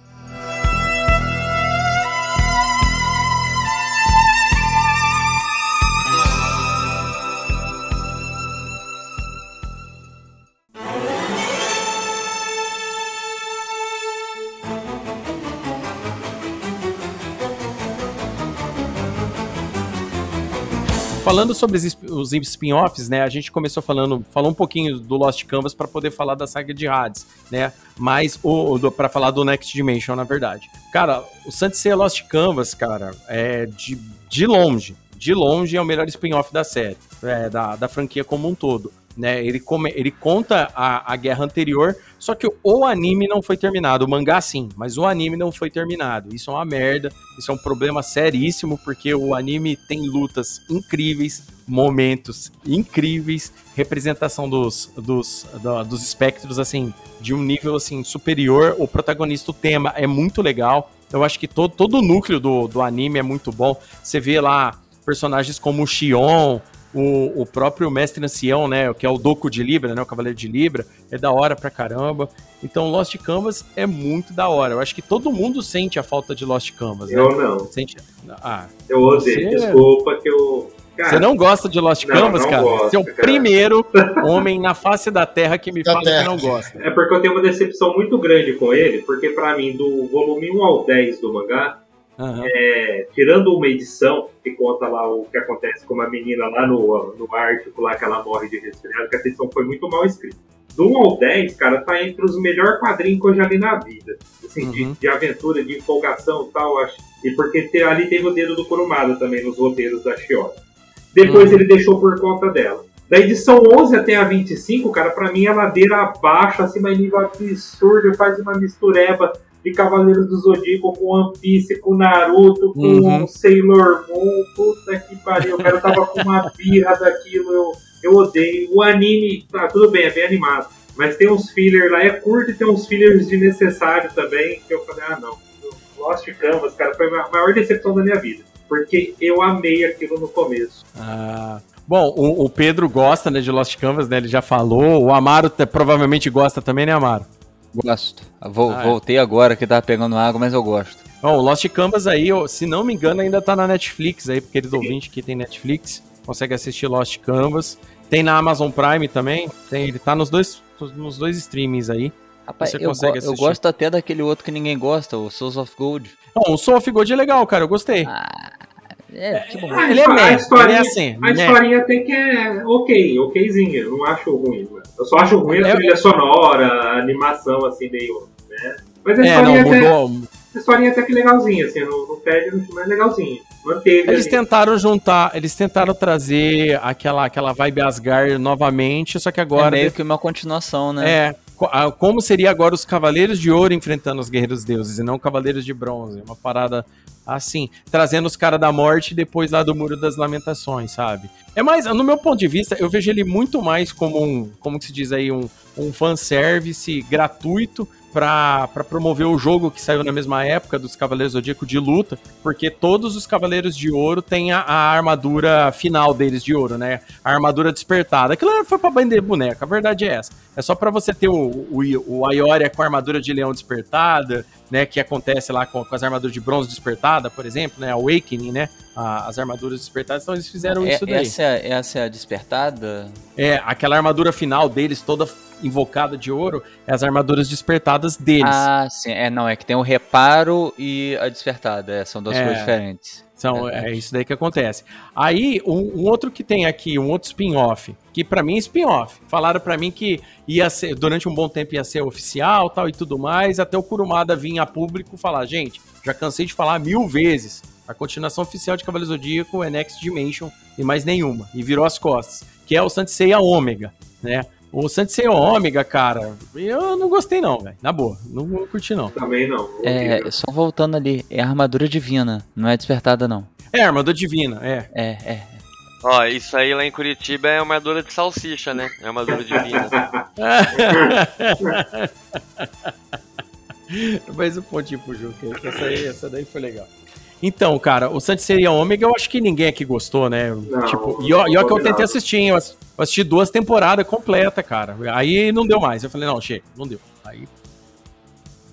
Falando sobre os sp- os spin-offs, né? A gente começou falando, falou um pouquinho do Lost Canvas para poder falar da saga de Hades, né? Mas o, para falar do Next Dimension, na verdade. Cara, o Sansei Lost Canvas, cara, é de, de longe, de longe é o melhor spin-off da série, é, da, da franquia como um todo. Né, ele, come, ele conta a, a guerra anterior, só que o anime não foi terminado. O mangá sim, mas o anime não foi terminado. Isso é uma merda, isso é um problema seríssimo, porque o anime tem lutas incríveis, momentos incríveis, representação dos, dos, dos espectros, assim, de um nível, assim, superior. O protagonista, o tema é muito legal. Eu acho que todo, todo o núcleo do, do anime é muito bom. Você vê lá personagens como o Xion, o, o próprio Mestre Ancião, né, que é o Doku de Libra, né, o Cavaleiro de Libra, é da hora pra caramba. Então, Lost Canvas é muito da hora. Eu acho que todo mundo sente a falta de Lost Canvas, né? Eu não. Sente... Ah, Eu odeio, Você- desculpa que eu. Cara, você não gosta de Lost não, Canvas, não cara? gosto, você é o cara. primeiro homem na face da Terra que me Da fala Terra. que não gosta. É porque eu tenho uma decepção muito grande com ele, porque pra mim, do volume 1 ao 10 do mangá, Aham. é, tirando uma edição que conta lá o que acontece com uma menina lá no, no Ártico, lá que ela morre de resfriado, que a edição foi muito mal escrita. Do 1 ao 10, cara, tá entre os melhores quadrinhos que eu já li na vida. Assim, de, Uhum. de aventura, de empolgação e tal, acho. E porque ali teve o dedo do Kurumada também nos roteiros da Shiora. Depois Uhum. ele deixou por conta dela. Da edição 11 até a 25, cara, pra mim é ladeira abaixo, assim, mas nível absurdo, faz uma mistureba de Cavaleiros do Zodíaco com One Piece, com Naruto, com Uhum. Sailor Moon, puta que pariu, o cara tava com uma birra daquilo, eu, eu odeio. O anime, tá, tudo bem, é bem animado, mas tem uns fillers lá, é curto e tem uns fillers desnecessários também, que eu falei, ah não, Lost Canvas, cara, foi a ma- maior decepção da minha vida, porque eu amei aquilo no começo. Ah, bom, o, o Pedro gosta né, de Lost Canvas, né? Ele já falou. O Amaro te- provavelmente gosta também, né, Amaro? Gosto. Vol- Ah, é. Voltei agora que tava pegando água, mas eu gosto. Bom, o Lost Canvas aí, ó, se não me engano, ainda tá na Netflix aí, porque eles ouvinte que tem Netflix, consegue assistir Lost Canvas. Tem na Amazon Prime também, tem, ele tá nos dois, nos dois streamings aí. Rapaz, você eu, consegue go- eu assistir. gosto até daquele outro que ninguém gosta, o Souls of Gold. Não, o Soul of God é legal, cara, eu gostei. É, que bom. A Ele é historinha, ele é assim, a meh. historinha até que é ok, okzinha, eu não acho ruim. né? Eu só acho ruim a É- trilha sonora, a animação, assim, meio. Né? Mas a É, não, historinha, até, mudou. a historinha até que legalzinha, assim, não, não perde no filme, é legalzinha. Manteve. Eles ali. tentaram juntar, eles tentaram trazer aquela, aquela vibe Asgard novamente, só que agora é meio que uma continuação, né? É, como seria agora os Cavaleiros de Ouro enfrentando os Guerreiros Deuses e não Cavaleiros de Bronze. Uma parada assim, trazendo os caras da morte depois lá do Muro das Lamentações, sabe? É mais, no meu ponto de vista, eu vejo ele muito mais como um, como se diz aí, um, um fanservice gratuito pra pra promover o jogo que saiu na mesma época dos Cavaleiros Zodíaco de luta, porque todos os Cavaleiros de Ouro têm a, a armadura final deles de ouro, né? A armadura despertada. Aquilo foi pra vender boneca, a verdade é essa. É só pra você ter o, o, o Aioria com a armadura de leão despertada, né? Que acontece lá com, com as armaduras de bronze despertada, por exemplo, né? Awakening, né? a- as armaduras despertadas, então eles fizeram É- isso daí. essa, é, essa é a despertada? É, aquela armadura final deles, toda invocada de ouro, é as armaduras despertadas deles. Ah, sim. É, não, é que tem o reparo e a despertada. é, são duas É. coisas diferentes. Então, é isso daí que acontece. Aí, um, um outro que tem aqui, um outro spin-off, que pra mim é spin-off. Falaram pra mim que ia ser, durante um bom tempo ia ser oficial tal e tudo mais, até o Kurumada vir a público falar, gente, já cansei de falar mil vezes, a continuação oficial de Cavaleiro Zodíaco é Next Dimension e mais nenhuma, e virou as costas, que é o Sanseiya Ômega, né? O Sanseiya Ômega, cara, eu não gostei não, velho, na boa, não, não curti não. Também não. É, só voltando ali, é armadura divina, não é despertada, não. É, armadura divina, é. É, é. Ó, isso aí lá em Curitiba é armadura de salsicha, né? É armadura divina. Mais um pontinho pro jogo, que essa, aí, essa daí foi legal. Então, cara, o Santisseria Ômega eu acho que ninguém aqui gostou, né? Não, tipo, e ó, e ó que eu tentei assistir, hein? Eu ass- eu assisti duas temporadas completas, cara. Aí não deu mais. Eu falei, não, chega, não deu. Aí.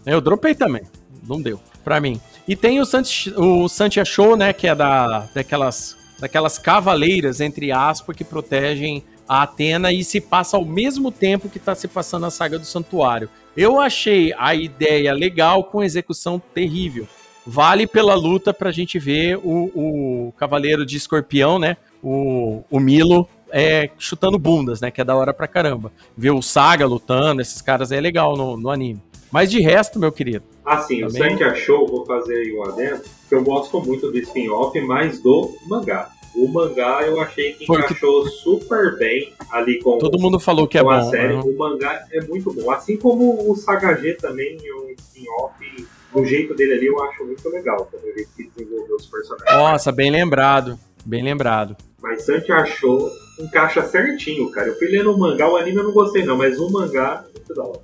Eu dropei também. Não deu, pra mim. E tem o, Santi, o Santia Show, né? Que é da, daquelas, daquelas cavaleiras, entre aspas, que protegem a Atena e se passa ao mesmo tempo que tá se passando a saga do Santuário. Eu achei a ideia legal com execução terrível. Vale pela luta pra gente ver o, o Cavaleiro de Escorpião, né? O, o Milo é, chutando bundas, né? Que é da hora pra caramba. Ver o Saga lutando, esses caras é legal no, no anime. Mas de resto, meu querido. Assim, o. Santi achou, vou fazer aí um adendo, que eu gosto muito do spin-off, mas do mangá. O mangá eu achei que Foi o que- encaixou super bem ali com, Todo mundo falou que é bom. série. O mangá é muito bom. Assim como o Saga G também é um spin-off, do jeito dele ali eu acho muito legal. Também o jeito que desenvolveu os personagens. Nossa, bem lembrado. Bem lembrado. Mas Santi achou, encaixa certinho, cara. Eu fui lendo o mangá, o anime eu não gostei não, mas o mangá, muito da hora.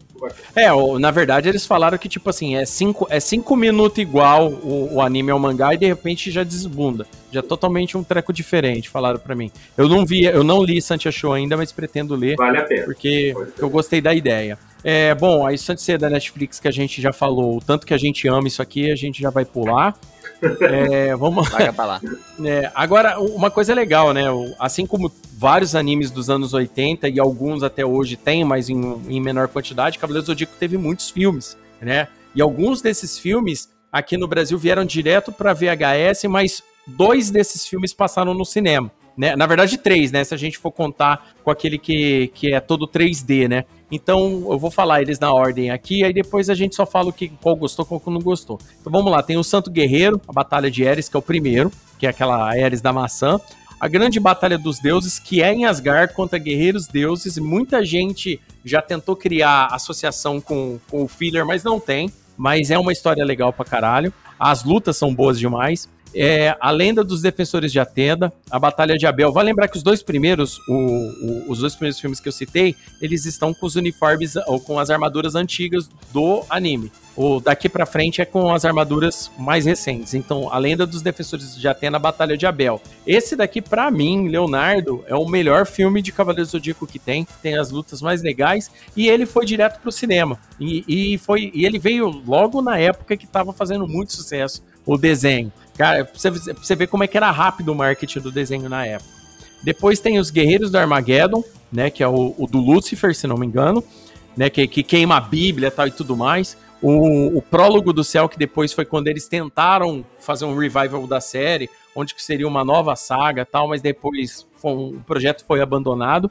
É, o- na verdade eles falaram que, tipo assim, é cinco, é cinco minutos igual o, o anime ao mangá e de repente já desbunda. Já é totalmente um treco diferente, falaram pra mim. Eu não vi, eu não li Santia Show ainda, mas pretendo ler. Vale a pena. Porque eu gostei da ideia. É, bom, aí Santia da Netflix que a gente já falou, o tanto que a gente ama isso aqui, a gente já vai pular. É, vamos pra lá. é, agora, uma coisa legal, né? Assim como vários animes dos anos 80 e alguns até hoje têm, mas em, em menor quantidade, Cavaleiros do Zodíaco teve muitos filmes, né? E alguns desses filmes aqui no Brasil vieram direto para VHS, mas dois desses filmes passaram no cinema. Né? Na verdade, três, né? Se a gente for contar com aquele que, que é todo 3D, né? Então, eu vou falar eles na ordem aqui, aí depois a gente só fala o que, qual gostou, qual não gostou. Então vamos lá, tem o Santo Guerreiro, a Batalha de Eris, que é o primeiro, que é aquela Eris da maçã. A Grande Batalha dos Deuses, que é em Asgard contra Guerreiros Deuses. Muita gente já tentou criar associação com, com o filler, mas não tem. Mas é uma história legal pra caralho. As lutas são boas demais. É, a Lenda dos Defensores de Atena, a Batalha de Abel. Vale lembrar que os dois primeiros, o- o- os dois primeiros filmes que eu citei, eles estão com os uniformes ou com as armaduras antigas do anime. O daqui pra frente é com as armaduras mais recentes. Então, a Lenda dos Defensores de Atena, a Batalha de Abel. Esse daqui, pra mim, Leonardo, é o melhor filme de Cavaleiro Zodíaco que tem. Tem as lutas mais legais. E ele foi direto pro cinema. E, e foi, e ele veio logo na época que tava fazendo muito sucesso o desenho. Cara, você, ver como é que era rápido o marketing do desenho na época. Depois tem os Guerreiros do Armageddon, né? Que é o, o do Lucifer, se não me engano. né, que, que queima a Bíblia tal, e tudo mais. O, o prólogo do céu, que depois foi quando eles tentaram fazer um revival da série, onde que seria uma nova saga tal, mas depois foi o projeto foi abandonado.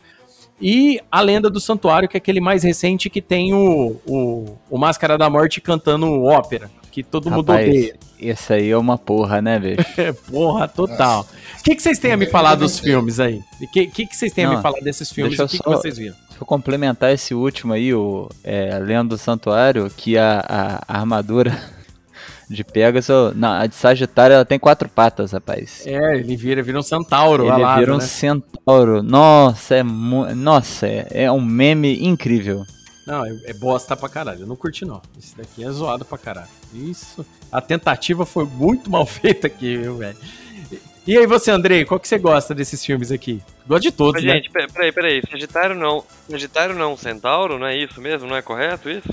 E a Lenda do Santuário, que é aquele mais recente que tem o, o, o Máscara da Morte cantando ópera, que todo mundo Rapaz, odeia. Esse aí é uma porra, né, bicho? É, porra, total. O que, que vocês têm a me falar dos filmes aí? O que, que, que vocês têm a me Não, falar desses filmes? deixa O que, que só- vocês viram? Deixa eu complementar esse último aí, o é, Lenda do Santuário, que a, a- a armadura de Pegasus, não, a de Sagitário ela tem quatro patas, rapaz. É, ele vira, vira um centauro Ele alado, vira um né? centauro. Nossa, é nossa, é, é um meme incrível. Não, é, é bosta pra caralho. Eu não curti, não. Esse daqui é zoado pra caralho. Isso. A tentativa foi muito mal feita aqui, viu, velho? E aí, você, Andrei, qual que você gosta desses filmes aqui? Gosta de todos, Mas, né? gente, pe- peraí, peraí. Sagitário não. Sagitário não, é um centauro, não é isso mesmo? Não é correto isso?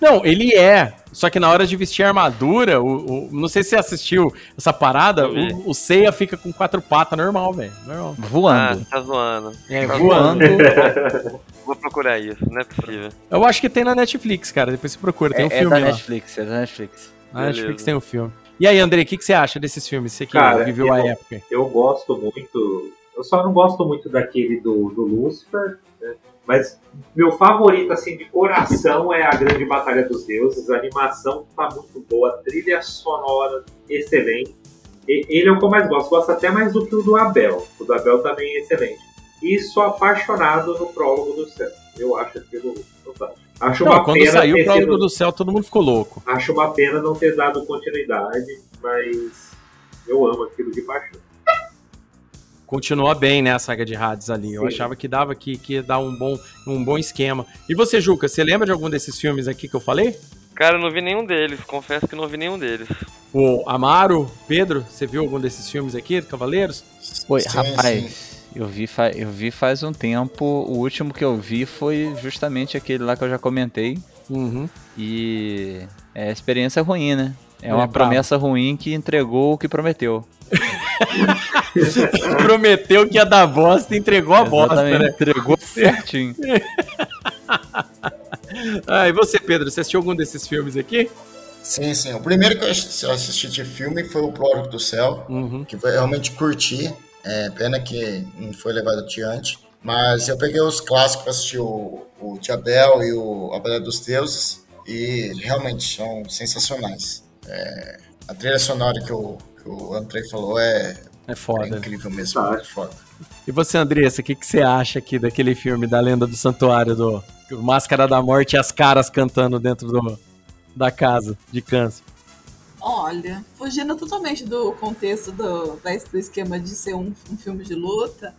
Não, ele é. Só que na hora de vestir a armadura, o, o- não sei se você assistiu essa parada, o, o Seiya fica com quatro patas normal, velho. Normal. Voando. Ah, tá zoando. É, Tá voando. zoando. Vou procurar isso, não é possível. Eu acho que tem na Netflix, cara. Depois você procura, tem É, um é filme da lá. Netflix, é da Netflix. Na Netflix Beleza. tem um filme. E aí, Andrei, o que, que você acha desses filmes? Você que Cara, viveu a eu- época. Eu gosto muito. Eu só não gosto muito daquele do, do Lucifer, né? Mas meu favorito, assim, de coração é a Grande Batalha dos Deuses. A animação tá muito boa, a trilha sonora excelente. E- ele é o que eu mais gosto. Gosto até mais do que o do Abel. O do Abel também é excelente. E sou apaixonado no prólogo do céu. Eu acho aquilo fantástico. Acho Não, uma quando pena saiu o Prólogo sido- do Céu, todo mundo ficou louco. Acho uma pena não ter dado continuidade, mas eu amo aquilo de paixão. Continua bem, né, a saga de Hades ali. Eu Sim. achava que dava que, que ia dar um bom, um bom esquema. E você, Juca, você lembra de algum desses filmes aqui que eu falei? Cara, eu não vi nenhum deles, confesso que não vi nenhum deles. O Amaro, Pedro, você viu algum desses filmes aqui, do Cavaleiros? Oi, Sim, rapaz, Eu, vi eu vi faz um tempo. O último que eu vi foi justamente aquele lá que eu já comentei. Uhum. E é experiência ruim, né? É É, uma bravo. promessa ruim que entregou o que prometeu. Prometeu que ia dar bosta e entregou a bosta, Exatamente, né? Entregou certinho. ah, e você, Pedro, você assistiu algum desses filmes aqui? Sim, sim. O primeiro que eu assisti eu assisti de filme foi o Prólogo do Céu, Uhum. que eu realmente curti. É, pena que não foi levado adiante. Mas eu peguei os clássicos para assistir o, o Diabel e o A Batalha dos Deuses e realmente são sensacionais. É, a trilha sonora que o, que o André falou é, É foda. é incrível mesmo. Tá. muito foda. E você, Andressa, o que, que você acha aqui daquele filme da Lenda do Santuário, do do Máscara da Morte e as caras cantando dentro do, da casa de câncer? Olha, fugindo totalmente do contexto do, do esquema de ser um, um filme de luta,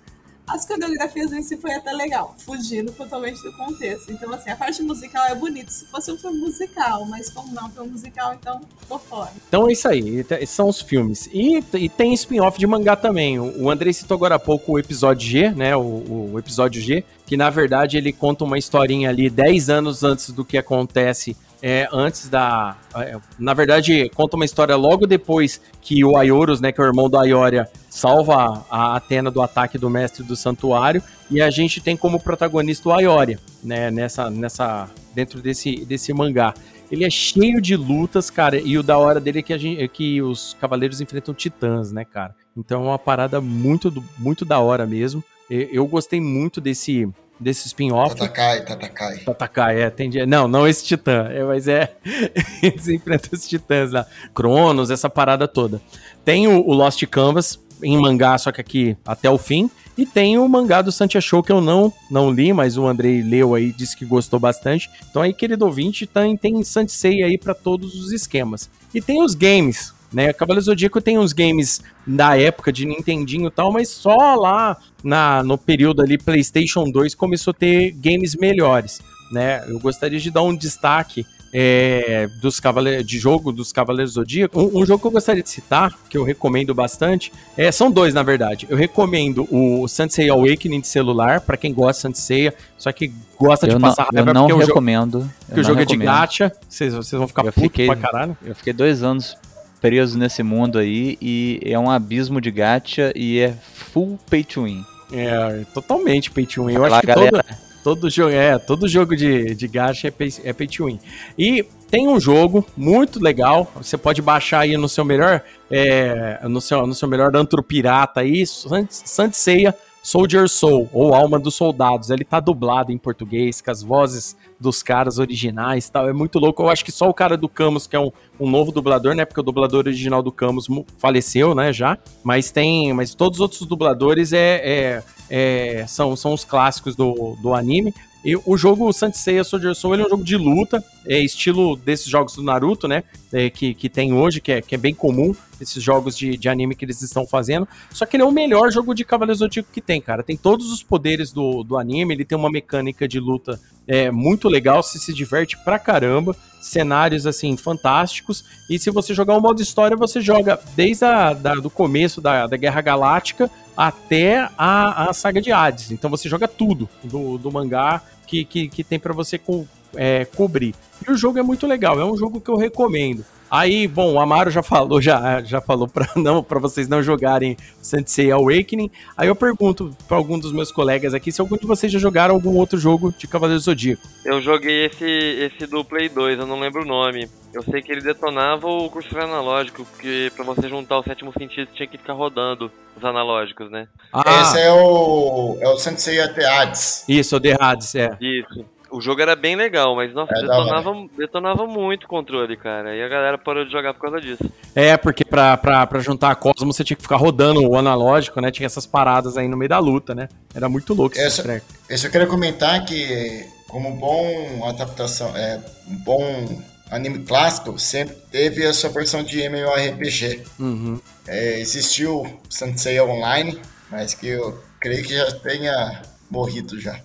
as coreografias em si foi até legal, fugindo totalmente do contexto. Então, assim, a parte musical é bonita se fosse um filme musical, mas como não é um musical, então ficou fora. Então é isso aí, são os filmes. E, e tem spin-off de mangá também. O Andrei citou agora há pouco o episódio G, né? O, o episódio G, que na verdade ele conta uma historinha ali 10 anos antes do que acontece. É, antes da. é, na verdade, conta uma história logo depois que o Aioros, né, que é o irmão da Aioria, salva a Atena do ataque do mestre do santuário. E a gente tem como protagonista o Aioria, né, nessa, nessa, dentro desse, desse mangá. Ele é cheio de lutas, cara, e o da hora dele é que, a gente, é que os cavaleiros enfrentam titãs, né, cara? Então é uma parada muito, do- muito da hora mesmo. Eu gostei muito desse, desse spin-off. Tatakai, Tatakai. Tatakai, é, entendi. Não, não esse titã, é, mas é. Eles enfrentam os titãs lá. Cronos, essa parada toda. Tem o, o Lost Canvas em mangá, só que aqui até o fim. E tem o mangá do Santia Show que eu não, não li, mas o Andrei leu aí, disse que gostou bastante. Então aí, querido ouvinte, tem, tem Sansei aí pra todos os esquemas. E tem os games, né? Cavaleiro Zodíaco tem uns games da época de Nintendinho e tal, mas só lá na, no período ali PlayStation 2 começou a ter games melhores, né? Eu gostaria de dar um destaque é, dos cavaleiros de jogo dos Cavaleiros Zodíaco. Um, um jogo que eu gostaria de citar, que eu recomendo bastante, é, são dois na verdade. Eu recomendo o Sansei Awakening de celular para quem gosta de Sansei, só que gosta de Eu não, passar eu raiva não porque o jogo, recomendo. porque eu o jogo é de recomendo. gacha, vocês, vocês vão ficar Eu putos fiquei- pra caralho. Eu fiquei dois anos preso nesse mundo aí e é um abismo de gacha e é full pay to win. É, totalmente pay to win. Eu acho que galera, toda, todo jogo, é, todo jogo de, de gacha é pay, é pay to win. E tem um jogo muito legal, você pode baixar aí no seu melhor, é, no, seu, no seu melhor antro pirata aí, Sanseia Soldier Soul, ou Alma dos Soldados. Ele tá dublado em português, com as vozes dos caras originais tal. É muito louco. Eu acho que só o cara do Camus, que é um, um novo dublador, né? Porque o dublador original do Camus faleceu, né? Já. Mas tem. Mas todos os outros dubladores é, é, é são, são os clássicos do, do anime. E o jogo Seiya Soldier Soul ele é um jogo de luta, é estilo desses jogos do Naruto, né? É, que, que tem hoje, que é, que é bem comum, esses jogos de, de anime que eles estão fazendo. Só que ele é o melhor jogo de Cavaleiro Zodíaco que tem, cara. Tem todos os poderes do, do anime, ele tem uma mecânica de luta é, muito legal, se se diverte pra caramba. Cenários, assim, fantásticos. E se você jogar o modo história, você joga desde a, da, do começo da, da Guerra Galáctica até a, a saga de Hades. Então você joga tudo do, do mangá que, que, que tem para você co, é, cobrir. E o jogo é muito legal, é um jogo que eu recomendo. Aí, bom, o Amaro já falou, já, já falou para não para vocês não jogarem Sensei Awakening. Aí eu pergunto para algum dos meus colegas aqui se algum de vocês já jogaram algum outro jogo de Cavaleiro Zodíaco. Eu joguei esse esse do Play 2, eu não lembro o nome. Eu sei que ele detonava o cursor analógico, porque para você juntar o sétimo sentido tinha que ficar rodando os analógicos, né? Ah. Esse é o é o Sensei Hades. Isso, o The Hades, é. Isso. O jogo era bem legal, mas nossa, é detonava, detonava muito o controle, cara. E a galera parou de jogar por causa disso. É, porque pra, pra, pra juntar a Cosmo você tinha que ficar rodando o analógico, né? Tinha essas paradas aí no meio da luta, né? Era muito louco esse treco. Esse eu queria comentar que, como bom adaptação, é, um bom anime clássico, sempre teve a sua versão de MMORPG. Uhum. É, existiu Sensei Online, mas que eu creio que já tenha morrido já.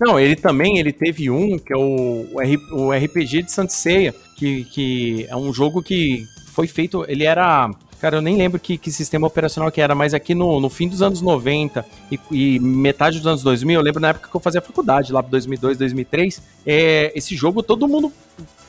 Não, ele também ele teve um, que é o, o RPG de Sanseia, que, que é um jogo que foi feito. Ele era. Cara, eu nem lembro que, que sistema operacional que era, mas aqui no, no fim dos anos 90 e, e, metade dos anos 2000, eu lembro na época que eu fazia faculdade, lá para 2002, 2003, é, esse jogo todo mundo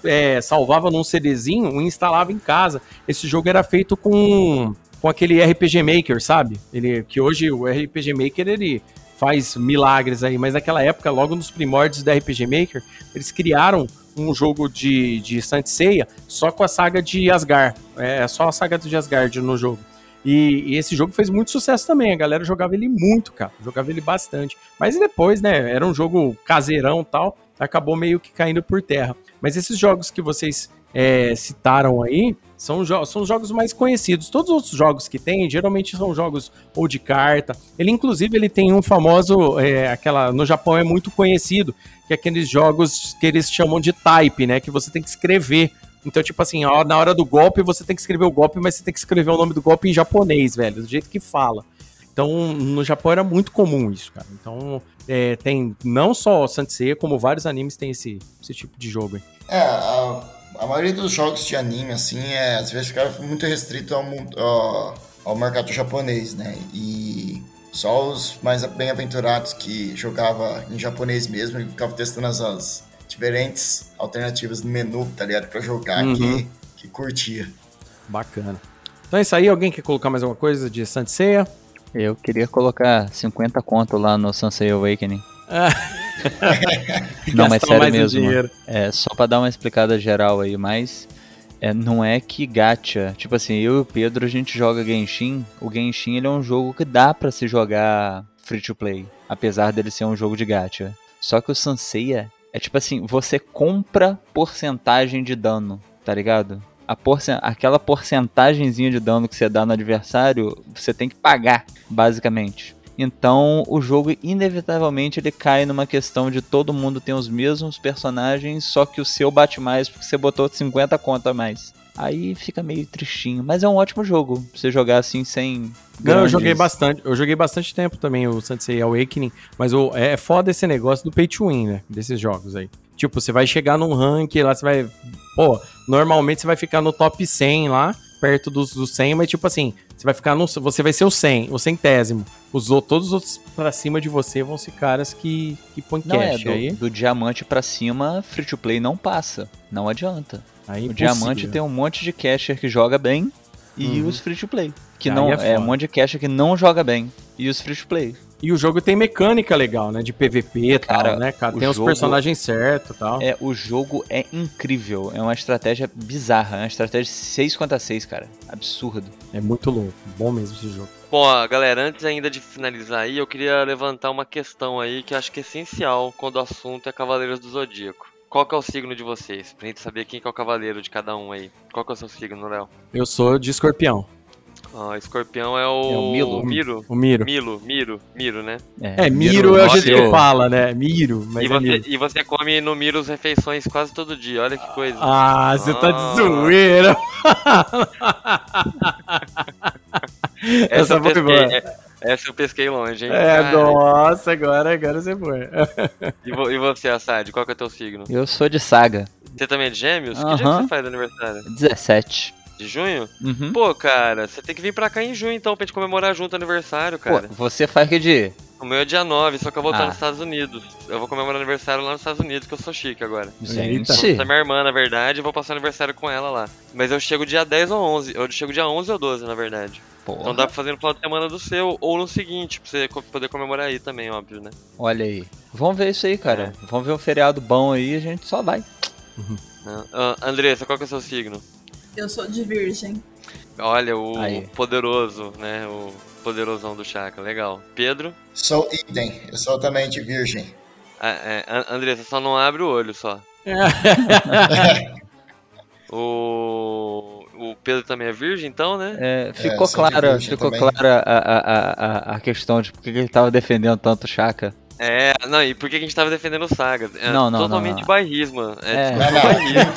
é, salvava num CDzinho e instalava em casa. Esse jogo era feito com, com aquele RPG Maker, sabe? Ele, que hoje o RPG Maker ele faz milagres aí, mas naquela época, logo nos primórdios da RPG Maker, eles criaram um jogo de, de Saint Seiya só com a saga de Asgard. É só a saga de Asgard no jogo. E, e, esse jogo fez muito sucesso também. A galera jogava ele muito, cara. Jogava ele bastante. Mas depois, né? Era um jogo caseirão tal. Acabou meio que caindo por terra. Mas esses jogos que vocês é, citaram aí, são, jo são os jogos mais conhecidos. Todos os outros jogos que tem, geralmente são jogos ou de carta. Ele, inclusive, ele tem um famoso, é, aquela no Japão é muito conhecido, que é aqueles jogos que eles chamam de type, né? Que você tem que escrever. Então, tipo assim, ó, na hora do golpe, você tem que escrever o golpe, mas você tem que escrever o nome do golpe em japonês, velho, do jeito que fala. Então, no Japão era muito comum isso, cara. Então, é, tem não só Sansei, como vários animes tem esse, esse tipo de jogo aí. É, a maioria dos jogos de anime, assim, é, às vezes fica muito restrito ao, ao, ao mercado japonês, né? E só os mais bem-aventurados que jogava em japonês mesmo e ficava testando as, as, diferentes alternativas no menu, tá ligado? Pra jogar, uhum. que, que curtia. Bacana. Então é isso aí. Alguém quer colocar mais alguma coisa de Sanseia? Eu queria colocar 50 conto lá no Sansei Awakening. Ah. não, mas sério mesmo. É, só pra dar uma explicada geral aí, mas é, não é que gacha. Tipo assim, eu e o Pedro a gente joga Genshin. O Genshin ele é um jogo que dá para se jogar free to play, apesar dele ser um jogo de gacha. Só que o Sanseiya é tipo assim, você compra porcentagem de dano, tá ligado? A porcent... Aquela porcentagemzinha de dano que você dá no adversário, você tem que pagar, basicamente. Então o jogo inevitavelmente ele cai numa questão de todo mundo tem os mesmos personagens, só que o seu bate mais porque você botou 50 conto a mais. Aí fica meio tristinho, mas é um ótimo jogo pra você jogar assim sem. Não, eu joguei bastante. Eu joguei bastante tempo também o Sansei Awakening, mas o, é foda esse negócio do pay to win, né? Desses jogos aí. Tipo, você vai chegar num rank lá, você vai. Pô, normalmente você vai ficar no top 100 lá, perto dos, dos 100, mas tipo assim, você vai ficar no. Você vai ser o 100, o centésimo. Os, todos os outros pra cima de você vão ser caras que, que põem cash. É, do, aí. do diamante pra cima, free to play não passa. Não adianta. Aí, o diamante tem um monte de casher que joga bem e uhum. os free to play. Que aí não é, é um monte de casher que não joga bem. E os free to play. E o jogo tem mecânica legal, né? De PVP e tal, Cara, né, cara? Tem os personagens certos e tal. É, o jogo é incrível. É uma estratégia bizarra. É uma estratégia 6 contra 6, cara. Absurdo. É muito louco. Bom mesmo esse jogo. Bom, galera, antes ainda de finalizar aí, eu queria levantar uma questão aí que eu acho que é essencial quando o assunto é Cavaleiros do Zodíaco. Qual que é o signo de vocês? Pra gente saber quem que é o cavaleiro de cada um aí. Qual que é o seu signo, Léo? Eu sou de escorpião. Ó, escorpião é o... É o Milo. Miro? O Miro. Milo, Miro, Miro, né? É, Miro é o jeito que fala, né? Miro, mas E é você, Miro. e você come no Miro as refeições quase todo dia, olha que coisa. Ah, você tá Ah. de zoeira. Essa eu foi pesquei, boa. é- essa eu pesquei longe, hein? É, Cara. nossa, agora, agora você foi. E, vo- e você, Assad, qual que é o teu signo? Eu sou de saga. Você também é de gêmeos? Que dia que você faz aniversário? 17. De junho? Uhum. Pô, cara, você tem que vir pra cá em junho então pra gente comemorar junto o aniversário, Pô, cara. você faz que dia? O meu é dia 9, só que eu vou estar Ah. nos Estados Unidos. Eu vou comemorar aniversário lá nos Estados Unidos, que eu sou chique agora. Gente. Essa é minha irmã, na verdade, eu vou passar o aniversário com ela lá. Mas eu chego dia 10 ou 11. Eu chego dia 11 ou 12, na verdade. Porra. Então dá pra fazer no final de semana do seu, ou no seguinte, pra você poder comemorar aí também, óbvio, né? Olha aí. Vamos ver isso aí, cara. Vamos ver um feriado bom aí e a gente só vai. Né? Ah, Andressa, qual que é o seu signo? Eu sou de virgem. Olha, o Aí. poderoso, né? O poderosão do Chaka, legal. Pedro? Sou idem, eu sou também de virgem. Ah, é, An- Andressa, só não abre o olho só. o, o Pedro também é virgem, então, né? É, ficou sou de clara, ficou também. clara a, a, a, questão de por que ele tava defendendo tanto o Chaka. É, não, e por que a gente tava defendendo o Saga? É Não, não, totalmente não, não. bairrismo. É, É. Não, não. bairrismo.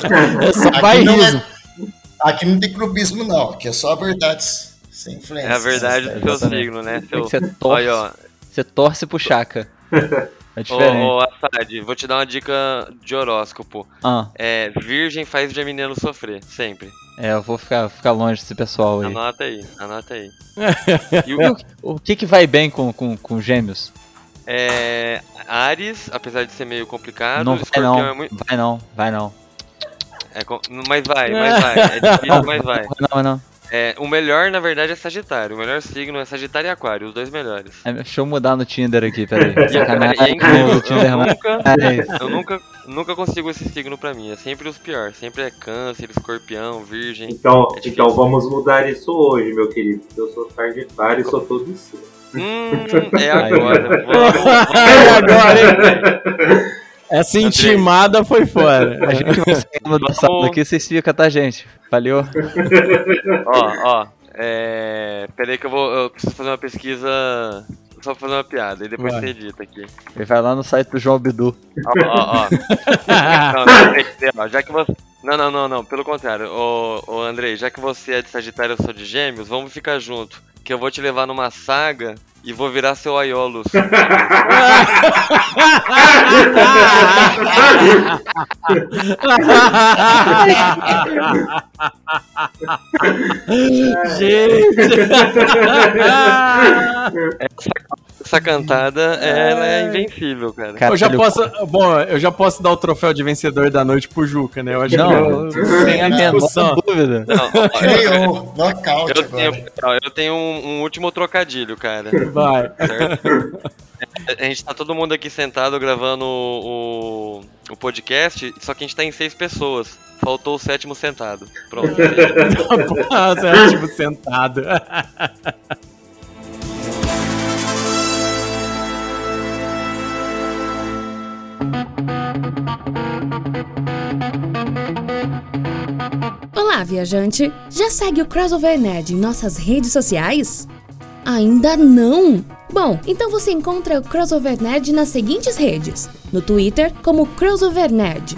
É bairrismo. Aqui não tem clubismo, não. Aqui é só verdades sem influência. É a verdade do seu signo, né? Seu... você torce, Aí, ó. você torce pro Chaka. É Ô, diferente. ô, Assad, vou te dar uma dica de horóscopo. Ah, É, virgem faz geminiano sofrer, sempre. é, eu vou ficar, ficar longe desse pessoal aí. Anota aí, anota aí. E o, o, o que que vai bem com, com, com gêmeos? é, Ares, apesar de ser meio complicado, não vai não, é muito. vai não, vai não. É, mas vai, mas vai. É difícil, mas vai. Não, não. É, o melhor, na verdade, é Sagitário. O melhor signo é Sagitário e Aquário, os dois melhores. É, Deixa eu mudar no Tinder aqui, peraí. E, cara, e é incrível, Tinder, eu nunca, É eu nunca, nunca consigo esse signo pra mim. É sempre os piores. Sempre é câncer, escorpião, virgem. Então, É então vamos mudar isso hoje, meu querido. Eu sou Sagitário e sou todo isso. Hum, é agora. Vamos, É agora, hein? Essa intimada foi fora. A gente vai saindo da sala Vamos- aqui, vocês ficam, tá, gente? Valeu. ó, ó. É. Peraí que eu vou. Eu preciso fazer uma pesquisa. Só pra fazer uma piada, e depois você edita aqui. Ele vai lá no site do João Bidu. Ó, ó, ó. Não, não, ó, já que você. Não, não, não, não. Pelo contrário. Ô, ô Andrei, já que você é de Sagitário e eu sou de Gêmeos, vamos ficar junto. Que eu vou te levar numa saga e vou virar seu Aiolos. Gente! Essa cantada, ela é invencível, cara. Cara, Eu já posso. Bom, eu já posso dar o troféu de vencedor da noite pro Juca, né? Eu acho Não, que eu, sem a menor dúvida. Não, eu, agora. tenho, eu tenho um, um último trocadilho, cara. Vai. certo? A gente tá todo mundo aqui sentado gravando o, o, o podcast, só que a gente tá em seis pessoas. Faltou o sétimo sentado. Pronto. Nossa, é tipo sentado. Olá, viajante! Já segue o Crossover Nerd em nossas redes sociais? Ainda não? Bom, então você encontra o Crossover Nerd nas seguintes redes: no Twitter, como Crossover Nerd,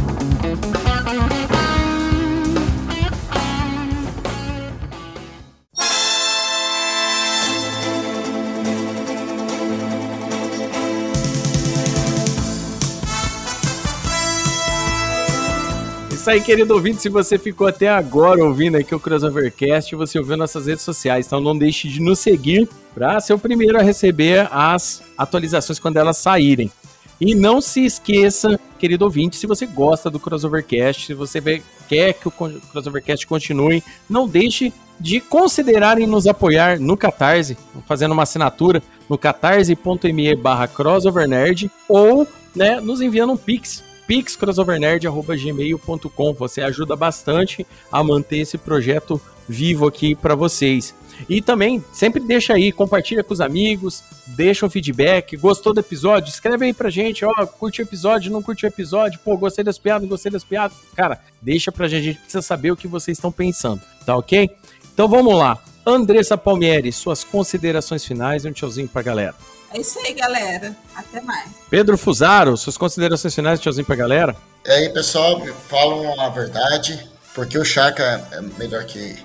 Aí, querido ouvinte. Se você ficou até agora ouvindo aqui o Crossovercast, você ouviu nossas redes sociais. Então não deixe de nos seguir para ser o primeiro a receber as atualizações quando elas saírem. E não se esqueça, querido ouvinte, se você gosta do Crossovercast, se você quer que o Crossovercast continue, não deixe de considerarem nos apoiar no Catarse, fazendo uma assinatura no catarse.me barra crossovernerd ou né, nos enviando um pix pixcrossovernerd.gmail.com. Você ajuda bastante a manter esse projeto vivo aqui para vocês. E também sempre deixa aí, compartilha com os amigos, deixa um feedback. Gostou do episódio? Escreve aí pra gente, ó, curte o episódio, não curte o episódio, pô, gostei das piadas, gostei das piadas. Cara, deixa pra gente, a gente precisa saber o que vocês estão pensando, tá ok? Então vamos lá. Andressa Palmieri, suas considerações finais e um tchauzinho pra galera. É isso aí, galera. Até mais. Pedro Fusaro, suas considerações finais, tchauzinho pra galera. E aí, pessoal, falam a verdade, porque o Chaka é melhor que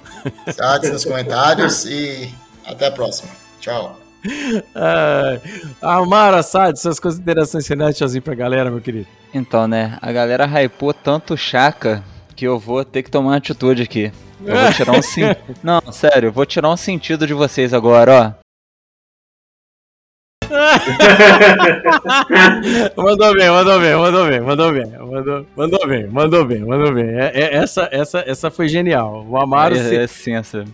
Sades nos comentários e até a próxima. Tchau. Uh, Amara Sade, suas considerações finais, tchauzinho pra galera, meu querido. Então, né, a galera hypou tanto o Chaka que eu vou ter que tomar uma atitude aqui. Eu vou tirar um sim... Não, sério, eu vou tirar um sentido de vocês agora, ó. mandou bem, mandou bem, mandou bem, mandou bem, mandou, mandou bem, mandou bem, mandou bem. É, é, essa, essa, essa foi genial. O Amaro. É, se... é sim, essa.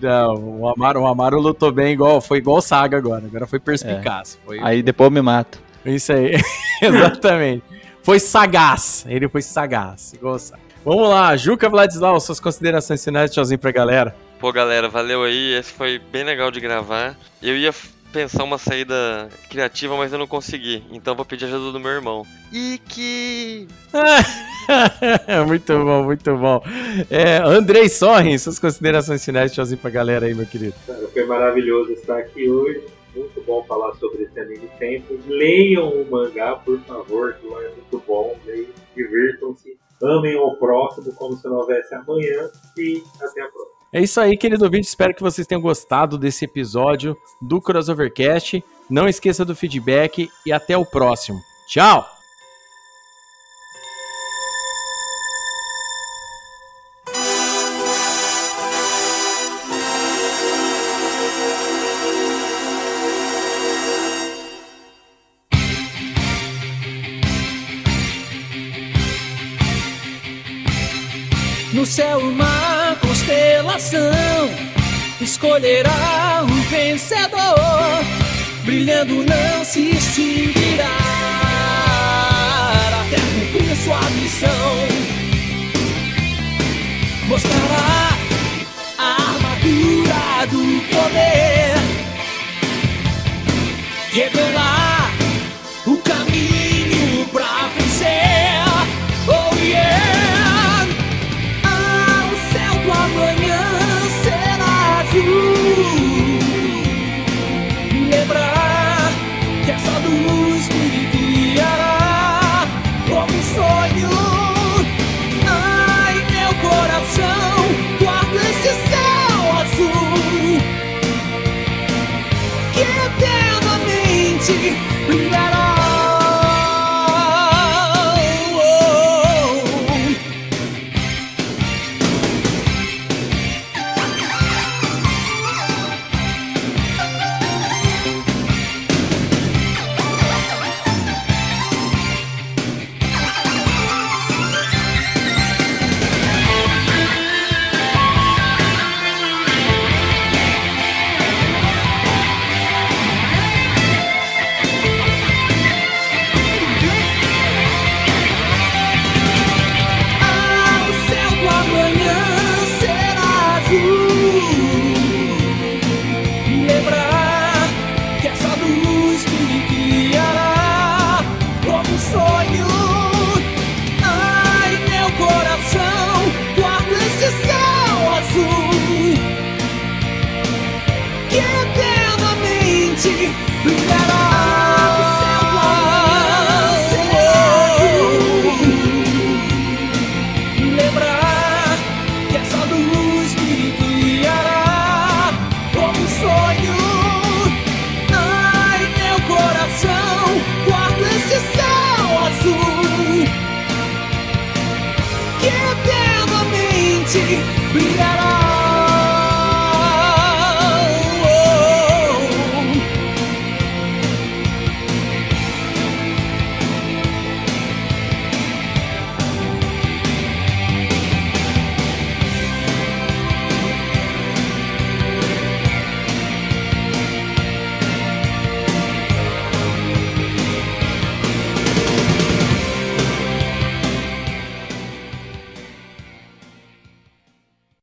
Não, o Amaro, o Amaro lutou bem igual, foi igual Saga agora. Agora foi perspicaz. É. Foi... Aí depois eu me mato. Isso aí, exatamente. Foi sagaz. Ele foi sagaz, igual Saga. Vamos lá, Juca Vladislau, suas considerações finais, tchauzinho pra galera. Pô, galera, valeu aí. Esse foi bem legal de gravar. Eu ia pensar uma saída criativa, mas eu não consegui. Então vou pedir ajuda do meu irmão. E que. muito bom, muito bom. É, Andrei Sorren, suas considerações finais, tchauzinho pra galera aí, meu querido. Foi maravilhoso estar aqui hoje. Muito bom falar sobre esse anime sempre. Leiam o mangá, por favor, que é muito bom. Leiam, divirtam-se, amem o próximo como se não houvesse amanhã. E até a próxima. É isso aí, querido ouvinte. Espero que vocês tenham gostado desse episódio do Crossovercast. Não esqueça do feedback e até o próximo. Tchau! escolherá um vencedor, brilhando não se extinguirá. Até cumprir sua missão, mostrará a armadura do poder, revelar.